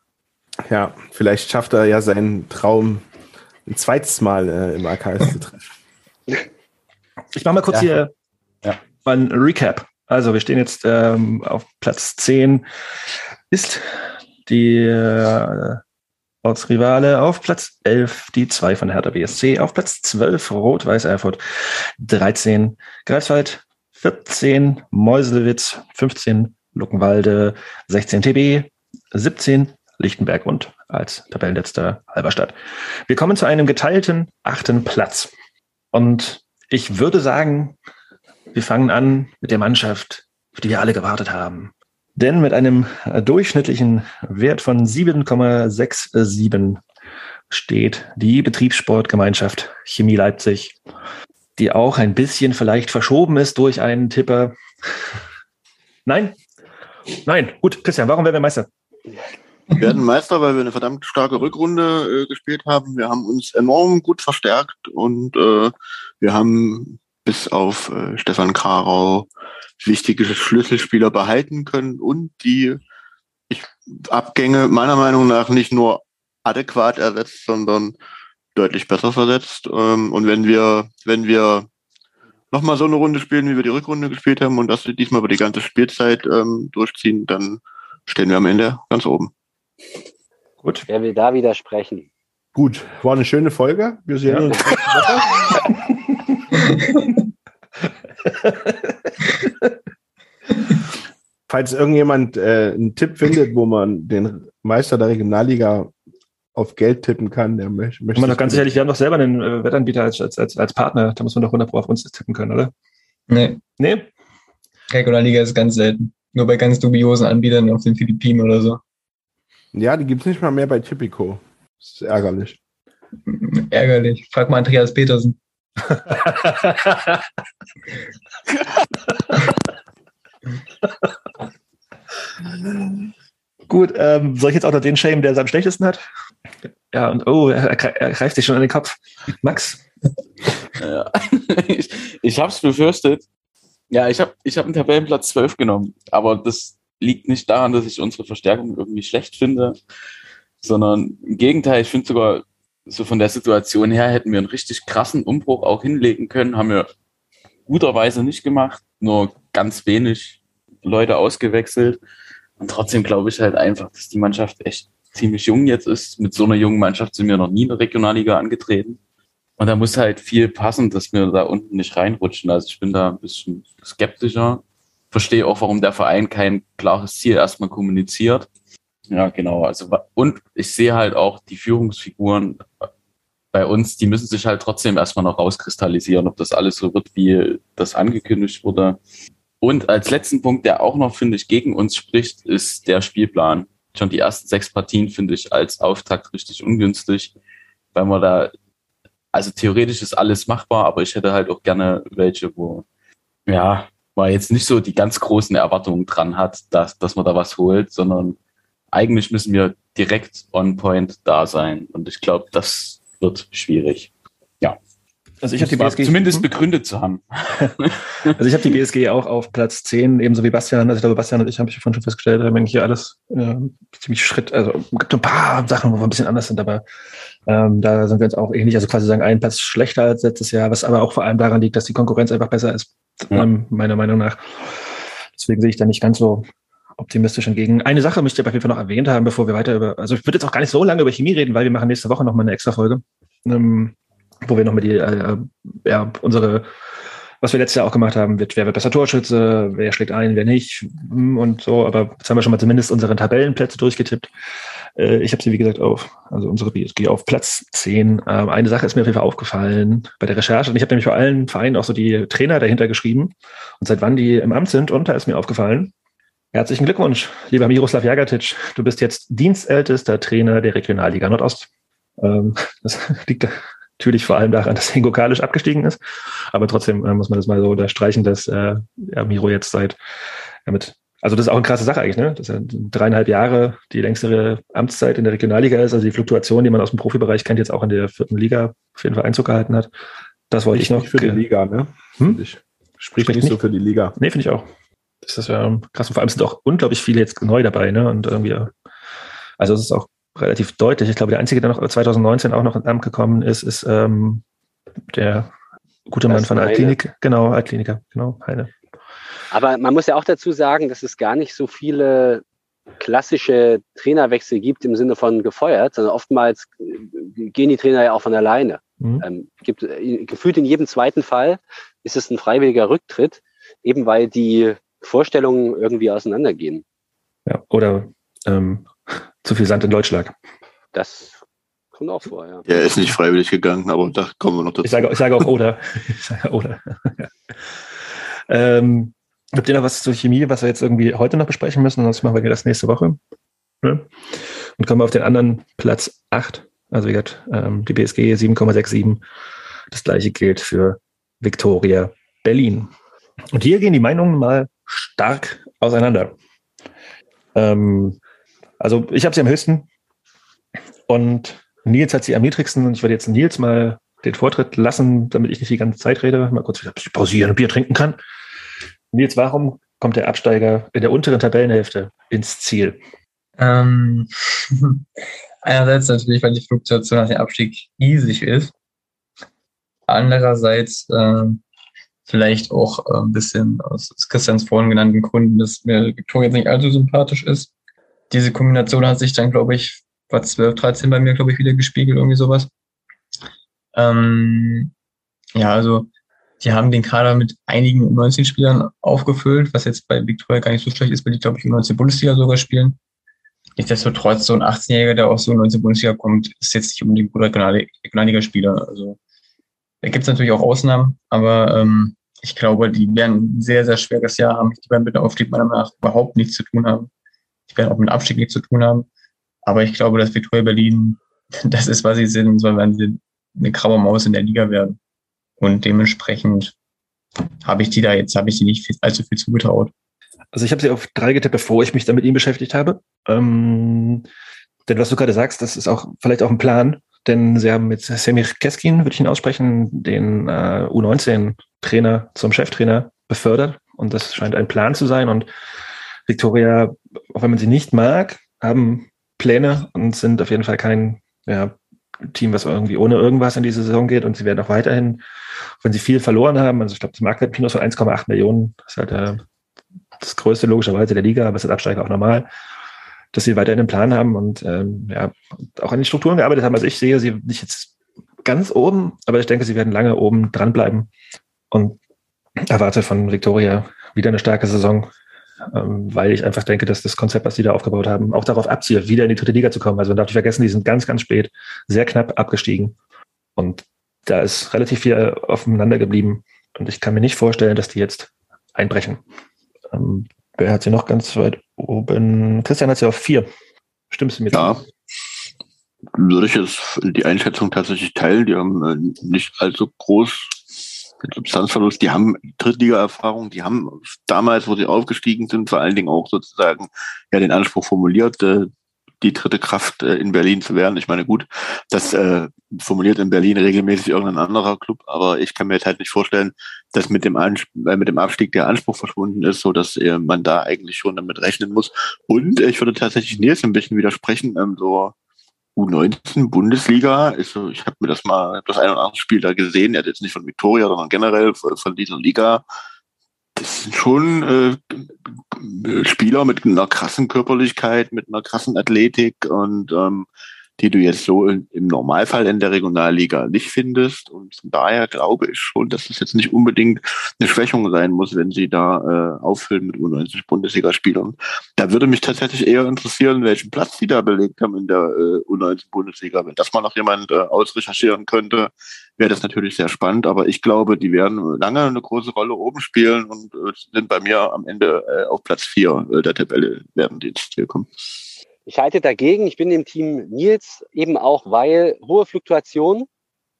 Ja, vielleicht schafft er ja seinen Traum ein zweites Mal äh, im AKS zu treffen. [LAUGHS] Ich mache mal kurz ja. hier ja. mal ein Recap. Also wir stehen jetzt ähm, auf Platz 10 ist die äh, Ortsrivale auf Platz 11, die 2 von Hertha BSC, auf Platz 12 Rot-Weiß Erfurt, 13 Greifswald, 14 Meuselwitz, 15 Luckenwalde, 16 TB, 17 Lichtenberg und als Tabellenletzter Halberstadt. Wir kommen zu einem geteilten achten Platz. Und ich würde sagen, wir fangen an mit der Mannschaft, auf die wir alle gewartet haben. Denn mit einem durchschnittlichen Wert von 7,67 steht die Betriebssportgemeinschaft Chemie Leipzig, die auch ein bisschen vielleicht verschoben ist durch einen Tipper. Nein? Nein. Gut, Christian, warum werden wir Meister? Wir werden Meister, weil wir eine verdammt starke Rückrunde äh, gespielt haben. Wir haben uns enorm gut verstärkt und äh, wir haben bis auf äh, Stefan Karau wichtige Schlüsselspieler behalten können und die ich, Abgänge meiner Meinung nach nicht nur adäquat ersetzt, sondern deutlich besser versetzt. Ähm, und wenn wir, wenn wir nochmal so eine Runde spielen, wie wir die Rückrunde gespielt haben und das diesmal über die ganze Spielzeit ähm, durchziehen, dann stehen wir am Ende ganz oben. Gut. Wer will da widersprechen? Gut, war eine schöne Folge. Wir sehen uns Woche. [LAUGHS] [LAUGHS] Falls irgendjemand äh, einen Tipp findet, wo man den Meister der Regionalliga auf Geld tippen kann, der möchte. möchte man doch ganz sicherlich, wir haben doch selber einen äh, Wettanbieter als, als, als Partner, da muss man doch 100 Pro auf uns tippen können, oder? Nee. Nee? Regionalliga ist ganz selten. Nur bei ganz dubiosen Anbietern auf den Philippinen oder so. Ja, die gibt es nicht mal mehr bei Typico. Das ist ärgerlich. Ärgerlich. Frag mal Andreas Petersen. [LAUGHS] Gut, ähm, soll ich jetzt auch noch den Shame, der es am schlechtesten hat? Ja, und oh, er, er greift sich schon an den Kopf. Max? Ja. [LAUGHS] ich ich habe es befürchtet. Ja, ich habe ich hab einen Tabellenplatz 12 genommen, aber das liegt nicht daran, dass ich unsere Verstärkung irgendwie schlecht finde, sondern im Gegenteil, ich finde sogar, so von der Situation her hätten wir einen richtig krassen Umbruch auch hinlegen können, haben wir guterweise nicht gemacht, nur ganz wenig Leute ausgewechselt. Und trotzdem glaube ich halt einfach, dass die Mannschaft echt ziemlich jung jetzt ist. Mit so einer jungen Mannschaft sind wir noch nie in der Regionalliga angetreten. Und da muss halt viel passen, dass wir da unten nicht reinrutschen. Also ich bin da ein bisschen skeptischer. Verstehe auch, warum der Verein kein klares Ziel erstmal kommuniziert. Ja, genau. Also, und ich sehe halt auch die Führungsfiguren bei uns, die müssen sich halt trotzdem erstmal noch rauskristallisieren, ob das alles so wird, wie das angekündigt wurde. Und als letzten Punkt, der auch noch, finde ich, gegen uns spricht, ist der Spielplan. Schon die ersten sechs Partien finde ich als Auftakt richtig ungünstig, weil man da, also theoretisch ist alles machbar, aber ich hätte halt auch gerne welche, wo, ja, man jetzt nicht so die ganz großen Erwartungen dran hat, dass, dass man da was holt, sondern eigentlich müssen wir direkt on point da sein. Und ich glaube, das wird schwierig. Ja. Also ich habe die BSG zumindest begründet zu haben. [LAUGHS] also ich habe die BSG auch auf Platz 10, ebenso wie Bastian. Also ich glaube, Bastian und ich habe ich vorhin schon festgestellt, haben eigentlich hier alles äh, ziemlich Schritt. Also es gibt ein paar Sachen, wo wir ein bisschen anders sind, aber ähm, da sind wir uns auch ähnlich. Also quasi sagen, einen Platz schlechter als letztes Jahr, was aber auch vor allem daran liegt, dass die Konkurrenz einfach besser ist, ja. ähm, meiner Meinung nach. Deswegen sehe ich da nicht ganz so optimistisch entgegen. Eine Sache ich aber auf jeden Fall noch erwähnt haben, bevor wir weiter über, also ich würde jetzt auch gar nicht so lange über Chemie reden, weil wir machen nächste Woche noch mal eine extra Folge, ähm, wo wir noch mal die, äh, ja, unsere, was wir letztes Jahr auch gemacht haben, wird, wer wird besser Torschütze, wer schlägt ein, wer nicht und so, aber jetzt haben wir schon mal zumindest unsere Tabellenplätze durchgetippt. Äh, ich habe sie, wie gesagt, auf, also unsere BSG auf Platz 10. Ähm, eine Sache ist mir auf jeden Fall aufgefallen bei der Recherche und ich habe nämlich bei allen Vereinen auch so die Trainer dahinter geschrieben und seit wann die im Amt sind und da ist mir aufgefallen, Herzlichen Glückwunsch, lieber Miroslav Jagatic. Du bist jetzt dienstältester Trainer der Regionalliga Nordost. Ähm, das [LAUGHS] liegt natürlich vor allem daran, dass Ingo Kalisch abgestiegen ist. Aber trotzdem äh, muss man das mal so unterstreichen, dass äh, ja, Miro jetzt seit damit, also das ist auch eine krasse Sache eigentlich, ne? Dass er dreieinhalb Jahre die längste Amtszeit in der Regionalliga ist, also die Fluktuation, die man aus dem Profibereich kennt, jetzt auch in der vierten Liga auf jeden Fall Einzug gehalten hat. Das wollte ich noch. Für die Liga, ne? Hm? Ich. Spricht nicht, nicht so für die Liga. Nee, finde ich auch. Das ist ja krass. Und vor allem sind auch unglaublich viele jetzt neu dabei, ne? Und irgendwie, also es ist auch relativ deutlich. Ich glaube, der einzige, der noch 2019 auch noch ins Amt gekommen ist, ist ähm, der gute Mann von Altklinik. Genau, Altkliniker, genau, Heine. Aber man muss ja auch dazu sagen, dass es gar nicht so viele klassische Trainerwechsel gibt im Sinne von gefeuert, sondern oftmals gehen die Trainer ja auch von alleine. Mhm. Ähm, gibt, äh, gefühlt in jedem zweiten Fall ist es ein freiwilliger Rücktritt, eben weil die Vorstellungen irgendwie auseinandergehen. Ja, oder ähm, zu viel Sand in Deutschland. Das kommt auch vor, ja. Er ist nicht freiwillig gegangen, aber da kommen wir noch dazu. Ich sage, ich sage auch oder. [LAUGHS] ich sage oder. [LAUGHS] ähm, habt ihr noch was zur Chemie, was wir jetzt irgendwie heute noch besprechen müssen? Sonst machen wir das nächste Woche. Ne? Und kommen wir auf den anderen Platz 8. Also wie gesagt, ähm, die BSG 7,67. Das gleiche gilt für Victoria Berlin. Und hier gehen die Meinungen mal stark auseinander. Ähm, also ich habe sie am höchsten und Nils hat sie am niedrigsten und ich werde jetzt Nils mal den Vortritt lassen, damit ich nicht die ganze Zeit rede, mal kurz wieder pausieren und Bier trinken kann. Nils, warum kommt der Absteiger in der unteren Tabellenhälfte ins Ziel? Ähm, [LAUGHS] Einerseits natürlich, weil die Fluktuation nach dem Abstieg riesig ist. Andererseits äh, vielleicht auch äh, ein bisschen aus Christians vorhin genannten Gründen, dass mir Victoria jetzt nicht allzu sympathisch ist. Diese Kombination hat sich dann, glaube ich, war 12, 13 bei mir, glaube ich, wieder gespiegelt, irgendwie sowas. Ähm, ja, also die haben den Kader mit einigen U19-Spielern aufgefüllt, was jetzt bei Victoria gar nicht so schlecht ist, weil die, glaube ich, U19-Bundesliga sogar spielen. Nichtsdestotrotz, so ein 18-Jähriger, der aus so U19-Bundesliga kommt, ist jetzt nicht unbedingt ein guter Regionalligaspieler. Also da gibt es natürlich auch Ausnahmen, aber ähm, ich glaube, die werden ein sehr, sehr schweres Jahr haben. Die werden mit dem Aufstieg meiner Meinung nach überhaupt nichts zu tun haben. Die werden auch mit dem Abstieg nichts zu tun haben. Aber ich glaube, dass Victoria Berlin [LAUGHS] das ist, was sie sind, so werden sie eine graue Maus in der Liga werden. Und dementsprechend habe ich die da jetzt, habe ich die nicht viel, allzu viel zugetraut. Also ich habe sie auf drei getippt, bevor ich mich damit ihm beschäftigt habe. Ähm, denn was du gerade sagst, das ist auch vielleicht auch ein Plan, denn sie haben mit Semir Keskin, würde ich ihn aussprechen, den äh, U19-Trainer zum Cheftrainer befördert. Und das scheint ein Plan zu sein. Und Victoria, auch wenn man sie nicht mag, haben Pläne und sind auf jeden Fall kein ja, Team, was irgendwie ohne irgendwas in die Saison geht. Und sie werden auch weiterhin, wenn sie viel verloren haben, also ich glaube, das Marktwert von 1,8 Millionen, das ist halt äh, das größte logischerweise der Liga, aber es ist Absteiger auch normal, dass sie weiterhin einen Plan haben und ähm, ja, auch an den Strukturen gearbeitet haben. Also ich sehe sie nicht jetzt ganz oben, aber ich denke, sie werden lange oben dranbleiben und erwarte von Victoria wieder eine starke Saison, ähm, weil ich einfach denke, dass das Konzept, was sie da aufgebaut haben, auch darauf abzielt, wieder in die dritte Liga zu kommen. Also man darf nicht vergessen, die sind ganz, ganz spät, sehr knapp abgestiegen und da ist relativ viel aufeinander geblieben und ich kann mir nicht vorstellen, dass die jetzt einbrechen. Ähm, wer hat sie noch ganz weit oben? Christian hat sie auf vier. Stimmst du mir? Ja. Würde ich jetzt die Einschätzung tatsächlich teilen. Die haben äh, nicht allzu groß Substanzverlust. Die haben Drittliga-Erfahrung. Die haben damals, wo sie aufgestiegen sind, vor allen Dingen auch sozusagen ja den Anspruch formuliert, äh, die dritte Kraft äh, in Berlin zu werden. Ich meine, gut, das formuliert in Berlin regelmäßig irgendein anderer Club, aber ich kann mir jetzt halt nicht vorstellen, dass mit dem, Ans äh, mit dem Abstieg der Anspruch verschwunden ist, so dass äh, man da eigentlich schon damit rechnen muss. Und ich würde tatsächlich Nils ein bisschen widersprechen, ähm, so U19 Bundesliga ist ich habe mir das mal, das ein oder andere Spiel da gesehen, jetzt nicht von Victoria, sondern generell von, von dieser Liga das sind schon äh, Spieler mit einer krassen Körperlichkeit, mit einer krassen Athletik und ähm, die du jetzt so im Normalfall in der Regionalliga nicht findest. Und daher glaube ich schon, dass es jetzt nicht unbedingt eine Schwächung sein muss, wenn sie da äh, auffüllen mit U90 Bundesligaspielern. Da würde mich tatsächlich eher interessieren, welchen Platz die da belegt haben in der äh, U90 Bundesliga. Wenn das mal noch jemand äh, ausrecherchieren könnte, wäre das natürlich sehr spannend. Aber ich glaube, die werden lange eine große Rolle oben spielen und äh, sind bei mir am Ende äh, auf Platz vier äh, der Tabelle werden die ins Ziel kommen. Ich halte dagegen. Ich bin im Team Nils eben auch, weil hohe Fluktuation,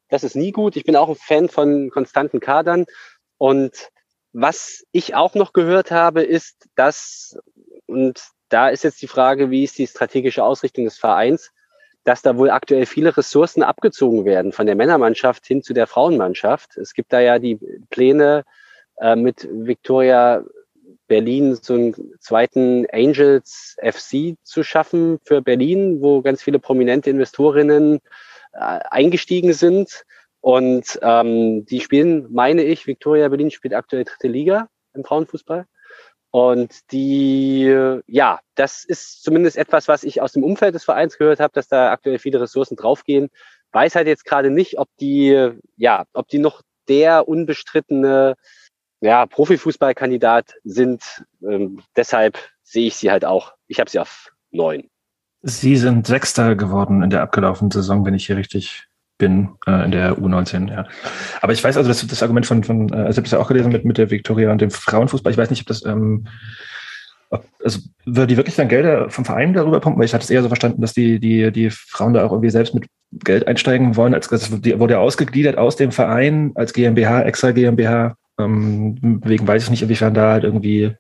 das ist nie gut. Ich bin auch ein Fan von konstanten Kadern. Und was ich auch noch gehört habe, ist, dass, und da ist jetzt die Frage, wie ist die strategische Ausrichtung des Vereins, dass da wohl aktuell viele Ressourcen abgezogen werden von der Männermannschaft hin zu der Frauenmannschaft. Es gibt da ja die Pläne äh, mit Victoria Berlin so einen zweiten Angels FC zu schaffen für Berlin, wo ganz viele prominente Investorinnen äh, eingestiegen sind. Und ähm, die spielen, meine ich, Victoria Berlin spielt aktuell dritte Liga im Frauenfußball. Und die, ja, das ist zumindest etwas, was ich aus dem Umfeld des Vereins gehört habe, dass da aktuell viele Ressourcen draufgehen. Weiß halt jetzt gerade nicht, ob die, ja, ob die noch der unbestrittene ja, Profifußballkandidat sind. Ähm, deshalb sehe ich sie halt auch. Ich habe sie auf neun. Sie sind Sechster geworden in der abgelaufenen Saison, wenn ich hier richtig bin, äh, in der U19, ja. Aber ich weiß also, das, das Argument von, von äh, also ich habe das ja auch gelesen mit, mit der Viktoria und dem Frauenfußball. Ich weiß nicht, ob das, ähm, also würde die wirklich dann Gelder vom Verein darüber pumpen? Weil ich hatte es eher so verstanden, dass die, die, die Frauen da auch irgendwie selbst mit Geld einsteigen wollen. Als, das wurde ja ausgegliedert aus dem Verein als GmbH, extra GmbH ähm, wegen weiß ich nicht, inwiefern da halt irgendwie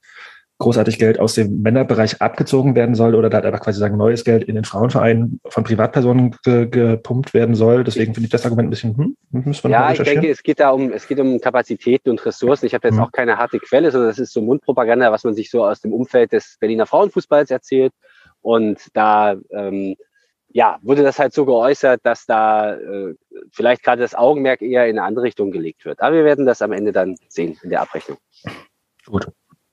großartig Geld aus dem Männerbereich abgezogen werden soll oder da halt einfach quasi sagen, neues Geld in den Frauenverein von Privatpersonen ge gepumpt werden soll. Deswegen finde ich das Argument ein bisschen, hm, müssen wir Ja, ich denke, es geht da um, es geht um Kapazitäten und Ressourcen. Ich habe jetzt hm. auch keine harte Quelle, sondern das ist so Mundpropaganda, was man sich so aus dem Umfeld des Berliner Frauenfußballs erzählt. Und da ähm, ja, wurde das halt so geäußert, dass da äh, vielleicht gerade das Augenmerk eher in eine andere Richtung gelegt wird. Aber wir werden das am Ende dann sehen in der Abrechnung. Gut.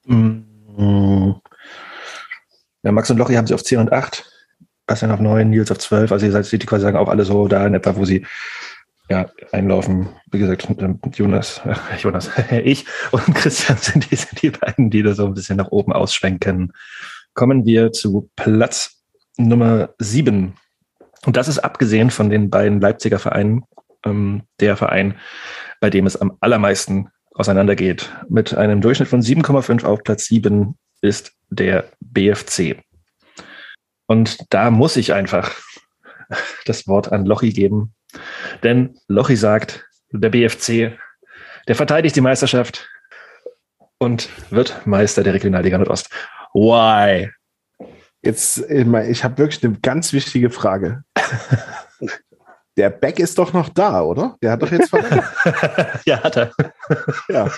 Mm. Ja, Max und Lochi haben sie auf 10 und 8, Bastian auf 9, Nils auf 12. Also ihr seid die quasi sagen auch alle so da in etwa, wo sie ja, einlaufen. Wie gesagt, Jonas, äh, [LAUGHS] Jonas, [LAUGHS] ich und Christian sind die, sind die beiden, die da so ein bisschen nach oben ausschwenken. Kommen wir zu Platz Nummer 7. Und das ist abgesehen von den beiden Leipziger Vereinen ähm, der Verein, bei dem es am allermeisten auseinandergeht. Mit einem Durchschnitt von 7,5 auf Platz 7 ist der BFC. Und da muss ich einfach [LAUGHS] das Wort an Lochi geben. Denn Lochi sagt, der BFC, der verteidigt die Meisterschaft und wird Meister der Regionalliga Nordost. Why? Jetzt, ich habe wirklich eine ganz wichtige Frage. [LAUGHS] Der Beck ist doch noch da, oder? Der hat doch jetzt verletzt. [LAUGHS] ja, hat er. ja.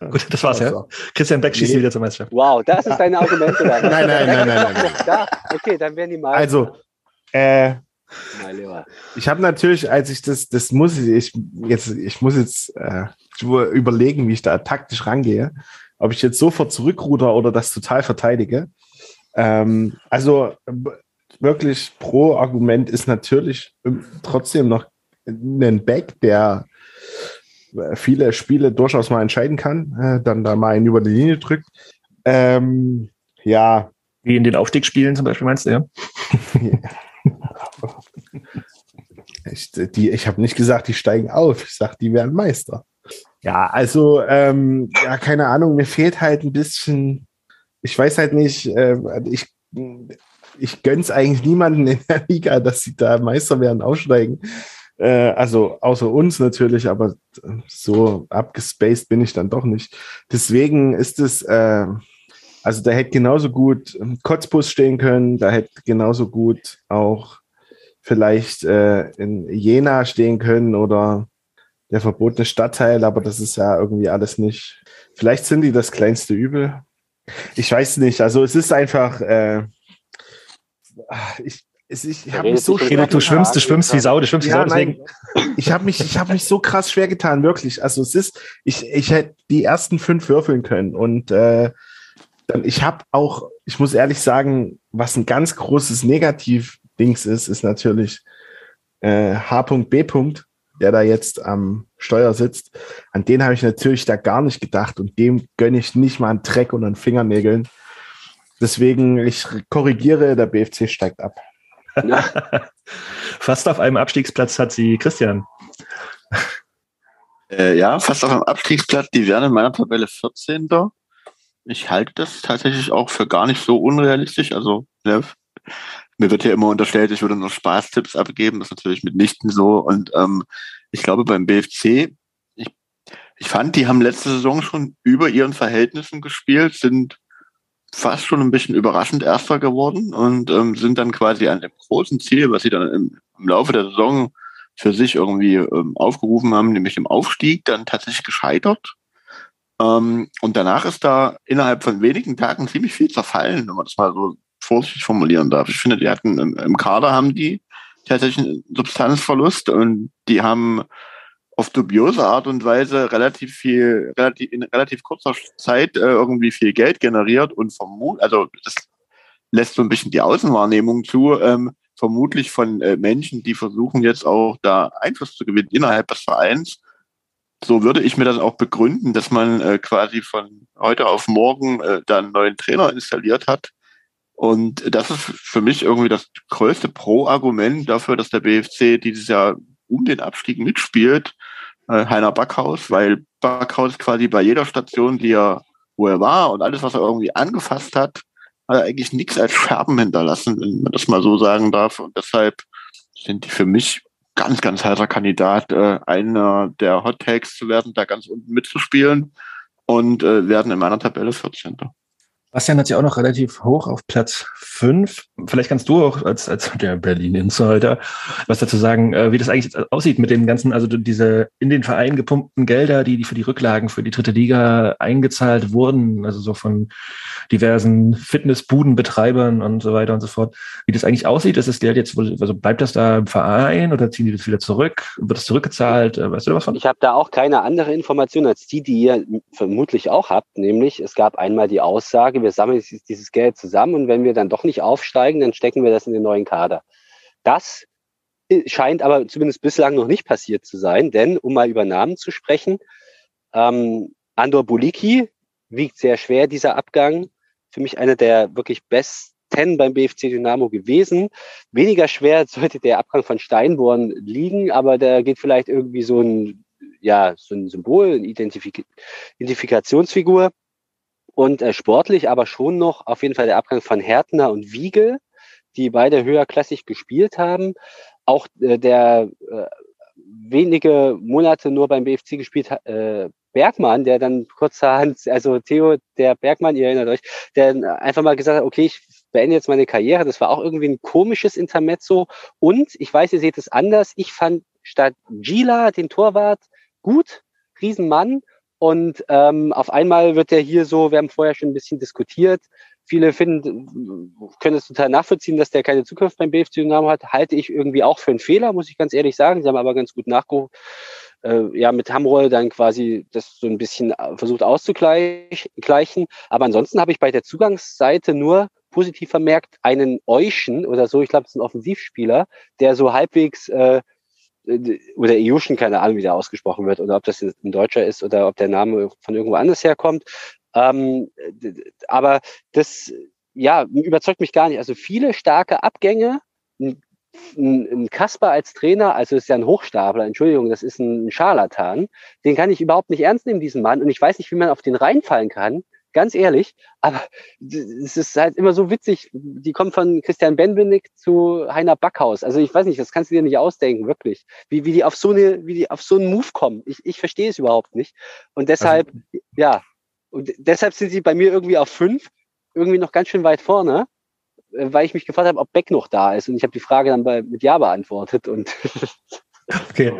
Gut, das war's, ja. Christian Beck schießt nee. wieder zur Meisterschaft. Wow, das ist deine Argumente dann. [LAUGHS] nein, nein, nein, nein, nein, nein. Okay, dann werden die mal. Also, äh, ich habe natürlich, als ich das, das muss ich, ich jetzt, ich muss jetzt äh, überlegen, wie ich da taktisch rangehe, ob ich jetzt sofort zurückruder oder das total verteidige. Ähm, also wirklich pro Argument ist natürlich ähm, trotzdem noch ein Back, der äh, viele Spiele durchaus mal entscheiden kann, äh, dann da mal einen über die Linie drückt. Ähm, ja. Wie in den Aufstiegsspielen zum Beispiel, meinst du, ja? [LAUGHS] ich ich habe nicht gesagt, die steigen auf. Ich sage, die werden Meister. Ja, also, ähm, ja, keine Ahnung, mir fehlt halt ein bisschen, ich weiß halt nicht, äh, ich ich gönn's eigentlich niemanden in der Liga, dass sie da Meister werden, aussteigen. Äh, also außer uns natürlich, aber so abgespaced bin ich dann doch nicht. Deswegen ist es, äh, also da hätte genauso gut Kotzbus stehen können, da hätte genauso gut auch vielleicht äh, in Jena stehen können oder der verbotene Stadtteil, aber das ist ja irgendwie alles nicht. Vielleicht sind die das kleinste Übel. Ich weiß nicht. Also es ist einfach, äh, ich, ich, ich habe mich so schwer Du schwimmst, du schwimmst wie Sau, du schwimmst wie Sau. Deswegen. Ich habe mich, ich habe mich so krass schwer getan, wirklich. Also es ist, ich, ich hätte die ersten fünf würfeln können und äh, dann, ich habe auch, ich muss ehrlich sagen, was ein ganz großes Negativ-Dings ist, ist natürlich äh, H.B. der da jetzt am Steuer sitzt. An den habe ich natürlich da gar nicht gedacht und dem gönne ich nicht mal einen Dreck und einen Fingernägeln. Deswegen, ich korrigiere, der BFC steigt ab. [LAUGHS] fast auf einem Abstiegsplatz hat sie Christian. Äh, ja, fast auf einem Abstiegsplatz. Die werden in meiner Tabelle 14. Ich halte das tatsächlich auch für gar nicht so unrealistisch. Also, ja, mir wird ja immer unterstellt, ich würde nur Spaßtipps abgeben. Das ist natürlich mitnichten so. Und ähm, ich glaube, beim BFC, ich, ich fand, die haben letzte Saison schon über ihren Verhältnissen gespielt, sind fast schon ein bisschen überraschend Erster geworden und ähm, sind dann quasi an dem großen Ziel, was sie dann im, im Laufe der Saison für sich irgendwie ähm, aufgerufen haben, nämlich dem Aufstieg, dann tatsächlich gescheitert. Ähm, und danach ist da innerhalb von wenigen Tagen ziemlich viel zerfallen, wenn man das mal so vorsichtig formulieren darf. Ich finde, die hatten im, im Kader haben die tatsächlich einen Substanzverlust und die haben auf dubiose Art und Weise relativ viel, relativ, in relativ kurzer Zeit äh, irgendwie viel Geld generiert und vermut, also das lässt so ein bisschen die Außenwahrnehmung zu, ähm, vermutlich von äh, Menschen, die versuchen jetzt auch da Einfluss zu gewinnen innerhalb des Vereins. So würde ich mir das auch begründen, dass man äh, quasi von heute auf morgen äh, da einen neuen Trainer installiert hat. Und das ist für mich irgendwie das größte Pro-Argument dafür, dass der BFC dieses Jahr um den Abstieg mitspielt, äh, Heiner Backhaus, weil Backhaus quasi bei jeder Station, die er, wo er war und alles, was er irgendwie angefasst hat, hat er eigentlich nichts als Scherben hinterlassen, wenn man das mal so sagen darf. Und deshalb sind die für mich ganz, ganz heißer Kandidat, äh, einer der Hot Takes zu werden, da ganz unten mitzuspielen und äh, werden in meiner Tabelle 14. Bastian hat sich auch noch relativ hoch auf Platz fünf. Vielleicht kannst du auch als, als der Berlin-Insider was dazu sagen, äh, wie das eigentlich aussieht mit den ganzen, also diese in den Verein gepumpten Gelder, die, die für die Rücklagen für die dritte Liga eingezahlt wurden, also so von diversen Fitnessbudenbetreibern und so weiter und so fort. Wie das eigentlich aussieht, ist das Geld jetzt, also bleibt das da im Verein oder ziehen die das wieder zurück? Wird es zurückgezahlt? Äh, weißt du da was von? Ich habe da auch keine andere Information als die, die ihr vermutlich auch habt, nämlich es gab einmal die Aussage, wir sammeln dieses Geld zusammen und wenn wir dann doch nicht aufsteigen, dann stecken wir das in den neuen Kader. Das scheint aber zumindest bislang noch nicht passiert zu sein, denn um mal über Namen zu sprechen, ähm, Andor Buliki wiegt sehr schwer, dieser Abgang. Für mich einer der wirklich besten beim BFC Dynamo gewesen. Weniger schwer sollte der Abgang von Steinborn liegen, aber da geht vielleicht irgendwie so ein, ja, so ein Symbol, eine Identifik Identifikationsfigur und äh, sportlich aber schon noch auf jeden Fall der Abgang von Härtner und Wiegel, die beide höherklassig gespielt haben. Auch äh, der äh, wenige Monate nur beim BFC gespielt hat, äh, Bergmann, der dann kurzerhand, also Theo, der Bergmann, ihr erinnert euch, der einfach mal gesagt hat, okay, ich beende jetzt meine Karriere. Das war auch irgendwie ein komisches Intermezzo. Und ich weiß, ihr seht es anders. Ich fand statt Gila, den Torwart, gut, Riesenmann. Und ähm, auf einmal wird er hier so, wir haben vorher schon ein bisschen diskutiert, viele finden, können es total nachvollziehen, dass der keine Zukunft beim BFC Dynamo hat, halte ich irgendwie auch für einen Fehler, muss ich ganz ehrlich sagen. Sie haben aber ganz gut nachgeguckt, äh, ja, mit Hamroll dann quasi das so ein bisschen äh, versucht auszugleichen. Aber ansonsten habe ich bei der Zugangsseite nur positiv vermerkt einen Euschen oder so, ich glaube, es ist ein Offensivspieler, der so halbwegs äh, oder Iuschen, keine Ahnung, wie der ausgesprochen wird, oder ob das ein Deutscher ist oder ob der Name von irgendwo anders herkommt. Ähm, aber das, ja, überzeugt mich gar nicht. Also viele starke Abgänge, ein, ein Kasper als Trainer, also ist ja ein Hochstapler, Entschuldigung, das ist ein Scharlatan, den kann ich überhaupt nicht ernst nehmen, diesen Mann. Und ich weiß nicht, wie man auf den reinfallen kann, ganz ehrlich. Aber es ist halt immer so witzig. Die kommen von Christian Benbenig zu Heiner Backhaus. Also ich weiß nicht, das kannst du dir nicht ausdenken, wirklich. Wie, wie die auf so eine, wie die auf so einen Move kommen. Ich, ich verstehe es überhaupt nicht. Und deshalb, also, ja, und deshalb sind sie bei mir irgendwie auf fünf, irgendwie noch ganz schön weit vorne, äh, weil ich mich gefragt habe, ob Beck noch da ist. Und ich habe die Frage dann bei, mit Ja beantwortet und [LAUGHS] Okay,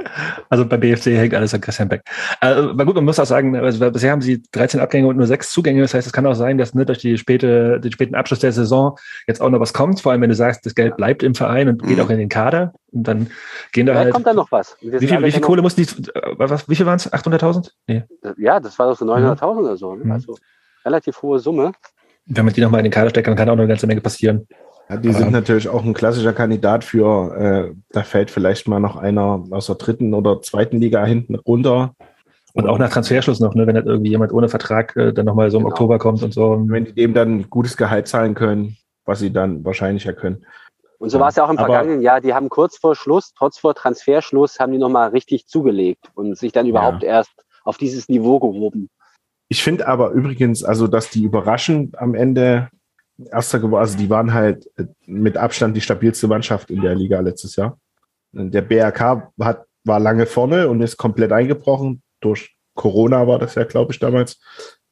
also bei BFC hängt alles an Christian Beck. Äh, aber gut, man muss auch sagen, also bisher haben sie 13 Abgänge und nur sechs Zugänge. Das heißt, es kann auch sein, dass ne, durch die späte, den späten Abschluss der Saison jetzt auch noch was kommt. Vor allem, wenn du sagst, das Geld bleibt im Verein und geht mhm. auch in den Kader. Und dann gehen da ja, halt. kommt da noch was. Wie viel, wie viel Kohle mussten die, äh, was, wie viel waren es? 800.000? Nee. Ja, das war doch so 900.000 mhm. oder so. Ne? Mhm. Also relativ hohe Summe. Wenn man die nochmal in den Kader steckt, dann kann auch noch eine ganze Menge passieren. Ja, die sind natürlich auch ein klassischer Kandidat für, äh, da fällt vielleicht mal noch einer aus der dritten oder zweiten Liga hinten runter. Und auch nach Transferschluss noch, ne, wenn halt irgendwie jemand ohne Vertrag äh, dann nochmal so im genau. Oktober kommt und so. Wenn die dem dann gutes Gehalt zahlen können, was sie dann wahrscheinlich ja können. Und so war es ja auch im vergangenen Jahr. Die haben kurz vor Schluss, trotz vor Transferschluss, haben die nochmal richtig zugelegt und sich dann überhaupt ja. erst auf dieses Niveau gehoben. Ich finde aber übrigens, also, dass die überraschend am Ende Erster geworden. Also die waren halt äh, mit Abstand die stabilste Mannschaft in der Liga letztes Jahr. Der BRK hat, war lange vorne und ist komplett eingebrochen. Durch Corona war das ja, glaube ich, damals.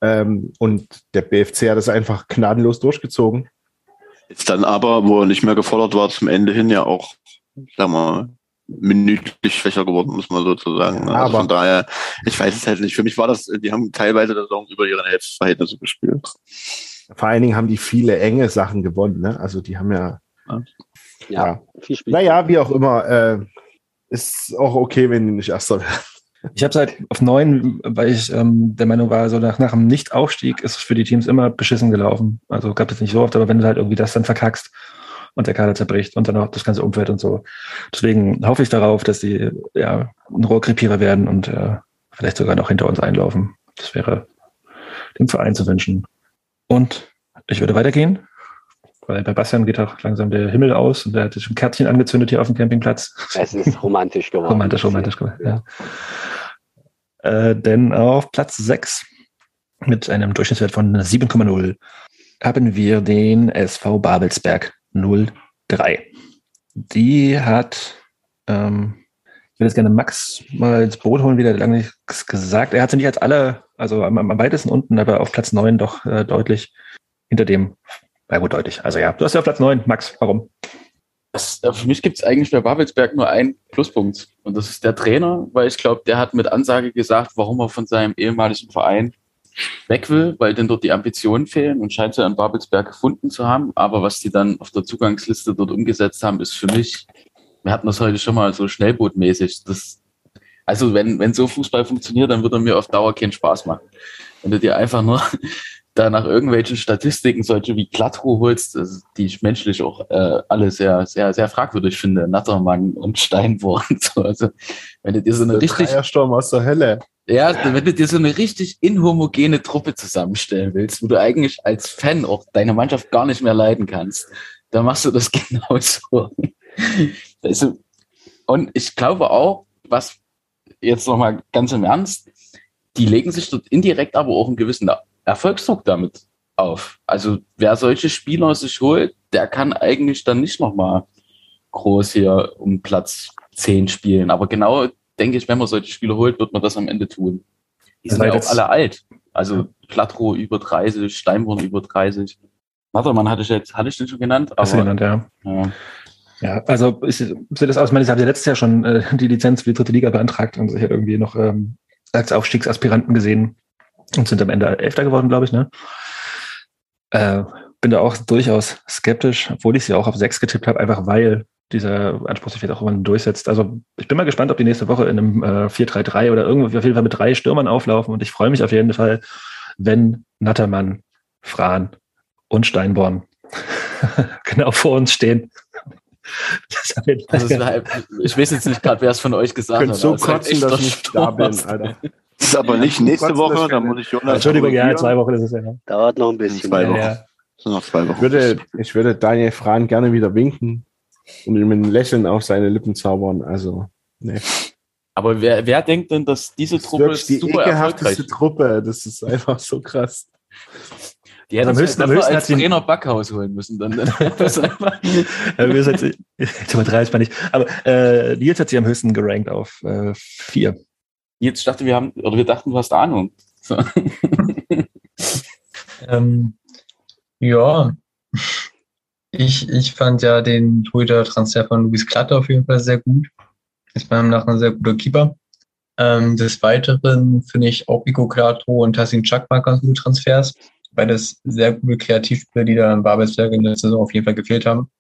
Ähm, und der BFC hat es einfach gnadenlos durchgezogen. Ist dann aber, wo er nicht mehr gefordert war, zum Ende hin ja auch, sag mal, minütlich schwächer geworden, muss man sozusagen. Ja, also von daher, ich weiß es halt nicht. Für mich war das, die haben teilweise der Saison über ihre Hälfte gespielt. Vor allen Dingen haben die viele enge Sachen gewonnen. Ne? Also die haben ja. Ja, ja. viel Spiel. Naja, wie auch immer. Äh, ist auch okay, wenn die nicht Erster werden. Ich habe es halt auf neun, weil ich ähm, der Meinung war, so nach, nach dem Nichtaufstieg ist es für die Teams immer beschissen gelaufen. Also gab es nicht so oft, aber wenn du halt irgendwie das dann verkackst und der Kader zerbricht und dann auch das ganze Umfeld und so. Deswegen hoffe ich darauf, dass die ja ein Rohrkrepierer werden und äh, vielleicht sogar noch hinter uns einlaufen. Das wäre dem Verein zu wünschen. Und ich würde weitergehen, weil bei Bastian geht auch langsam der Himmel aus und er hat schon Kärtchen angezündet hier auf dem Campingplatz. Es ist romantisch geworden. romantisch, romantisch geworden, ja. Äh, denn auf Platz 6 mit einem Durchschnittswert von 7,0 haben wir den SV Babelsberg 03. Die hat, ähm, würde jetzt gerne Max mal ins Boot holen, wieder lange nichts gesagt. Er hat sie nicht als alle also am, am weitesten unten, aber auf Platz 9 doch äh, deutlich hinter dem, na gut, deutlich. Also ja, du hast ja auf Platz 9, Max, warum? Das, äh, für mich gibt es eigentlich bei Babelsberg nur einen Pluspunkt. Und das ist der Trainer, weil ich glaube, der hat mit Ansage gesagt, warum er von seinem ehemaligen Verein weg will, weil denn dort die Ambitionen fehlen und scheint sie an Babelsberg gefunden zu haben. Aber was die dann auf der Zugangsliste dort umgesetzt haben, ist für mich, wir hatten das heute schon mal so schnellbootmäßig. Das, also wenn, wenn so Fußball funktioniert, dann würde er mir auf Dauer keinen Spaß machen. Wenn du dir einfach nur [LAUGHS] da nach irgendwelchen Statistiken, solche wie Glattruh holst, die ich menschlich auch äh, alle sehr, sehr, sehr fragwürdig finde, Nattermann und Steinborn. So, also, wenn du dir so eine richtig, Dreiersturm aus der Hölle. ja, wenn du dir so eine richtig inhomogene Truppe zusammenstellen willst, wo du eigentlich als Fan auch deine Mannschaft gar nicht mehr leiden kannst, dann machst du das [LAUGHS] genauso. Und ich glaube auch, was jetzt nochmal ganz im Ernst, die legen sich dort indirekt aber auch einen gewissen Erfolgsdruck damit auf. Also wer solche Spieler sich holt, der kann eigentlich dann nicht nochmal groß hier um Platz 10 spielen. Aber genau, denke ich, wenn man solche Spieler holt, wird man das am Ende tun. Die sind ja auch alle alt. Also Platro über 30, Steinborn über 30. Mattermann hatte ich jetzt, hatte ich den schon genannt? Du genannt, ja. ja. Ja, also ich sehe das aus, ich meine, ich habe ja letztes Jahr schon äh, die Lizenz für die dritte Liga beantragt und sich irgendwie noch ähm, als Aufstiegsaspiranten gesehen und sind am Ende Elfter geworden, glaube ich, ne? Äh, bin da auch durchaus skeptisch, obwohl ich sie auch auf sechs getippt habe, einfach weil dieser Anspruch sich vielleicht auch irgendwann durchsetzt. Also ich bin mal gespannt, ob die nächste Woche in einem äh, 4-3-3 oder irgendwo auf jeden Fall mit drei Stürmern auflaufen und ich freue mich auf jeden Fall, wenn Nattermann, Fran und Steinborn [LAUGHS] genau vor uns stehen. Ist ist, halt- ich weiß jetzt nicht gerade, wer es von euch Ich gesagt könnte hat. so ist halt kotzen, dass ich nicht da bin. Alter. Das ist aber nicht nächste Woche, da muss ich Jonas. Entschuldigung, ja, zwei Wochen ist es ja. noch. Dauert noch ein bisschen. Zwei. Wochen. Ja. Noch zwei Ich Wochen. würde, ich würde Daniel Fran gerne wieder winken und ihm ein Lächeln auf seine Lippen zaubern. Also, ne. Aber wer, wer denkt denn, dass diese Das ist Truppe wirklich die super erfolgreich ekelhafteste Truppe. Das ist einfach so krass. Die hätten Am höchsten- am höchsten als hat sie- Trainer Backhaus holen müssen. Dann, dann das [LAUGHS] einfach, ich mal nicht. Aber äh, Nils hat sie am höchsten gerankt auf äh, vier. jetzt dachte, wir haben, oder wir dachten, du hast Ahnung. So. [LAUGHS] Ähm, ja, ich, ich fand ja den Twitter-Transfer von Luis Klatte auf jeden Fall sehr gut. Ist meinem nach ein sehr guter Keeper. Ähm, des Weiteren finde ich auch Ico Klato und Tassin Chakmak ganz gute Transfers. Beides sehr gute Kreativspieler, die da in Babelsberg in der Saison auf jeden Fall gefehlt haben.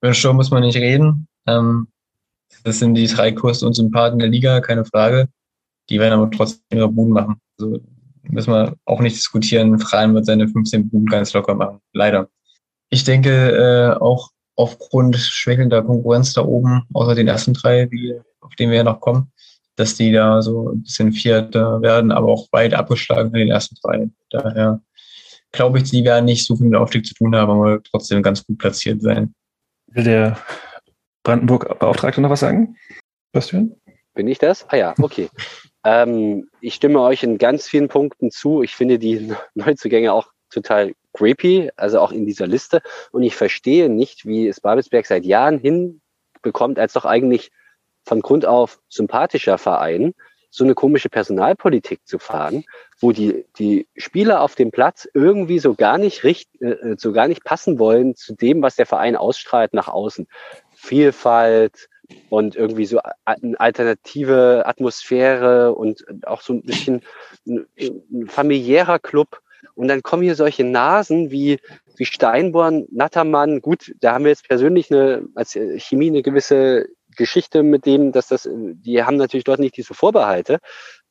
Über den Sturm muss man nicht reden. Ähm, das sind die drei größten und Sympathen der Liga, keine Frage. Die werden aber trotzdem ihre Buden machen. Also müssen wir auch nicht diskutieren. Freien wird seine 15 Buden ganz locker machen. Leider. Ich denke, äh, auch aufgrund schwächelnder Konkurrenz da oben, außer den ersten drei, die, auf denen wir ja noch kommen, dass die da so ein bisschen Vierter werden, aber auch weit abgeschlagen von den ersten drei. Daher glaube ich, sie werden nicht so viel mit Aufstieg zu tun haben, aber trotzdem ganz gut platziert sein. Will der Brandenburg-Beauftragte noch was sagen? Bastian? Bin ich das? Ah ja, okay. [LAUGHS] ähm, ich stimme euch in ganz vielen Punkten zu. Ich finde die [LAUGHS] Neuzugänge auch total creepy, also auch in dieser Liste. Und ich verstehe nicht, wie es Babelsberg seit Jahren hinbekommt, als doch eigentlich von Grund auf sympathischer Verein, so eine komische Personalpolitik zu fahren, wo die, die Spieler auf dem Platz irgendwie so gar nicht richt, äh, so gar nicht passen wollen zu dem, was der Verein ausstrahlt nach außen. Vielfalt, und irgendwie so eine alternative Atmosphäre und auch so ein bisschen ein, ein familiärer Club. Und dann kommen hier solche Nasen wie, wie Steinborn, Nattermann. Gut, da haben wir jetzt persönlich eine, als Chemie eine gewisse Geschichte mit dem, dass das, die haben natürlich dort nicht diese Vorbehalte.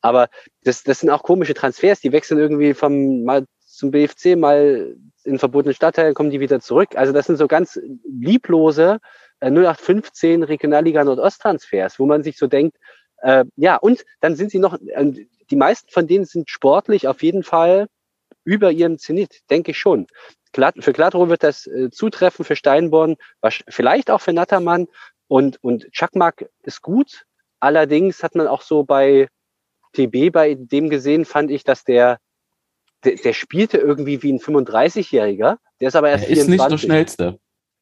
Aber das, das sind auch komische Transfers. Die wechseln irgendwie vom, mal zum BFC, mal in verbotenen Stadtteilen, kommen die wieder zurück. Also das sind so ganz lieblose, 0815 Regionalliga Nordost-Transfers, wo man sich so denkt, äh, ja, und dann sind sie noch, äh, die meisten von denen sind sportlich auf jeden Fall über ihrem Zenit, denke ich schon. Für Gladro wird das äh, zutreffen, für Steinborn, vielleicht auch für Nattermann und, und Chakmak ist gut. Allerdings hat man auch so bei TB bei dem gesehen, fand ich, dass der, der, der spielte irgendwie wie ein 35-Jähriger. Der ist aber erst er ist 24. nicht der Schnellste.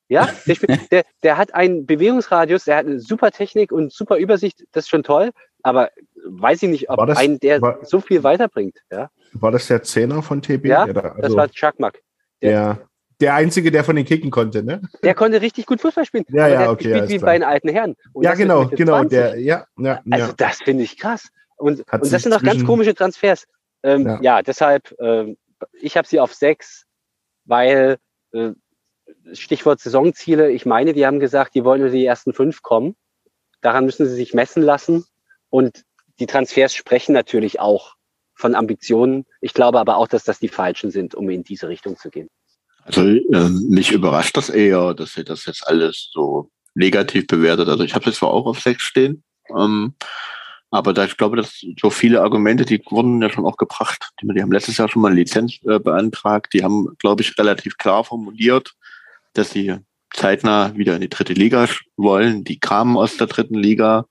Ja, der, spielt, [LAUGHS] der, der hat einen Bewegungsradius, der hat eine super Technik und super Übersicht, das ist schon toll, aber weiß ich nicht, ob das- einen der war- so viel weiterbringt. Ja, War das der Zehner von TB? ja Der da- das also- war Chakmak. Ja. Der Einzige, der von den Kicken konnte, ne? Der konnte richtig gut Fußball spielen. Ja, aber ja, der okay, gespielt wie bei den alten Herren. Und ja, genau, genau. 20. Der, ja, ja, Also ja. das finde ich krass. Und, Hat und das sind auch ganz komische Transfers. Ähm, Ja. ja. deshalb, ähm, ich habe sie auf sechs, weil äh, Stichwort Saisonziele, ich meine, die haben gesagt, die wollen nur die ersten fünf kommen. Daran müssen sie sich messen lassen. Und die Transfers sprechen natürlich auch von Ambitionen. Ich glaube aber auch, dass das die falschen sind, um in diese Richtung zu gehen. Also ähm, mich überrascht das eher, dass ihr das jetzt alles so negativ bewertet. Also ich habe es zwar auch auf sechs stehen, ähm, aber da ich glaube, dass so viele Argumente, die wurden ja schon auch gebracht. Die, die haben letztes Jahr schon mal eine Lizenz äh, beantragt. Die haben, glaube ich, relativ klar formuliert, dass sie zeitnah wieder in die dritte Liga wollen. Die kamen aus der dritten Liga,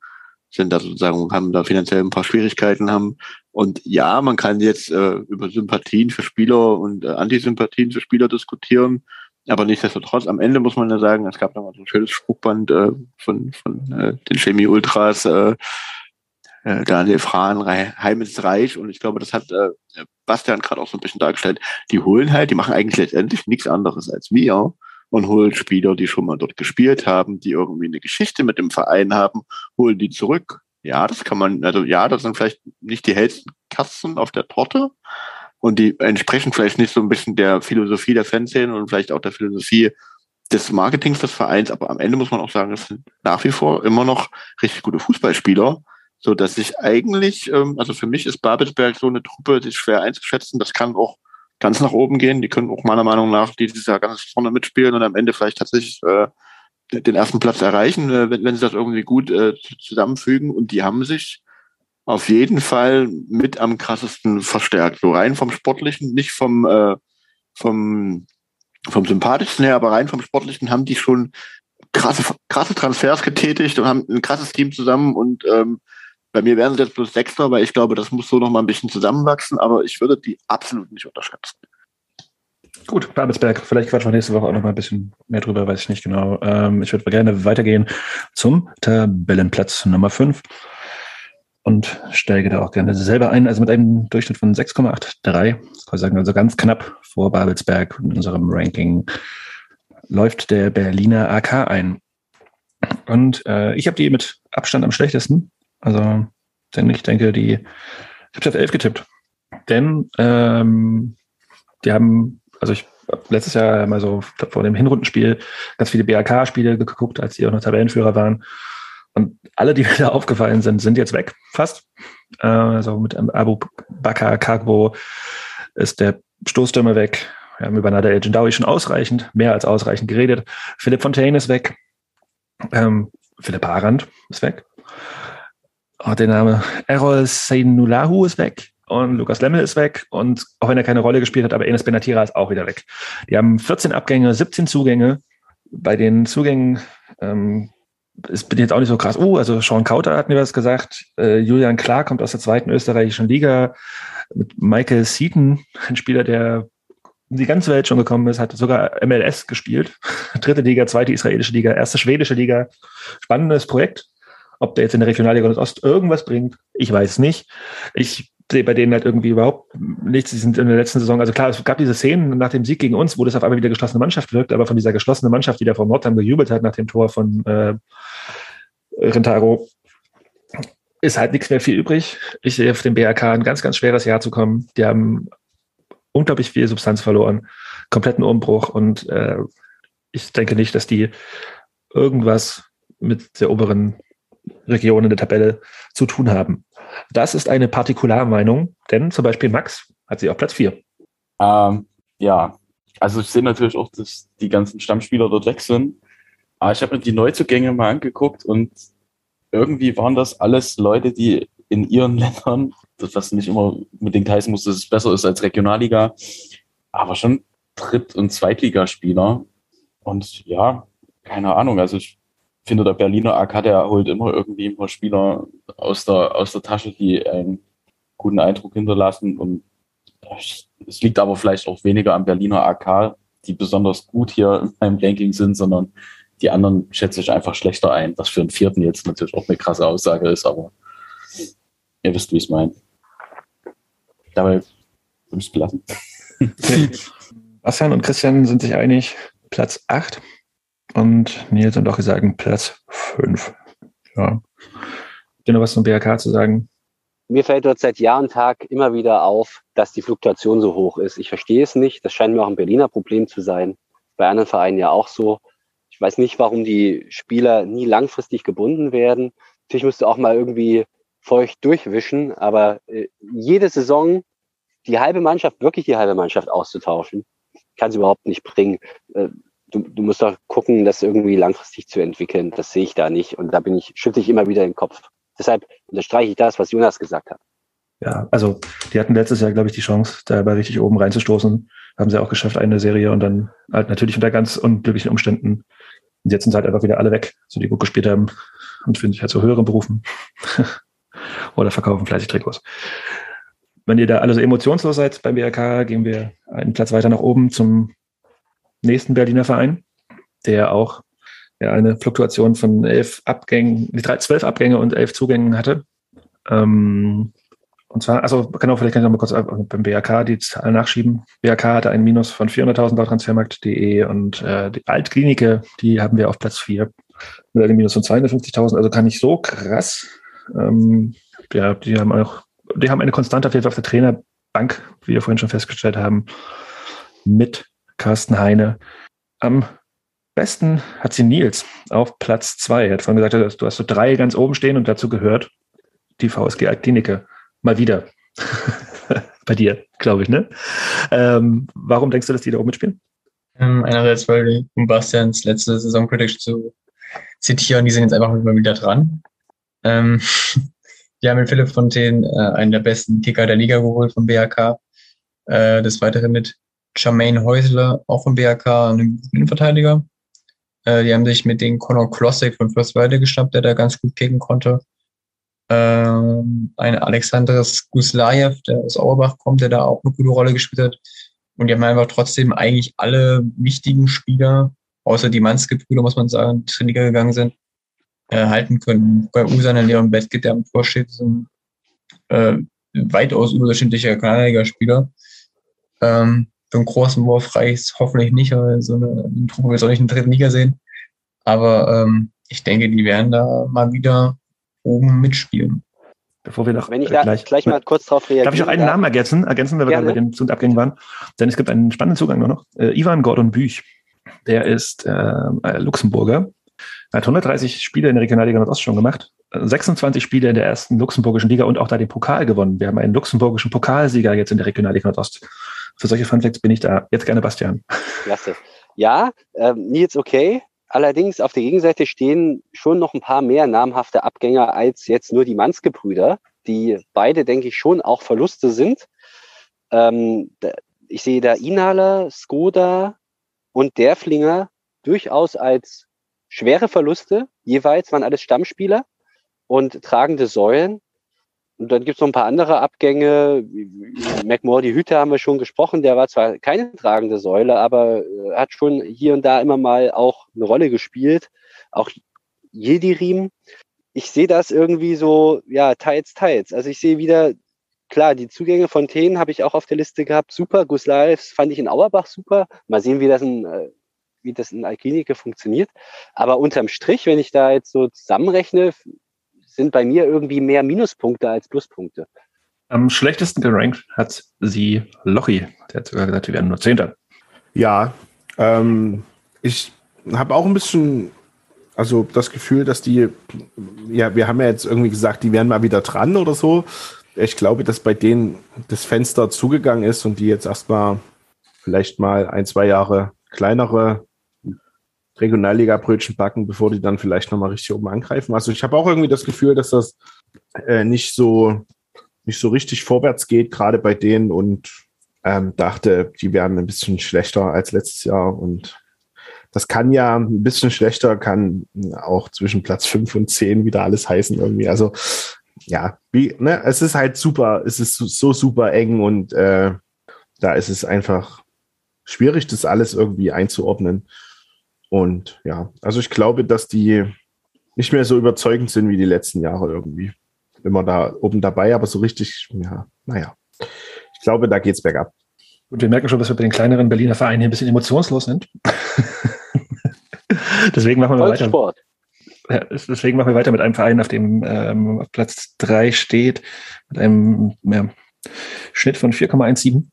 sind da sozusagen, haben da finanziell ein paar Schwierigkeiten haben. Und ja, man kann jetzt äh, über Sympathien für Spieler und äh, Antisympathien für Spieler diskutieren. Aber nichtsdestotrotz, am Ende muss man ja sagen, es gab noch mal so ein schönes Spruchband äh, von, von äh, den Chemie Ultras, äh, äh, Daniel Frahn, Heim ist reich. Und ich glaube, das hat äh, Bastian gerade auch so ein bisschen dargestellt. Die holen halt, die machen eigentlich letztendlich nichts anderes als wir und holen Spieler, die schon mal dort gespielt haben, die irgendwie eine Geschichte mit dem Verein haben, holen die zurück. Ja, das kann man, also ja, das sind vielleicht nicht die hellsten Katzen auf der Torte und die entsprechen vielleicht nicht so ein bisschen der Philosophie der Fanszene und vielleicht auch der Philosophie des Marketings des Vereins, aber am Ende muss man auch sagen, es sind nach wie vor immer noch richtig gute Fußballspieler, so dass ich eigentlich, ähm, also für mich ist Babelsberg so eine Truppe, die ist schwer einzuschätzen. Das kann auch ganz nach oben gehen. Die können auch meiner Meinung nach dieses Jahr ganz vorne mitspielen und am Ende vielleicht tatsächlich äh, den ersten Platz erreichen, äh, wenn, wenn sie das irgendwie gut äh, zusammenfügen. Und die haben sich auf jeden Fall mit am krassesten verstärkt. So rein vom Sportlichen, nicht vom, äh, vom, vom Sympathischsten her, aber rein vom Sportlichen haben die schon krasse, krasse Transfers getätigt und haben ein krasses Team zusammen und ähm, bei mir wären sie jetzt bloß Sechster, weil ich glaube, das muss so noch mal ein bisschen zusammenwachsen, aber ich würde die absolut nicht unterschätzen. Gut, Babelsberg, vielleicht quatschen wir nächste Woche auch noch mal ein bisschen mehr drüber, weiß ich nicht genau. Ähm, ich würde gerne weitergehen zum Tabellenplatz Nummer 5 und steige da auch gerne selber ein, also mit einem Durchschnitt von 6,83, kann ich sagen, also ganz knapp vor Babelsberg in unserem Ranking läuft der Berliner AK ein. Und äh, ich habe die mit Abstand am schlechtesten. Also, denn ich denke, die, ich habe auf 11 getippt. Denn ähm, die haben, also ich habe letztes Jahr mal so vor dem Hinrundenspiel ganz viele BAK-Spiele geguckt, als die auch noch Tabellenführer waren. Und alle, die [LAUGHS] mir da aufgefallen sind, sind jetzt weg, fast. Äh, also mit Abu Bakr Kagbo ist der Stoßstürmer weg. Wir haben über Nader El Jindawi schon ausreichend, mehr als ausreichend geredet. Philipp Fontaine ist weg. Ähm, Philipp Harand ist weg. Oh, der Name Errol Seinulahu ist weg und Lukas Lemmel ist weg und auch wenn er keine Rolle gespielt hat, aber Enes Benatira ist auch wieder weg. Die haben 14 Abgänge, 17 Zugänge. Bei den Zugängen ähm, ist, bin jetzt auch nicht so krass. Oh, also Sean Kauter hat mir was gesagt. Äh, Julian Klar kommt aus der zweiten österreichischen Liga. Mit Michael Seaton, ein Spieler, der um die ganze Welt schon gekommen ist, hat sogar MLS gespielt. [LAUGHS] Dritte Liga, zweite israelische Liga, erste schwedische Liga. Spannendes Projekt. Ob der jetzt in der Regionalliga Nordost irgendwas bringt, ich weiß nicht. Ich sehe bei denen halt irgendwie überhaupt nichts. Sie sind in der letzten Saison, also klar, es gab diese Szenen nach dem Sieg gegen uns, wo das auf einmal wieder geschlossene Mannschaft wirkt, aber von dieser geschlossenen Mannschaft, die da vor Nordheim gejubelt hat nach dem Tor von äh, Rentaro, ist halt nichts mehr viel übrig. Ich sehe auf dem BRK ein ganz, ganz schweres Jahr zu kommen. Die haben unglaublich viel Substanz verloren, kompletten Umbruch und äh, ich denke nicht, dass die irgendwas mit der oberen Region in der Tabelle zu tun haben. Das ist eine Partikularmeinung, denn zum Beispiel Max hat sie auf Platz 4. Ähm, ja, also ich sehe natürlich auch, dass die ganzen Stammspieler dort weg sind. Aber ich habe mir die Neuzugänge mal angeguckt und irgendwie waren das alles Leute, die in ihren [LAUGHS] Ländern, das was nicht immer unbedingt heißen muss, dass es besser ist als Regionalliga, aber schon Dritt- und Zweitligaspieler. Und ja, keine Ahnung, also ich finde, der Berliner AK, der holt immer irgendwie ein paar Spieler aus der, aus der Tasche, die einen guten Eindruck hinterlassen. Und es liegt aber vielleicht auch weniger am Berliner AK, die besonders gut hier in meinem Ranking sind, sondern die anderen schätze ich einfach schlechter ein, was für einen vierten jetzt natürlich auch eine krasse Aussage ist, aber ihr wisst, wie ich es meine. Dabei würde ich es belassen. [LAUGHS] Bastian und Christian sind sich einig, Platz 8 und Nils und Dochi sagen Platz 5. Ja. Habt ihr noch was zum BRK zu sagen? Mir fällt dort seit Jahr und Tag immer wieder auf, dass die Fluktuation so hoch ist. Ich verstehe es nicht. Das scheint mir auch ein Berliner Problem zu sein. Bei anderen Vereinen ja auch so. Ich weiß nicht, warum die Spieler nie langfristig gebunden werden. Natürlich musst du auch mal irgendwie feucht durchwischen, aber äh, jede Saison die halbe Mannschaft, wirklich die halbe Mannschaft auszutauschen, kann es überhaupt nicht bringen. Du, du musst doch gucken, das irgendwie langfristig zu entwickeln. Das sehe ich da nicht. Und da bin ich, schüttle ich immer wieder den Kopf. Deshalb unterstreiche ich das, was Jonas gesagt hat. Ja, also die hatten letztes Jahr, glaube ich, die Chance, da bei richtig oben reinzustoßen. Haben sie auch geschafft, eine Serie und dann halt natürlich unter ganz unglücklichen Umständen. Und jetzt sind sie halt einfach wieder alle weg, so die gut gespielt haben und finden sich halt zu höheren Berufen. [LAUGHS] Oder verkaufen fleißig Trikots. Wenn ihr da alle so emotionslos seid beim BRK, gehen wir einen Platz weiter nach oben zum nächsten Berliner Verein, der auch ja, eine Fluktuation von elf Abgängen, zwölf Abgänge und elf Zugängen hatte. Ähm, und zwar, also genau, vielleicht kann ich noch mal kurz beim BRK die Zahlen nachschieben. BRK hatte ein Minus von 400.000 laut Transfermarkt.de und äh, die Altklinike, die haben wir auf Platz 4 mit einem Minus von 250.000, also kann nicht so krass. Ähm, ja, die haben auch, die haben eine Konstante auf auf der Trainerbank, wie wir vorhin schon festgestellt haben, mit Carsten Heine. Am besten hat sie Nils auf Platz 2. Er hat vorhin gesagt, du hast so drei ganz oben stehen und dazu gehört die VSG Altklinike. Mal wieder. [LAUGHS] Bei dir, glaube ich, ne? Ähm, warum denkst du, dass die da oben mitspielen? Ähm, einerseits, weil um Bastians letzte Saison Prediction zu zitieren, die sind jetzt einfach immer wieder dran. Ähm, [LAUGHS] die haben mit Philipp Fontaine äh, einen der besten Kicker der Liga geholt vom BHK. Äh, des Weiteren mit Jermaine Häusler, auch vom BHK, einen Innenverteidiger. Äh, die haben sich mit den Conor Klossek von Fürstwalde geschnappt, der da ganz gut kicken konnte ähm, ein Alexandres Guslajew, der aus Auerbach kommt, der da auch eine gute Rolle gespielt hat. Und die haben einfach trotzdem eigentlich alle wichtigen Spieler, außer die Manske-Brüder, muss man sagen, Liga gegangen sind, äh, halten können. Bei Usan und Leon Bettke, der am Tor steht, sind äh, weitaus überdurchschnittlicher Kanadier-Spieler. Ähm, für einen großen Wurf reicht hoffentlich nicht, weil so eine, eine Truppe wird auch nicht in der dritten Liga sehen. Aber ähm, ich denke, die werden da mal wieder oben mitspielen. Bevor wir noch Wenn ich da gleich, gleich mal kurz drauf reagieren Darf ich noch einen darf? Namen ergänzen, ergänzen weil wir gerade bei den Zu- und Abgängen waren? Denn es gibt einen spannenden Zugang nur noch. Äh, Ivan Gordon Büch, der ist äh, äh, Luxemburger. Er hat 130 Spiele in der Regionalliga Nordost schon gemacht. Äh, 26 Spiele in der ersten luxemburgischen Liga und auch da den Pokal gewonnen. Wir haben einen luxemburgischen Pokalsieger jetzt in der Regionalliga Nordost. Für solche Funfacts bin ich da. Jetzt gerne Bastian. Klasse. Ja, ähm, Nils okay. Allerdings auf der Gegenseite stehen schon noch ein paar mehr namhafte Abgänger als jetzt nur die Manske-Brüder, die beide, denke ich, schon auch Verluste sind. Ähm, ich sehe da Inhaler, Skoda und Derflinger durchaus als schwere Verluste. Jeweils waren alles Stammspieler und tragende Säulen. Und dann gibt es noch ein paar andere Abgänge. McMore, die Hüte haben wir schon gesprochen. Der war zwar keine tragende Säule, aber äh, hat schon hier und da immer mal auch eine Rolle gespielt. Auch Yildirim. Ich sehe das irgendwie so, ja, teils, teils. Also ich sehe wieder, klar, die Zugänge von Thien habe ich auch auf der Liste gehabt. Super. Guslaev fand ich in Auerbach super. Mal sehen, wie das in, äh, wie das in Alklinike funktioniert. Aber unterm Strich, wenn ich da jetzt so zusammenrechne, sind bei mir irgendwie mehr Minuspunkte als Pluspunkte. Am schlechtesten gerankt hat sie Lochi. Der hat sogar gesagt, wir werden nur Zehnter. Ja, ähm, ich habe auch ein bisschen, also das Gefühl, dass die, ja, wir haben ja jetzt irgendwie gesagt, die wären mal wieder dran oder so. Ich glaube, dass bei denen das Fenster zugegangen ist und die jetzt erstmal vielleicht mal ein, zwei Jahre kleinere Regionalliga-Brötchen backen, bevor die dann vielleicht nochmal richtig oben angreifen. Also ich habe auch irgendwie das Gefühl, dass das äh, nicht so nicht so richtig vorwärts geht, gerade bei denen und ähm, dachte, die werden ein bisschen schlechter als letztes Jahr und das kann ja ein bisschen schlechter, kann auch zwischen Platz 5 und 10 wieder alles heißen irgendwie. Also ja, wie, ne, es ist halt super, es ist so, super eng und äh, da ist es einfach schwierig, das alles irgendwie einzuordnen. Und ja, also ich glaube, dass die nicht mehr so überzeugend sind wie die letzten Jahre irgendwie. Immer da oben dabei, aber so richtig, ja, naja. Ich glaube, da geht's bergab. Und wir merken schon, dass wir bei den kleineren Berliner Vereinen hier ein bisschen emotionslos sind. [LAUGHS] deswegen machen wir weiter. Volkssport. Ja, deswegen machen wir weiter mit einem Verein, auf dem ähm, auf Platz 3 steht, mit einem ja, Schnitt von 4,17,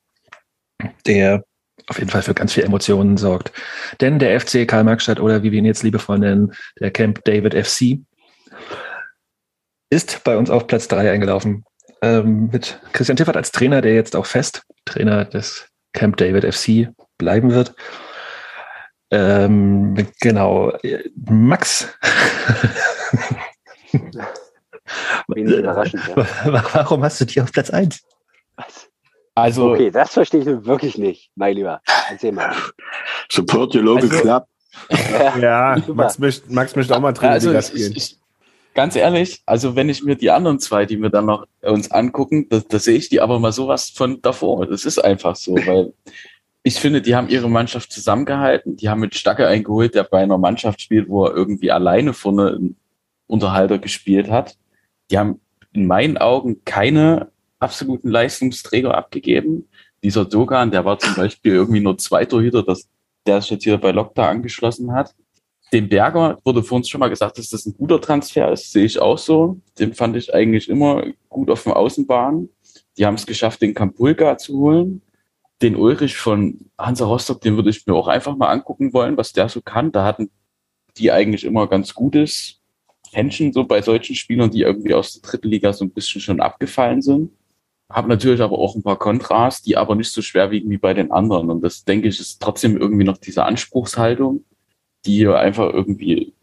der auf jeden Fall für ganz viel Emotionen sorgt. Denn der FC Karl-Marx-Stadt oder wie wir ihn jetzt liebevoll nennen, der Camp David FC, ist bei uns auf Platz 3 eingelaufen. Ähm, mit Christian Tiffert als Trainer, der jetzt auch fest Trainer des Camp David FC bleiben wird. Ähm, genau. Max. Wenig überraschend, ja. [LAUGHS] Warum hast du die auf Platz 1? Was? Also, Okay, das verstehe ich wirklich nicht, mein Lieber. Erzähl mal. [LAUGHS] Support your local Also- club. [LAUGHS] Ja. Max möchte, Max möchte auch mal also Drittliga ich, spielen. ich, ich, ganz ehrlich, also wenn ich mir die anderen zwei, die wir dann noch uns angucken, da, da sehe ich die aber mal sowas von davor. Das ist einfach so, weil ich finde, die haben ihre Mannschaft zusammengehalten. Die haben mit Stacke eingeholt, der bei einer Mannschaft spielt, wo er irgendwie alleine vorne einen Unterhalter gespielt hat. Die haben in meinen Augen keine absoluten Leistungsträger abgegeben. Dieser Dogan, der war zum Beispiel irgendwie nur Zweitorhüter, das, der sich jetzt hier bei Lokta angeschlossen hat. Den Berger wurde vor uns schon mal gesagt, dass das ein guter Transfer ist, sehe ich auch so. Den fand ich eigentlich immer gut auf dem Außenbahn. Die haben es geschafft, den Kampulka zu holen. Den Ulrich von Hansa Rostock, den würde ich mir auch einfach mal angucken wollen, was der so kann. Da hatten die eigentlich immer ganz gutes Händchen so bei solchen Spielern, die irgendwie aus der dritten Liga so ein bisschen schon abgefallen sind. Hab natürlich aber auch ein paar Kontras, die aber nicht so schwer wiegen wie bei den anderen. Und das, denke ich, ist trotzdem irgendwie noch diese Anspruchshaltung, die hier einfach irgendwie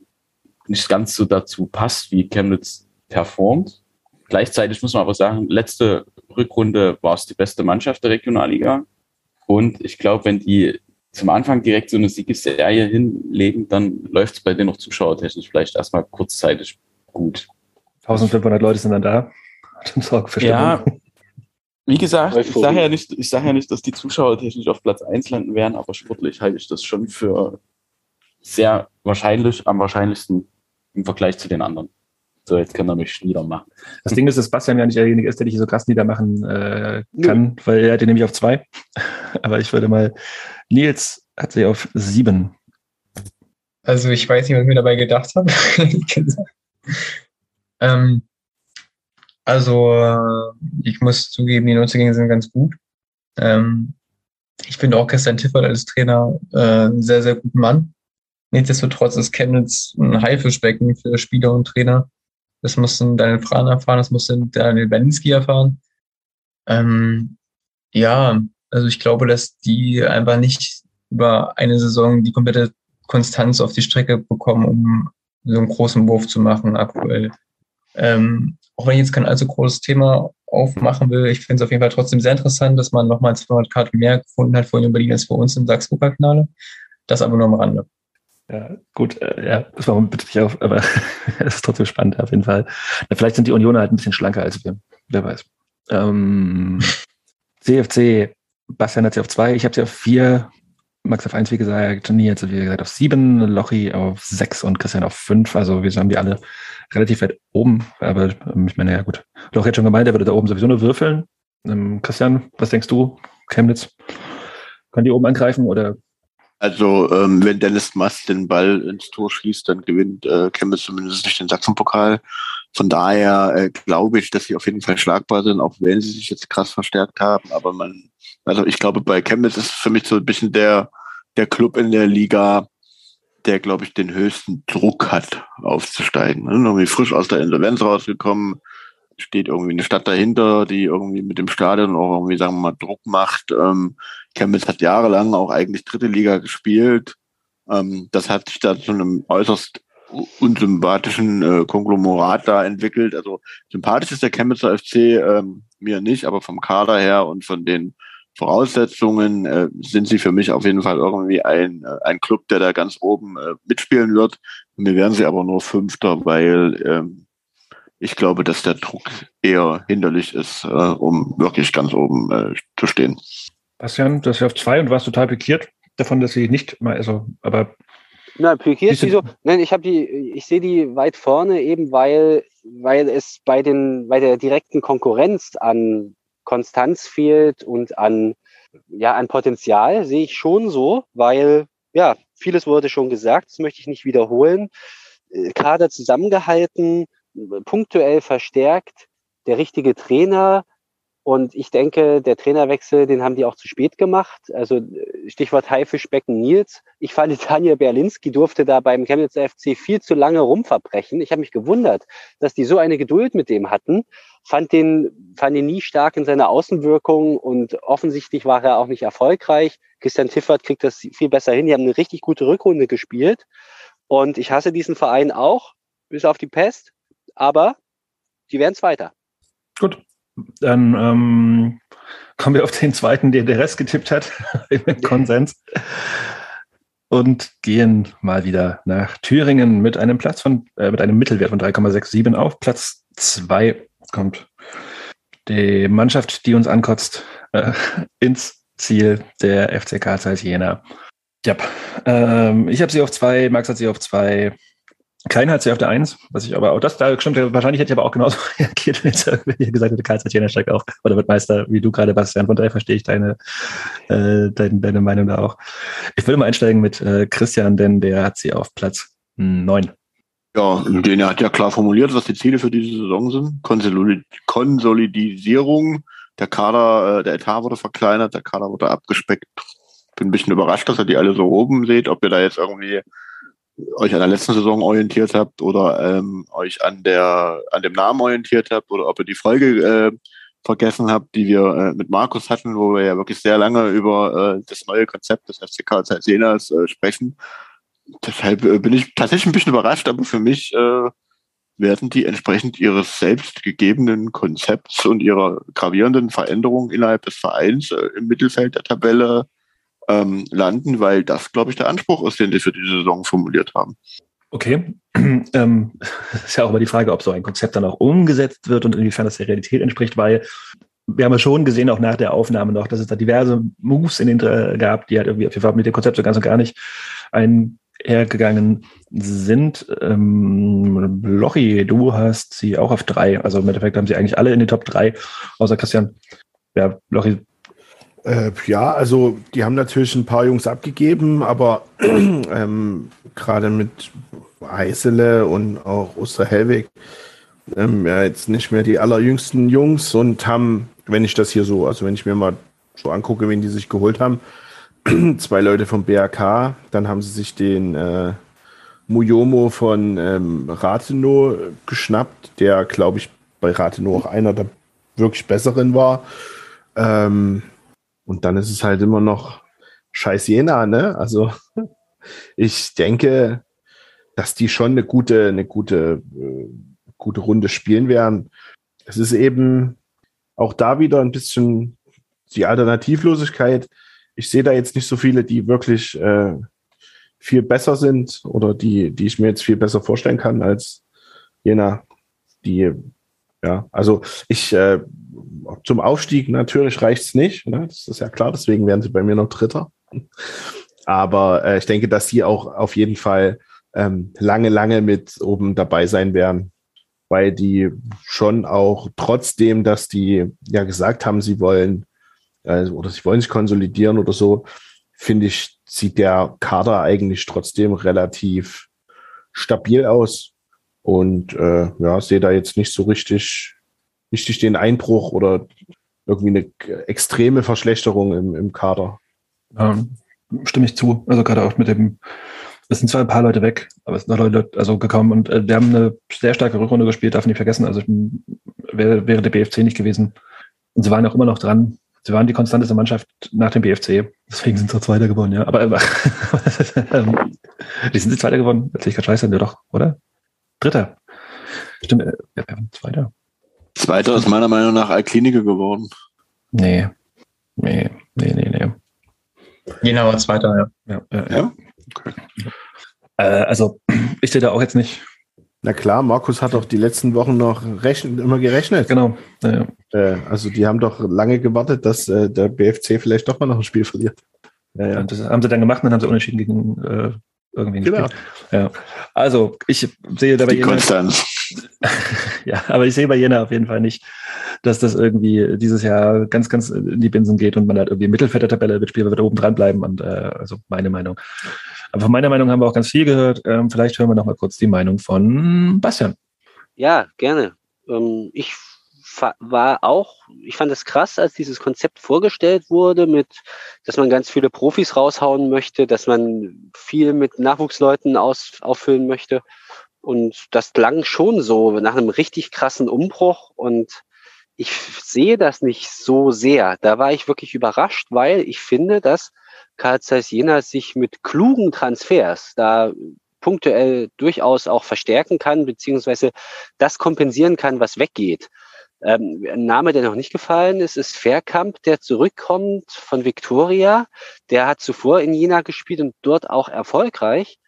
nicht ganz so dazu passt, wie Chemnitz performt. Gleichzeitig muss man aber sagen, letzte Rückrunde war es die beste Mannschaft der Regionalliga. Und ich glaube, wenn die zum Anfang direkt so eine Siegesserie hinlegen, dann läuft es bei denen noch zuschauertechnisch vielleicht erstmal kurzzeitig gut. 1500 Leute sind dann da. [LAUGHS] Ja. Wie gesagt, ich sage ja nicht, ich sage ja nicht, dass die Zuschauer technisch auf Platz 1 landen werden, aber sportlich halte ich das schon für sehr wahrscheinlich, am wahrscheinlichsten im Vergleich zu den anderen. So, jetzt kann er mich niedermachen. Das Ding ist, dass Bastian ja nicht derjenige ist, der dich so krass niedermachen äh, kann, weil er hat den nämlich auf zwei. [LAUGHS] Aber ich würde mal, Nils hat sie auf sieben. Also ich weiß nicht, was ich mir dabei gedacht habe. [LAUGHS] ähm, also äh, ich muss zugeben, die Neuzugänge sind ganz gut. Ähm, ich finde auch Christian Tiffert als Trainer äh, einen sehr, sehr guten Mann. Nichtsdestotrotz ist Chemnitz ein Haifischbecken für Spieler und Trainer. Das mussten Daniel Fran erfahren, das musste Daniel Berlinski erfahren. Ähm, ja, also ich glaube, dass die einfach nicht über eine Saison die komplette Konstanz auf die Strecke bekommen, um so einen großen Wurf zu machen aktuell. Ähm, auch wenn ich jetzt kein allzu großes Thema aufmachen will, ich finde es auf jeden Fall trotzdem sehr interessant, dass man nochmal 200 Karten mehr gefunden hat vor in Berlin als vor uns im Sachs-Pokalfinale. Das aber nur am Rande. Ja, gut, äh, ja, das war bitte nicht auf, aber [LAUGHS] es ist trotzdem spannend auf jeden Fall. Ja, vielleicht sind die Unioner halt ein bisschen schlanker als wir. Wer weiß. Ähm, [LAUGHS] CFC, Bastian hat sie auf zwei, ich habe sie auf vier, Max auf eins, wie gesagt, Nils, wie gesagt, auf sieben, Lochi auf sechs und Christian auf fünf. Also wir haben die alle relativ weit oben. Aber ähm, ich meine, ja gut. Lochi hat schon gemeint, er würde da oben sowieso nur würfeln. Ähm, Christian, was denkst du? Chemnitz? Können die oben angreifen oder Also, ähm, wenn Dennis Mast den Ball ins Tor schießt, dann gewinnt äh, Chemnitz zumindest nicht den Sachsenpokal. Von daher äh, glaube ich, dass sie auf jeden Fall schlagbar sind, auch wenn sie sich jetzt krass verstärkt haben. Aber man, also ich glaube, bei Chemnitz ist für mich so ein bisschen der, der Club in der Liga, der, glaube ich, den höchsten Druck hat, aufzusteigen. Ne? Irgendwie frisch aus der Insolvenz rausgekommen, steht irgendwie eine Stadt dahinter, die irgendwie mit dem Stadion auch irgendwie, sagen wir mal, Druck macht. Ähm, Chemnitz hat jahrelang auch eigentlich dritte Liga gespielt. Ähm, das hat sich da zu einem äußerst unsympathischen äh, Konglomerat da entwickelt. Also sympathisch ist der Chemnitzer FC ähm, mir nicht, aber vom Kader her und von den Voraussetzungen äh, sind sie für mich auf jeden Fall irgendwie ein, äh, ein Club, der da ganz oben äh, mitspielen wird. Mir wären sie aber nur Fünfter, weil ähm, ich glaube, dass der Druck eher hinderlich ist, äh, um wirklich ganz oben äh, zu stehen. Bastian, du hast ja auf zwei und warst total pikiert davon, dass sie nicht mal, also, aber Na, pikiert Siehst du- wieso? Nein, ich habe die, ich sehe die weit vorne, eben weil, weil es bei den, bei der direkten Konkurrenz an Konstanz fehlt und an, ja, an Potenzial sehe ich schon so, weil, ja, vieles wurde schon gesagt, das möchte ich nicht wiederholen. Äh, Kader zusammengehalten, punktuell verstärkt, der richtige Trainer, und ich denke, der Trainerwechsel, den haben die auch zu spät gemacht. Also Stichwort Haifischbecken Nils. Ich fand, [LAUGHS] Daniel Berlinski durfte da beim Chemnitzer FC viel zu lange rumverbrechen. Ich habe mich gewundert, dass die so eine Geduld mit dem hatten. Fand den, fand ihn nie stark in seiner Außenwirkung und offensichtlich war er auch nicht erfolgreich. Christian Tiffert kriegt das viel besser hin. Die haben eine richtig gute Rückrunde gespielt. Und ich hasse diesen Verein auch, bis auf die Pest. Aber die werden es weiter. Gut, dann ähm, kommen wir auf den zweiten, der der Rest getippt hat, [LAUGHS] im Konsens. Und gehen mal wieder nach Thüringen mit einem Platz von, äh, mit einem Mittelwert von 3,67 auf Platz 2 kommt die Mannschaft, die uns ankotzt, äh, ins Ziel der FCK Zeiss Jena. Ja, ähm, ich habe sie auf zwei, Max hat sie auf zwei, kein hat sie auf der Eins, was ich aber auch das, da stimmt, wahrscheinlich hätte ich aber auch genauso [LAUGHS] reagiert, wenn irgendwie gesagt hätte, Karl Zatiana steigt auf oder wird Meister, wie du gerade, Bastian. Von daher verstehe ich deine, äh, deine, deine Meinung da auch. Ich würde mal einsteigen mit äh, Christian, denn der hat sie auf Platz neun. Ja, den hat ja klar formuliert, was die Ziele für diese Saison sind. Konsolid Konsolidierung, der Kader, äh, der Etat wurde verkleinert, der Kader wurde abgespeckt. Bin ein bisschen überrascht, dass ihr die alle so oben seht, ob ihr da jetzt irgendwie euch an der letzten Saison orientiert habt oder ähm, euch an der an dem Namen orientiert habt oder ob ihr die Folge äh, vergessen habt, die wir äh, mit Markus hatten, wo wir ja wirklich sehr lange über äh, das neue Konzept des FCK Zeitsenas äh, sprechen. Deshalb äh, bin ich tatsächlich ein bisschen überrascht, aber für mich äh, werden die entsprechend ihres selbst gegebenen Konzepts und ihrer gravierenden Veränderung innerhalb des Vereins äh, im Mittelfeld der Tabelle ähm, landen, weil das, glaube ich, der Anspruch ist, den sie für diese Saison formuliert haben. Okay. [CLEARS THROAT] Ähm, [LAUGHS] ist ja auch immer die Frage, ob so ein Konzept dann auch umgesetzt wird und inwiefern das der Realität entspricht, weil wir haben ja schon gesehen, auch nach der Aufnahme noch, dass es da diverse Moves in den äh, gab, die halt irgendwie auf jeden Fall mit dem Konzept so ganz und gar nicht einhergegangen sind. Ähm, Lochi, du hast sie auch auf drei. Also im Endeffekt haben sie eigentlich alle in den Top drei, außer Christian. Ja, Lochi, äh, ja, also die haben natürlich ein paar Jungs abgegeben, aber [CLEARS THROAT] ähm, gerade mit Eisele und auch Osterhellweg ähm, ja, jetzt nicht mehr die allerjüngsten Jungs und haben, wenn ich das hier so, also wenn ich mir mal so angucke, wen die sich geholt haben, [CLEARS THROAT] zwei Leute vom BRK, dann haben sie sich den äh, Muyomo von ähm, Rathenow geschnappt, der, glaube ich, bei Rathenow auch einer der wirklich besseren war. Ähm, und dann ist es halt immer noch scheiß Jena, ne? Also [LAUGHS] ich denke, dass die schon eine gute, eine gute, äh, gute Runde spielen werden. Es ist eben auch da wieder ein bisschen die Alternativlosigkeit. Ich sehe da jetzt nicht so viele, die wirklich äh, viel besser sind oder die, die ich mir jetzt viel besser vorstellen kann als Jena, die, ja, also ich äh, zum Aufstieg natürlich reicht es nicht, ne? das ist ja klar, deswegen werden sie bei mir noch Dritter. Aber äh, ich denke, dass sie auch auf jeden Fall ähm, lange, lange mit oben dabei sein werden, weil die schon auch trotzdem, dass die ja gesagt haben, sie wollen äh, oder sie wollen sich konsolidieren oder so, finde ich, sieht der Kader eigentlich trotzdem relativ stabil aus. Und äh, ja, sehe da jetzt nicht so richtig richtig den Einbruch oder irgendwie eine extreme Verschlechterung im, im Kader. Ähm, stimme ich zu. Also gerade auch mit dem, es sind zwar ein paar Leute weg, aber es sind noch Leute also gekommen und äh, wir haben eine sehr starke Rückrunde gespielt, darf nicht vergessen. Also wäre, wäre der BFC nicht gewesen. Und sie waren auch immer noch dran. Sie waren die konstanteste Mannschaft nach dem BFC. Deswegen sind sie Zweiter geworden, ja. Aber äh, [LAUGHS] wie sind sie Zweiter geworden? Erzähl ich gerade scheiße, ja doch, oder? Dritter. Stimmt, äh, ja, Zweiter. Zweiter ist meiner Meinung nach Alklinike geworden. Nee. Nee, nee, nee, nee. Jena war Zweiter, ja. Ja, ja, ja. Okay. Äh, also, ich sehe da auch jetzt nicht. Na klar, Markus hat doch die letzten Wochen noch immer gerechnet. Genau. Ja, äh, also, die haben doch lange gewartet, dass äh, der BFC vielleicht doch mal noch ein Spiel verliert. Ja, ja. Und das haben sie dann gemacht und dann haben sie unentschieden gegen irgendwie genau. gespielt. Ja. Also, ich sehe dabei. Die Konstanz. [LAUGHS] ja, aber ich sehe bei Jena auf jeden Fall nicht dass das irgendwie dieses Jahr ganz, ganz in die Binsen geht und man halt irgendwie im Mittelfeld der Tabelle mitspielt, wird oben dran bleiben. Und äh, also meine Meinung. Aber von meiner Meinung haben wir auch ganz viel gehört. Ähm, vielleicht hören wir noch mal kurz die Meinung von Bastian. Ja, gerne. Ähm, ich war auch, ich fand es krass, als dieses Konzept vorgestellt wurde, mit, dass man ganz viele Profis raushauen möchte, dass man viel mit Nachwuchsleuten aus, auffüllen möchte. Und das klang schon so nach einem richtig krassen Umbruch. Und ich sehe das nicht so sehr. Da war ich wirklich überrascht, weil ich finde, dass Karl Zeiss Jena sich mit klugen Transfers da punktuell durchaus auch verstärken kann, beziehungsweise das kompensieren kann, was weggeht. Ähm, ein Name, der noch nicht gefallen ist, ist Fairkamp, der zurückkommt von Victoria. Der hat zuvor in Jena gespielt und dort auch erfolgreich.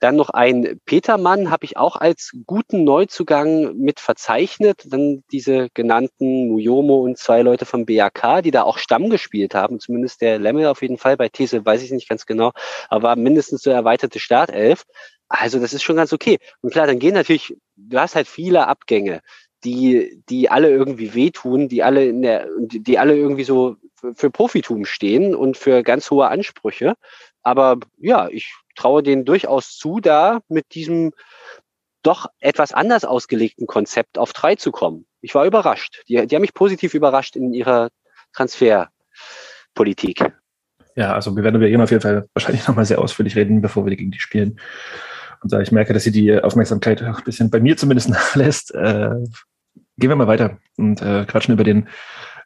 Dann noch ein Petermann habe ich auch als guten Neuzugang mit verzeichnet. Dann diese genannten Muyomo und zwei Leute vom BAK, die da auch Stamm gespielt haben. Zumindest der Lemmel auf jeden Fall. Bei These weiß ich nicht ganz genau, aber war mindestens so erweiterte Startelf. Also das ist schon ganz okay. Und klar, dann gehen natürlich, du hast halt viele Abgänge die, die alle irgendwie wehtun, die alle in der, die alle irgendwie so für Profitum stehen und für ganz hohe Ansprüche. Aber ja, ich traue denen durchaus zu, da mit diesem doch etwas anders ausgelegten Konzept auf drei zu kommen. Ich war überrascht. Die, die haben mich positiv überrascht in ihrer Transferpolitik. Ja, also wir werden über ihn auf jeden Fall wahrscheinlich nochmal sehr ausführlich reden, bevor wir gegen die spielen. Und da ich merke, dass sie die Aufmerksamkeit ein bisschen bei mir zumindest [LAUGHS] nachlässt, äh, gehen wir mal weiter und äh, quatschen über den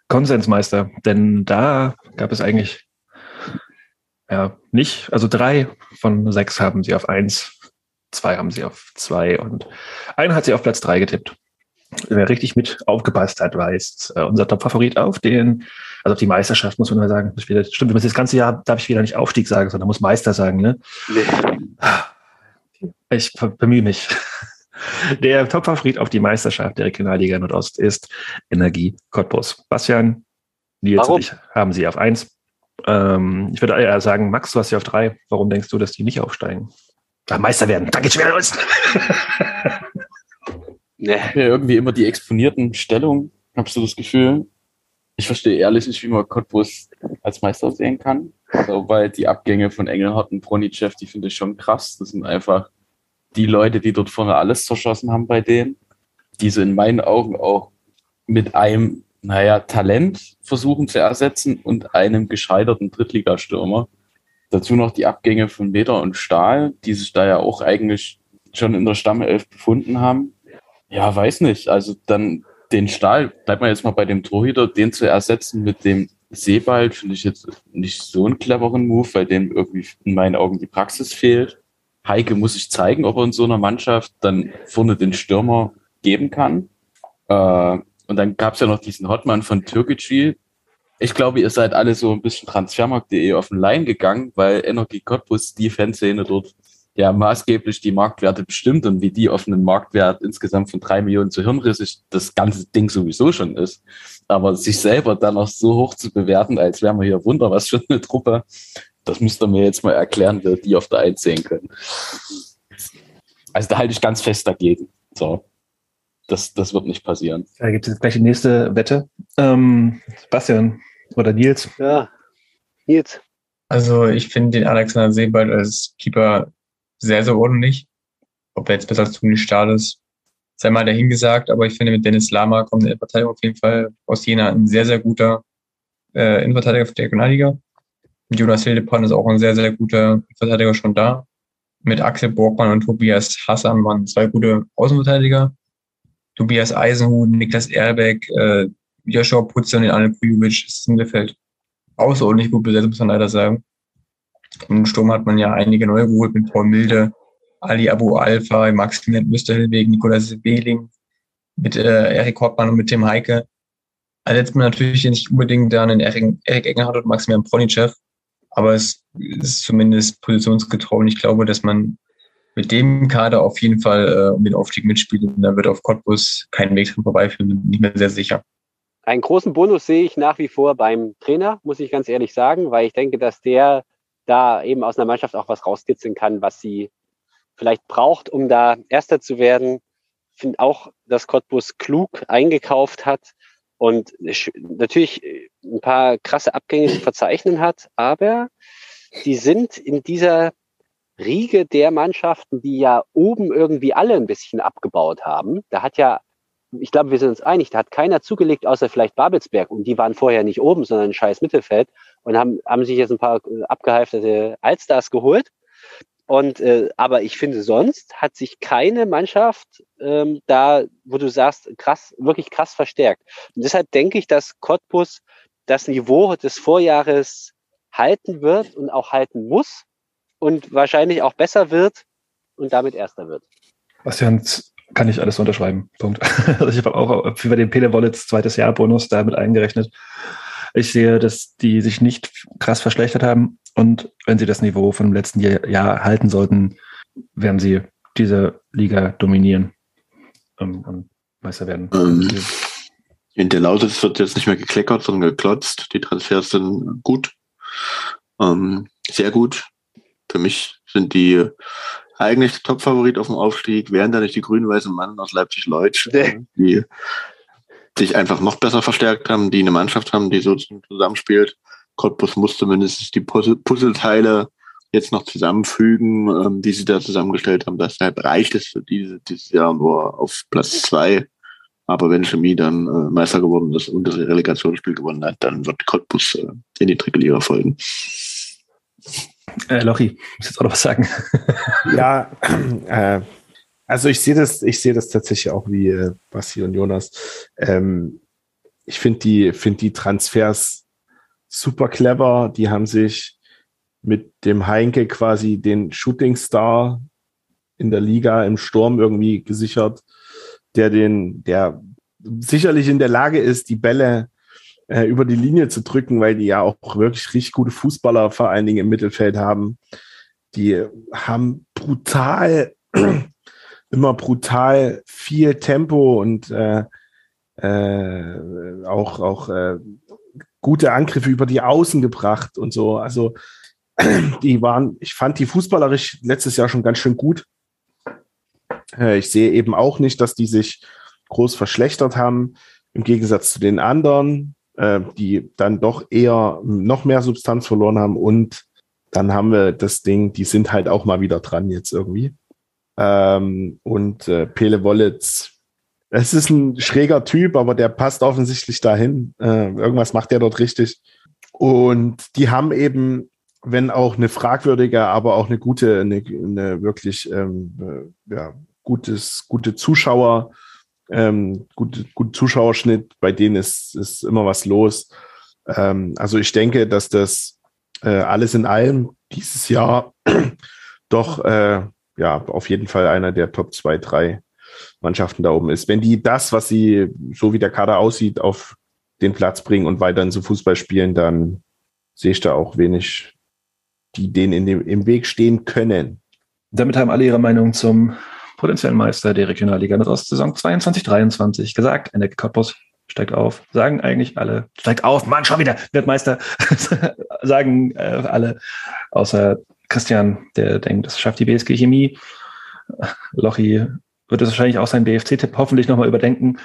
Konsensmeister. Denn da gab es eigentlich ja nicht, also drei von sechs haben sie auf eins, zwei haben sie auf zwei und einen hat sie auf Platz drei getippt. Wer richtig mit aufgepasst hat, weiß, äh, unser Top-Favorit auf den, also auf die Meisterschaft, muss man mal sagen. Das wieder, stimmt, das ganze Jahr darf ich wieder nicht Aufstieg sagen, sondern muss Meister sagen, ne? Nee. Ich bemühe mich. [LAUGHS] Der Top-Favorit auf die Meisterschaft der Regionalliga Nordost ist Energie Cottbus. Bastian, Nils und ich haben sie auf eins. Ähm, ich würde eher sagen, Max, du hast sie auf drei. Warum denkst du, dass die nicht aufsteigen? Ach, Meister werden. Da geht's wieder los. nee. Ja, irgendwie immer die exponierten Stellungen, hast du das Gefühl. Ich verstehe ehrlich nicht, wie man Cottbus als Meister sehen kann. Weil die Abgänge von Engelhardt und Bronichev, die finde ich schon krass. Das sind einfach die Leute, die dort vorne alles zerschossen haben bei denen, die so in meinen Augen auch mit einem, naja, Talent versuchen zu ersetzen und einem gescheiterten Drittligastürmer. Dazu noch die Abgänge von Meter und Stahl, die sich da ja auch eigentlich schon in der Stammelf befunden haben. Ja, weiß nicht. Also dann den Stahl, bleibt man jetzt mal bei dem Torhüter, den zu ersetzen mit dem Seebald, finde ich jetzt nicht so einen cleveren Move, weil dem irgendwie in meinen Augen die Praxis fehlt. Heike muss sich zeigen, ob er in so einer Mannschaft dann vorne den Stürmer geben kann. Äh, und dann gab es ja noch diesen Hotman von Türkgücü. Ich glaube, ihr seid alle so ein bisschen transfermarkt.de auf den Line gegangen, weil Energie Cottbus die Fanszene dort ja maßgeblich die Marktwerte bestimmt und wie die auf einen Marktwert insgesamt von drei Millionen zu hirnrissig das ganze Ding sowieso schon ist. Aber sich selber dann auch so hoch zu bewerten, als wären wir hier Wunder, was für eine Truppe, das müsst ihr mir jetzt mal erklären, wer die auf der 1 sehen können. Also da halte ich ganz fest dagegen. So. Das, das wird nicht passieren. Da gibt es gleich die nächste Wette. Ähm, Bastian oder Nils? Ja, Nils. Also ich finde den Alexander Sebald als Keeper sehr, sehr ordentlich. Ob er jetzt besser als Toni Stahl ist, sei mal dahingesagt, aber ich finde mit Dennis Lama kommt der Verteidigung auf jeden Fall aus Jena ein sehr, sehr guter äh, Innenverteidiger für die Regionalliga. Jonas Hildebrand ist auch ein sehr, sehr guter Verteidiger schon da. Mit Axel Borgmann und Tobias Hassan waren zwei gute Außenverteidiger. Tobias Eisenhut, Niklas Erbeck, äh, Joshua Putze und Anne Kujovic ist im Mittelfeld außerordentlich gut besetzt, muss man leider sagen. Im Sturm hat man ja einige neue geholt mit Paul Milde, Ali Abu Alpha, Maximilian Müsterhellwegen, Nikolaus Behling, mit äh, Erik Hoppmann und mit Tim Heike. Ersetzt man natürlich nicht unbedingt dann in Erik, Engelhardt und Maximilian Pronichev, aber es ist zumindest positionsgetreu und ich glaube, dass man mit dem Kader auf jeden Fall äh, um den Aufstieg mitspielt und da wird auf Cottbus kein Weg dran vorbeiführen, bin ich mir sehr sicher. Einen großen Bonus sehe ich nach wie vor beim Trainer, muss ich ganz ehrlich sagen, weil ich denke, dass der da eben aus einer Mannschaft auch was rauskitzeln kann, was sie vielleicht braucht, um da Erster zu werden. Ich finde auch, dass Cottbus klug eingekauft hat und natürlich ein paar krasse Abgänge zu verzeichnen hat, aber die sind in dieser Riege der Mannschaften, die ja oben irgendwie alle ein bisschen abgebaut haben. Da hat ja, ich glaube, wir sind uns einig, da hat keiner zugelegt, außer vielleicht Babelsberg. Und die waren vorher nicht oben, sondern ein scheiß Mittelfeld und haben, haben sich jetzt ein paar äh, abgehalfterte Allstars geholt. Und äh, aber ich finde, sonst hat sich keine Mannschaft ähm, da, wo du sagst, krass, wirklich krass verstärkt. Und deshalb denke ich, dass Cottbus das Niveau des Vorjahres halten wird und auch halten muss und wahrscheinlich auch besser wird und damit Erster wird. Bastian, kann ich alles unterschreiben. Punkt. [LAUGHS] Also ich habe auch wie bei den Pele Wallets zweites Jahr Bonus damit eingerechnet. Ich sehe, dass die sich nicht krass verschlechtert haben und wenn sie das Niveau vom letzten Jahr, Jahr halten sollten, werden sie diese Liga dominieren ähm, und Meister werden. Ähm, in der Lausitz wird jetzt nicht mehr gekleckert, sondern geklotzt. Die Transfers sind gut. Ähm, sehr gut. Für mich sind die eigentlich Top-Favorit auf dem Aufstieg, wären da nicht die grün-weißen Mann aus Leipzig-Leutsch, die sich einfach noch besser verstärkt haben, die eine Mannschaft haben, die so zusammenspielt. Cottbus muss zumindest die Puzzleteile jetzt noch zusammenfügen, ähm, die sie da zusammengestellt haben. Deshalb reicht es für diese, dieses Jahr nur auf Platz zwei. Aber wenn Chemie dann äh, Meister geworden ist und das Relegationsspiel gewonnen hat, dann wird Cottbus äh, in die Trickeliga folgen. Äh, Lochi, muss jetzt auch noch was sagen. ja, äh, also ich sehe das, ich sehe das tatsächlich auch wie äh, Basti und Jonas. Ähm, ich finde die, finde die Transfers super clever. Die haben sich mit dem Heinke quasi den Shooting Star in der Liga im Sturm irgendwie gesichert, der den, der sicherlich in der Lage ist, die Bälle äh, über die Linie zu drücken, weil die ja auch wirklich richtig gute Fußballer vor allen Dingen im Mittelfeld haben. Die haben brutal, immer brutal viel Tempo und äh, äh, auch, auch äh, gute Angriffe über die Außen gebracht und so. Also [CLEARS THROAT] die waren, ich fand die fußballerisch letztes Jahr schon ganz schön gut. Äh, ich sehe eben auch nicht, dass die sich groß verschlechtert haben, im Gegensatz zu den anderen äh, die dann doch eher noch mehr Substanz verloren haben. Und dann haben wir das Ding, die sind halt auch mal wieder dran jetzt irgendwie. Ähm, und äh, Pele Wollitz, es ist ein schräger Typ, aber der passt offensichtlich dahin. Äh, irgendwas macht der dort richtig. Und die haben eben, wenn auch eine fragwürdige, aber auch eine gute, eine, eine wirklich ähm, äh, ja, gutes, gute Zuschauer, ähm, gut, gut Zuschauerschnitt, bei denen ist, ist immer was los. Ähm, also ich denke, dass das äh, alles in allem dieses Jahr [CLEARS THROAT] doch äh, ja auf jeden Fall einer der Top 2, 3 Mannschaften da oben ist. Wenn die das, was sie, so wie der Kader aussieht, auf den Platz bringen und weiterhin so Fußball spielen, dann sehe ich da auch wenig, die denen in dem, im Weg stehen können. Damit haben alle ihre Meinung zum potenziellen Meister der Regionalliga Saison 22, 23 gesagt. Ende Cottbus steigt auf. Sagen eigentlich alle, steigt auf, Mann, schon wieder, wird Meister. [LAUGHS] sagen äh, alle, außer Christian, der denkt, das schafft die BSG Chemie. Lochi wird es wahrscheinlich auch seinen BFC-Tipp hoffentlich nochmal überdenken.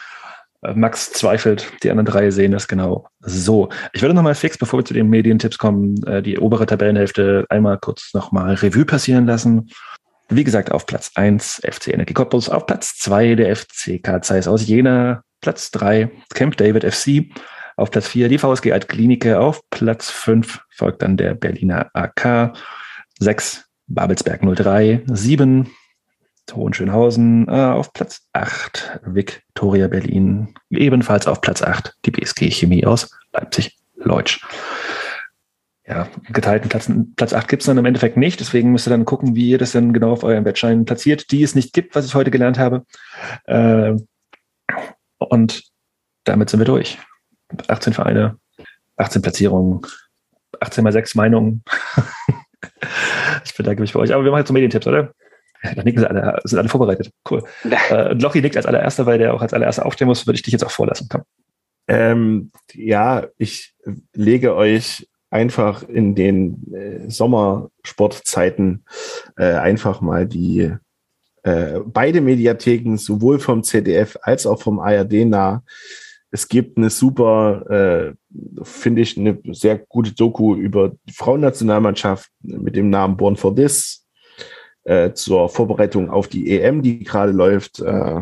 Äh, Max zweifelt, die anderen drei sehen das genau so. Ich würde nochmal fix, bevor wir zu den Medientipps kommen, äh, die obere Tabellenhälfte einmal kurz nochmal Revue passieren lassen. Wie gesagt, auf Platz 1 FC Energie Cottbus, auf Platz 2 der FC Zeiss aus Jena, Platz 3 Camp David FC, auf Platz 4 die VSG Altklinike, auf Platz 5 folgt dann der Berliner AK, 6 Babelsberg 03, 7 Hohenschönhausen, äh, auf Platz 8 Victoria Berlin, ebenfalls auf Platz 8 die BSG Chemie aus Leipzig-Leutsch ja, geteilten Platz, Platz 8 gibt es dann im Endeffekt nicht. Deswegen müsst ihr dann gucken, wie ihr das dann genau auf euren Wettschein platziert, die es nicht gibt, was ich heute gelernt habe. Äh, und damit sind wir durch. 18 Vereine, 18 Platzierungen, 18 mal 6 Meinungen. [LAUGHS] ich bedanke mich für euch. Aber wir machen jetzt so Medientipps, oder? Da nicken sie alle, sind alle vorbereitet. Cool. äh, Lochi nickt als allererster, weil der auch als allererster aufstehen muss, würde ich dich jetzt auch vorlassen. Komm. Ähm, ja, ich lege euch einfach in den äh, Sommersportzeiten äh, einfach mal die äh, beide Mediatheken sowohl vom ZDF als auch vom ARD nah Es gibt eine super, äh, finde ich, eine sehr gute Doku über die Frauennationalmannschaft mit dem Namen Born for This äh, zur Vorbereitung auf die EM, die gerade läuft. Äh,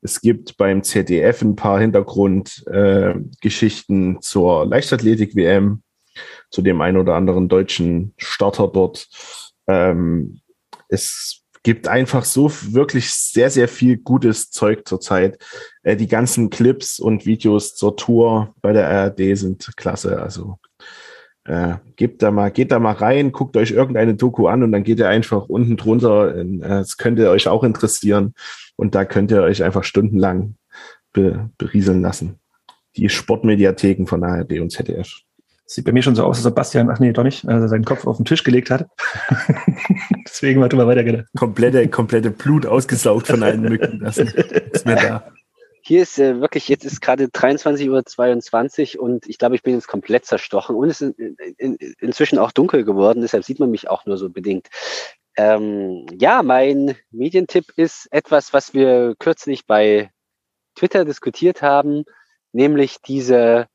es gibt beim ZDF ein paar Hintergrundgeschichten äh, zur Leichtathletik-WM, zu dem einen oder anderen deutschen Starter dort. Ähm, es gibt einfach so wirklich sehr, sehr viel gutes Zeug zurzeit. Äh, die ganzen Clips und Videos zur Tour bei der ARD sind klasse. Also äh, gebt da mal, geht da mal rein, guckt euch irgendeine Doku an und dann geht ihr einfach unten drunter. Äh, es könnte euch auch interessieren und da könnt ihr euch einfach stundenlang be berieseln lassen. Die Sportmediatheken von ARD und ZDF. Sieht bei mir schon so aus, als ob Bastian, ach nee, doch nicht, also seinen Kopf auf den Tisch gelegt hat. [LAUGHS] Deswegen warte mal weiter, gerne. Komplette, komplette Blut ausgesaugt von allen Mücken. Das ist mir da. Hier ist äh, wirklich, jetzt ist gerade 23.22 Uhr und ich glaube, ich bin jetzt komplett zerstochen und es ist in, in, inzwischen auch dunkel geworden, deshalb sieht man mich auch nur so bedingt. Ähm, ja, mein Medientipp ist etwas, was wir kürzlich bei Twitter diskutiert haben, nämlich diese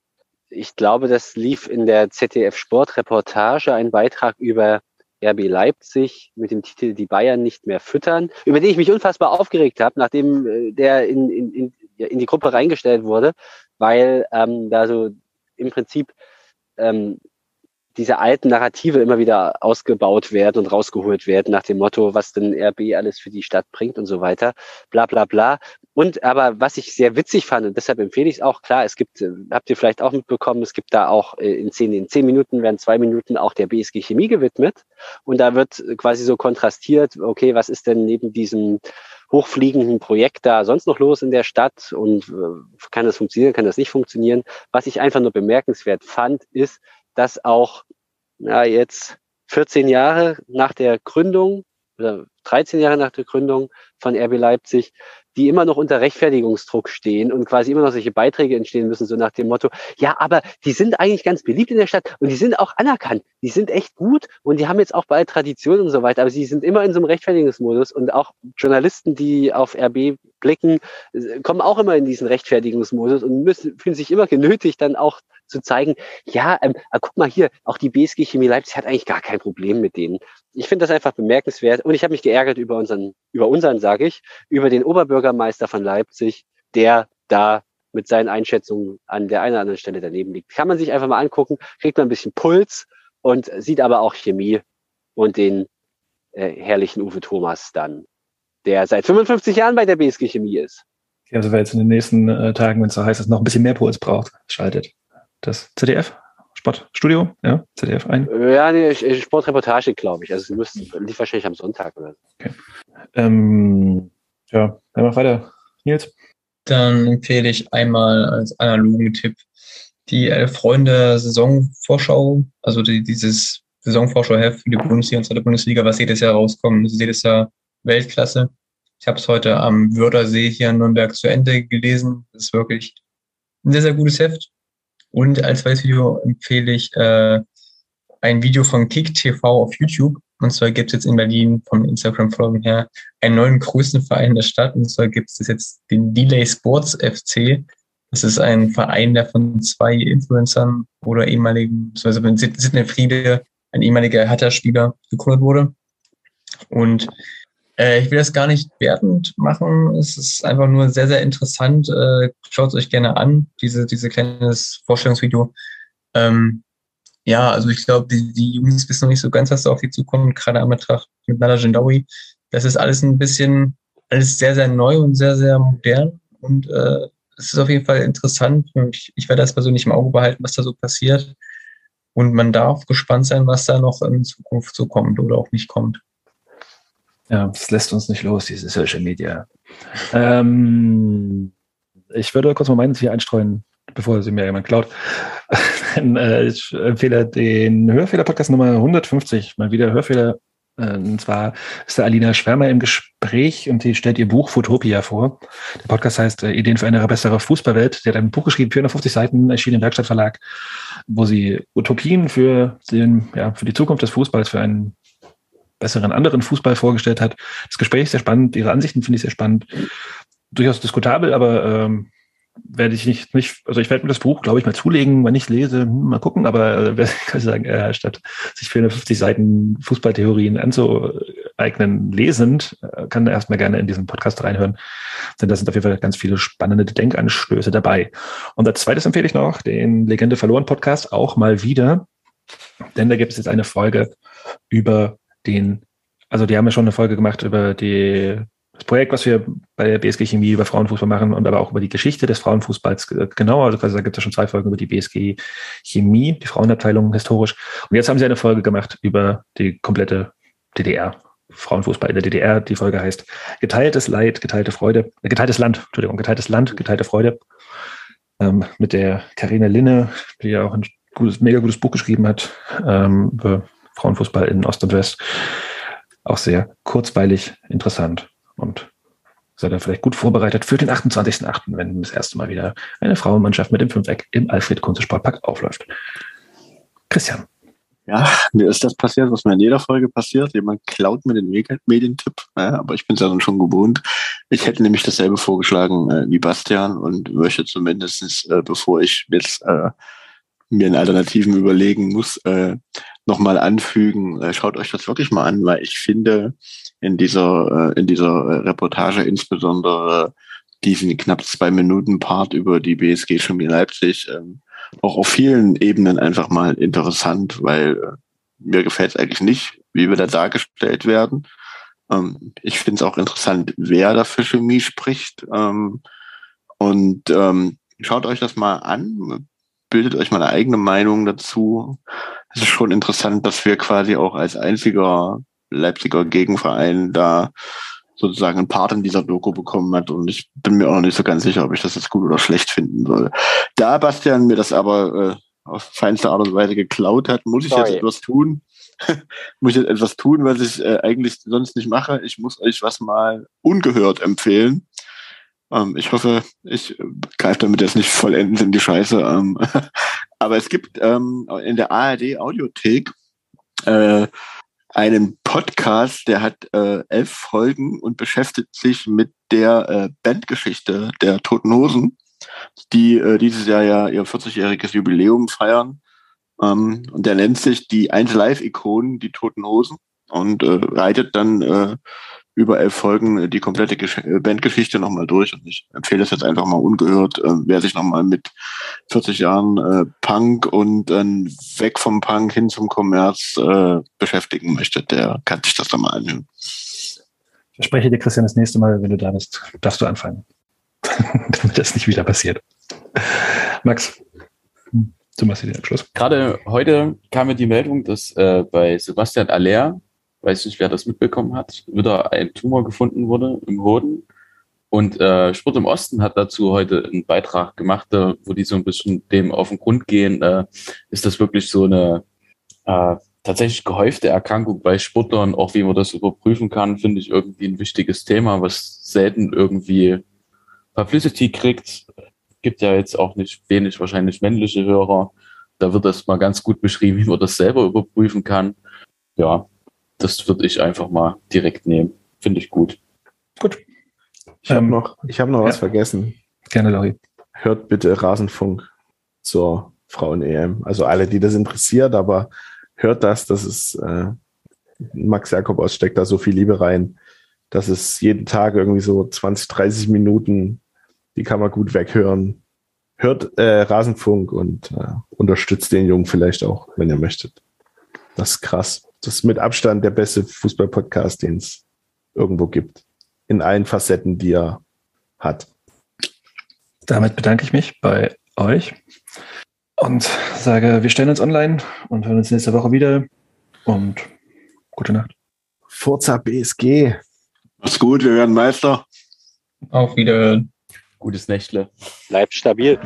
ich glaube, das lief in der ZDF Sportreportage, ein Beitrag über RB Leipzig mit dem Titel Die Bayern nicht mehr füttern, über den ich mich unfassbar aufgeregt habe, nachdem äh, der in, in, in, in die Gruppe reingestellt wurde, weil ähm, da so im Prinzip ähm, diese alten Narrative immer wieder ausgebaut werden und rausgeholt werden nach dem Motto, was denn RB alles für die Stadt bringt und so weiter, bla bla bla. Und aber was ich sehr witzig fand, und deshalb empfehle ich es auch, klar, es gibt, äh, habt ihr vielleicht auch mitbekommen, es gibt da auch äh, in zehn, in zehn Minuten werden zwei Minuten auch der BSG Chemie gewidmet. Und da wird quasi so kontrastiert, okay, was ist denn neben diesem hochfliegenden Projekt da sonst noch los in der Stadt und äh, kann das funktionieren, kann das nicht funktionieren. Was ich einfach nur bemerkenswert fand, ist, dass auch ja, jetzt 14 Jahre nach der Gründung oder 13 Jahre nach der Gründung von RB Leipzig die immer noch unter Rechtfertigungsdruck stehen und quasi immer noch solche Beiträge entstehen müssen, so nach dem Motto, ja, aber die sind eigentlich ganz beliebt in der Stadt und die sind auch anerkannt, die sind echt gut und die haben jetzt auch bald Tradition und so weiter, aber sie sind immer in so einem Rechtfertigungsmodus und auch Journalisten, die auf RB blicken, kommen auch immer in diesen Rechtfertigungsmodus und müssen, fühlen sich immer genötigt, dann auch zu zeigen, ja, ähm, ah, guck mal hier, auch die BSG Chemie Leipzig hat eigentlich gar kein Problem mit denen. Ich finde das einfach bemerkenswert und ich habe mich geärgert über unseren, über unseren, sage ich, über den Oberbürgermeister von Leipzig, der da mit seinen Einschätzungen an der einen oder anderen Stelle daneben liegt. Kann man sich einfach mal angucken, kriegt man ein bisschen Puls und sieht aber auch Chemie und den äh, herrlichen Uwe Thomas dann, der seit 55 Jahren bei der BSG Chemie ist. Also wer jetzt in den nächsten äh, Tagen, wenn es so heißt, es noch ein bisschen mehr Puls braucht, schaltet das ZDF, Sportstudio, ja, ZDF ein. Ja, nee, Sportreportage, glaube ich. Also es müsste, lief wahrscheinlich am Sonntag oder so. Okay. Ähm, ja, dann mach weiter. Nils? Dann empfehle ich einmal als analogen Tipp die äh, Freunde Saisonvorschau, also die, dieses Saisonvorschau-Heft für die Bundesliga und zweite Bundesliga, was jedes Jahr rauskommt. Das ist jedes Jahr Weltklasse. Ich habe es heute am Wörthersee hier in Nürnberg zu Ende gelesen. Das ist wirklich ein sehr, sehr gutes Heft. Und als zweites Video empfehle ich äh, ein Video von Kick TV auf YouTube. Und zwar gibt es jetzt in Berlin vom Instagram-Folgen her einen neuen größten Verein der Stadt. Und zwar gibt es jetzt den Delay Sports FC. Das ist ein Verein, der von zwei Influencern oder ehemaligen, also von Sidney Friede, ein ehemaliger Hertha-Spieler, gegründet wurde. Und äh, ich will das gar nicht wertend machen. Es ist einfach nur sehr, sehr interessant. Äh, Schaut es euch gerne an, diese, diese kleines Vorstellungsvideo. Ähm, ja, also ich glaube, die, die Jungs wissen noch nicht so ganz, was da auf die zukommt, gerade am Betracht mit Nala Jendawi. Das ist alles ein bisschen, alles sehr, sehr neu und sehr, sehr modern. Und äh, es ist auf jeden Fall interessant. Ich, ich werde das persönlich im Auge behalten, was da so passiert. Und man darf gespannt sein, was da noch in Zukunft so kommt oder auch nicht kommt. Ja, das lässt uns nicht los, diese Social Media. Ähm, ich würde kurz mal meinen hier einstreuen, bevor sie mir jemand klaut. [LAUGHS] Äh, ich empfehle den Hörfehler-Podcast Nummer 150, mal wieder Hörfehler. Äh, und zwar ist da Alina Schwärmer im Gespräch und die stellt ihr Buch Futopia vor. Der Podcast heißt äh, Ideen für eine bessere Fußballwelt. Die hat ein Buch geschrieben, 450 Seiten, erschienen im Werkstattverlag, wo sie Utopien für, den, ja, für die Zukunft des Fußballs, für einen besseren anderen Fußball vorgestellt hat. Das Gespräch ist sehr spannend, ihre Ansichten finde ich sehr spannend. Durchaus diskutabel, aber ähm, werde ich nicht, nicht, also ich werde mir das Buch, glaube ich, mal zulegen, wenn ich lese, hm, mal gucken, aber äh, [LAUGHS] kann ich sagen, äh, statt sich 450 Seiten Fußballtheorien anzueignen, lesend, äh, kann er erstmal gerne in diesen Podcast reinhören, denn da sind auf jeden Fall ganz viele spannende Denkanstöße dabei. Und als zweites empfehle ich noch den Legende verloren Podcast auch mal wieder, denn da gibt es jetzt eine Folge über den, also die haben ja schon eine Folge gemacht über die das Projekt, was wir bei der BSG Chemie über Frauenfußball machen und aber auch über die Geschichte des Frauenfußballs genauer. Also quasi, da gibt es ja schon zwei Folgen über die BSG Chemie, die Frauenabteilung historisch. Und jetzt haben sie eine Folge gemacht über die komplette DDR. Frauenfußball in der DDR. Die Folge heißt Geteiltes Leid, geteilte Freude, äh, geteiltes Land, Entschuldigung, geteiltes Land, geteilte Freude. Ähm, mit der Karina Linne, die ja auch ein gutes, mega gutes Buch geschrieben hat ähm, über Frauenfußball in Ost und West. Auch sehr kurzweilig, interessant und seid ihr vielleicht gut vorbereitet für den 28.8., wenn das erste Mal wieder eine Frauenmannschaft mit dem Fünfeck im Alfred Kunze Sportpark aufläuft. Christian. Ja, mir ist das passiert, was mir in jeder Folge passiert. Jemand klaut mir den Medientipp, ja, aber ich bin es ja dann schon gewohnt. Ich hätte nämlich dasselbe vorgeschlagen äh, wie Bastian und möchte zumindest, äh, bevor ich jetzt äh, mir einen Alternativen überlegen muss, äh, nochmal anfügen. Äh, schaut euch das wirklich mal an, weil ich finde, in dieser, äh, in dieser äh, Reportage insbesondere diesen knapp zwei Minuten Part über die BSG Chemie Leipzig ähm, auch auf vielen Ebenen einfach mal interessant, weil mir gefällt es eigentlich nicht, wie wir da dargestellt werden. Ähm, ich finde es auch interessant, wer da für Chemie spricht. Ähm, und schaut euch das mal an, bildet euch mal eine eigene Meinung dazu. Es ist schon interessant, dass wir quasi auch als einziger Leipziger Gegenverein da sozusagen einen Part in dieser Doku bekommen hat. Und ich bin mir auch noch nicht so ganz sicher, ob ich das jetzt gut oder schlecht finden soll. Da Bastian mir das aber äh, auf feinste Art und Weise geklaut hat, muss ich Sorry. jetzt etwas tun. [LAUGHS] muss ich jetzt etwas tun, was ich äh, eigentlich sonst nicht mache. Ich muss euch was mal ungehört empfehlen. Ähm, ich hoffe, ich greife damit jetzt nicht vollends in die Scheiße. Ähm, [LAUGHS] aber es gibt ähm, in der ARD Audiothek äh, einen Podcast, der hat äh, elf Folgen und beschäftigt sich mit der äh, Bandgeschichte der Toten Hosen, die äh, dieses Jahr ja ihr 40-jähriges Jubiläum feiern. Ähm, und der nennt sich die 1 Live-Ikonen, die Toten Hosen und äh, reitet dann äh, über elf Folgen die komplette Gesch äh, Bandgeschichte nochmal durch. Und ich empfehle es jetzt einfach mal ungehört, äh, wer sich nochmal mit 40 Jahren äh, Punk und äh, weg vom Punk hin zum Kommerz äh, beschäftigen möchte, der kann sich das dann mal anhören. Ich verspreche dir, Christian, das nächste Mal, wenn du da bist, darfst du anfangen. [LAUGHS] Damit das nicht wieder passiert. Max, du machst den Abschluss. Gerade heute kam mir die Meldung, dass äh, bei Sebastian Aller weiß nicht, wer das mitbekommen hat, wieder ein Tumor gefunden wurde im Hoden. Und äh, Sport im Osten hat dazu heute einen Beitrag gemacht, äh, wo die so ein bisschen dem auf den Grund gehen. Äh, ist das wirklich so eine äh, tatsächlich gehäufte Erkrankung bei Sportlern? Auch wie man das überprüfen kann, finde ich irgendwie ein wichtiges Thema, was selten irgendwie Publicity kriegt. Gibt ja jetzt auch nicht wenig wahrscheinlich männliche Hörer. Da wird das mal ganz gut beschrieben, wie man das selber überprüfen kann. Ja, das würde ich einfach mal direkt nehmen. Finde ich gut. Gut. Ich habe ähm, noch, ich hab noch ja. was vergessen. Gerne, Laurie. Hört bitte Rasenfunk zur Frauen-EM. Also alle, die das interessiert, aber hört das, das ist äh, Max Jakob aussteckt da so viel Liebe rein. Das ist jeden Tag irgendwie so 20, 30 Minuten, die kann man gut weghören. Hört äh, Rasenfunk und äh, unterstützt den Jungen vielleicht auch, wenn ihr möchtet. Das ist krass. Das ist mit Abstand der beste Fußball-Podcast, den es irgendwo gibt. In allen Facetten, die er hat. Damit bedanke ich mich bei euch und sage, wir stellen uns online und hören uns nächste Woche wieder. Und gute Nacht. Forza BSG. Mach's gut, wir werden Meister. Auf Wiederhören. Gutes Nächtle. Bleibt stabil.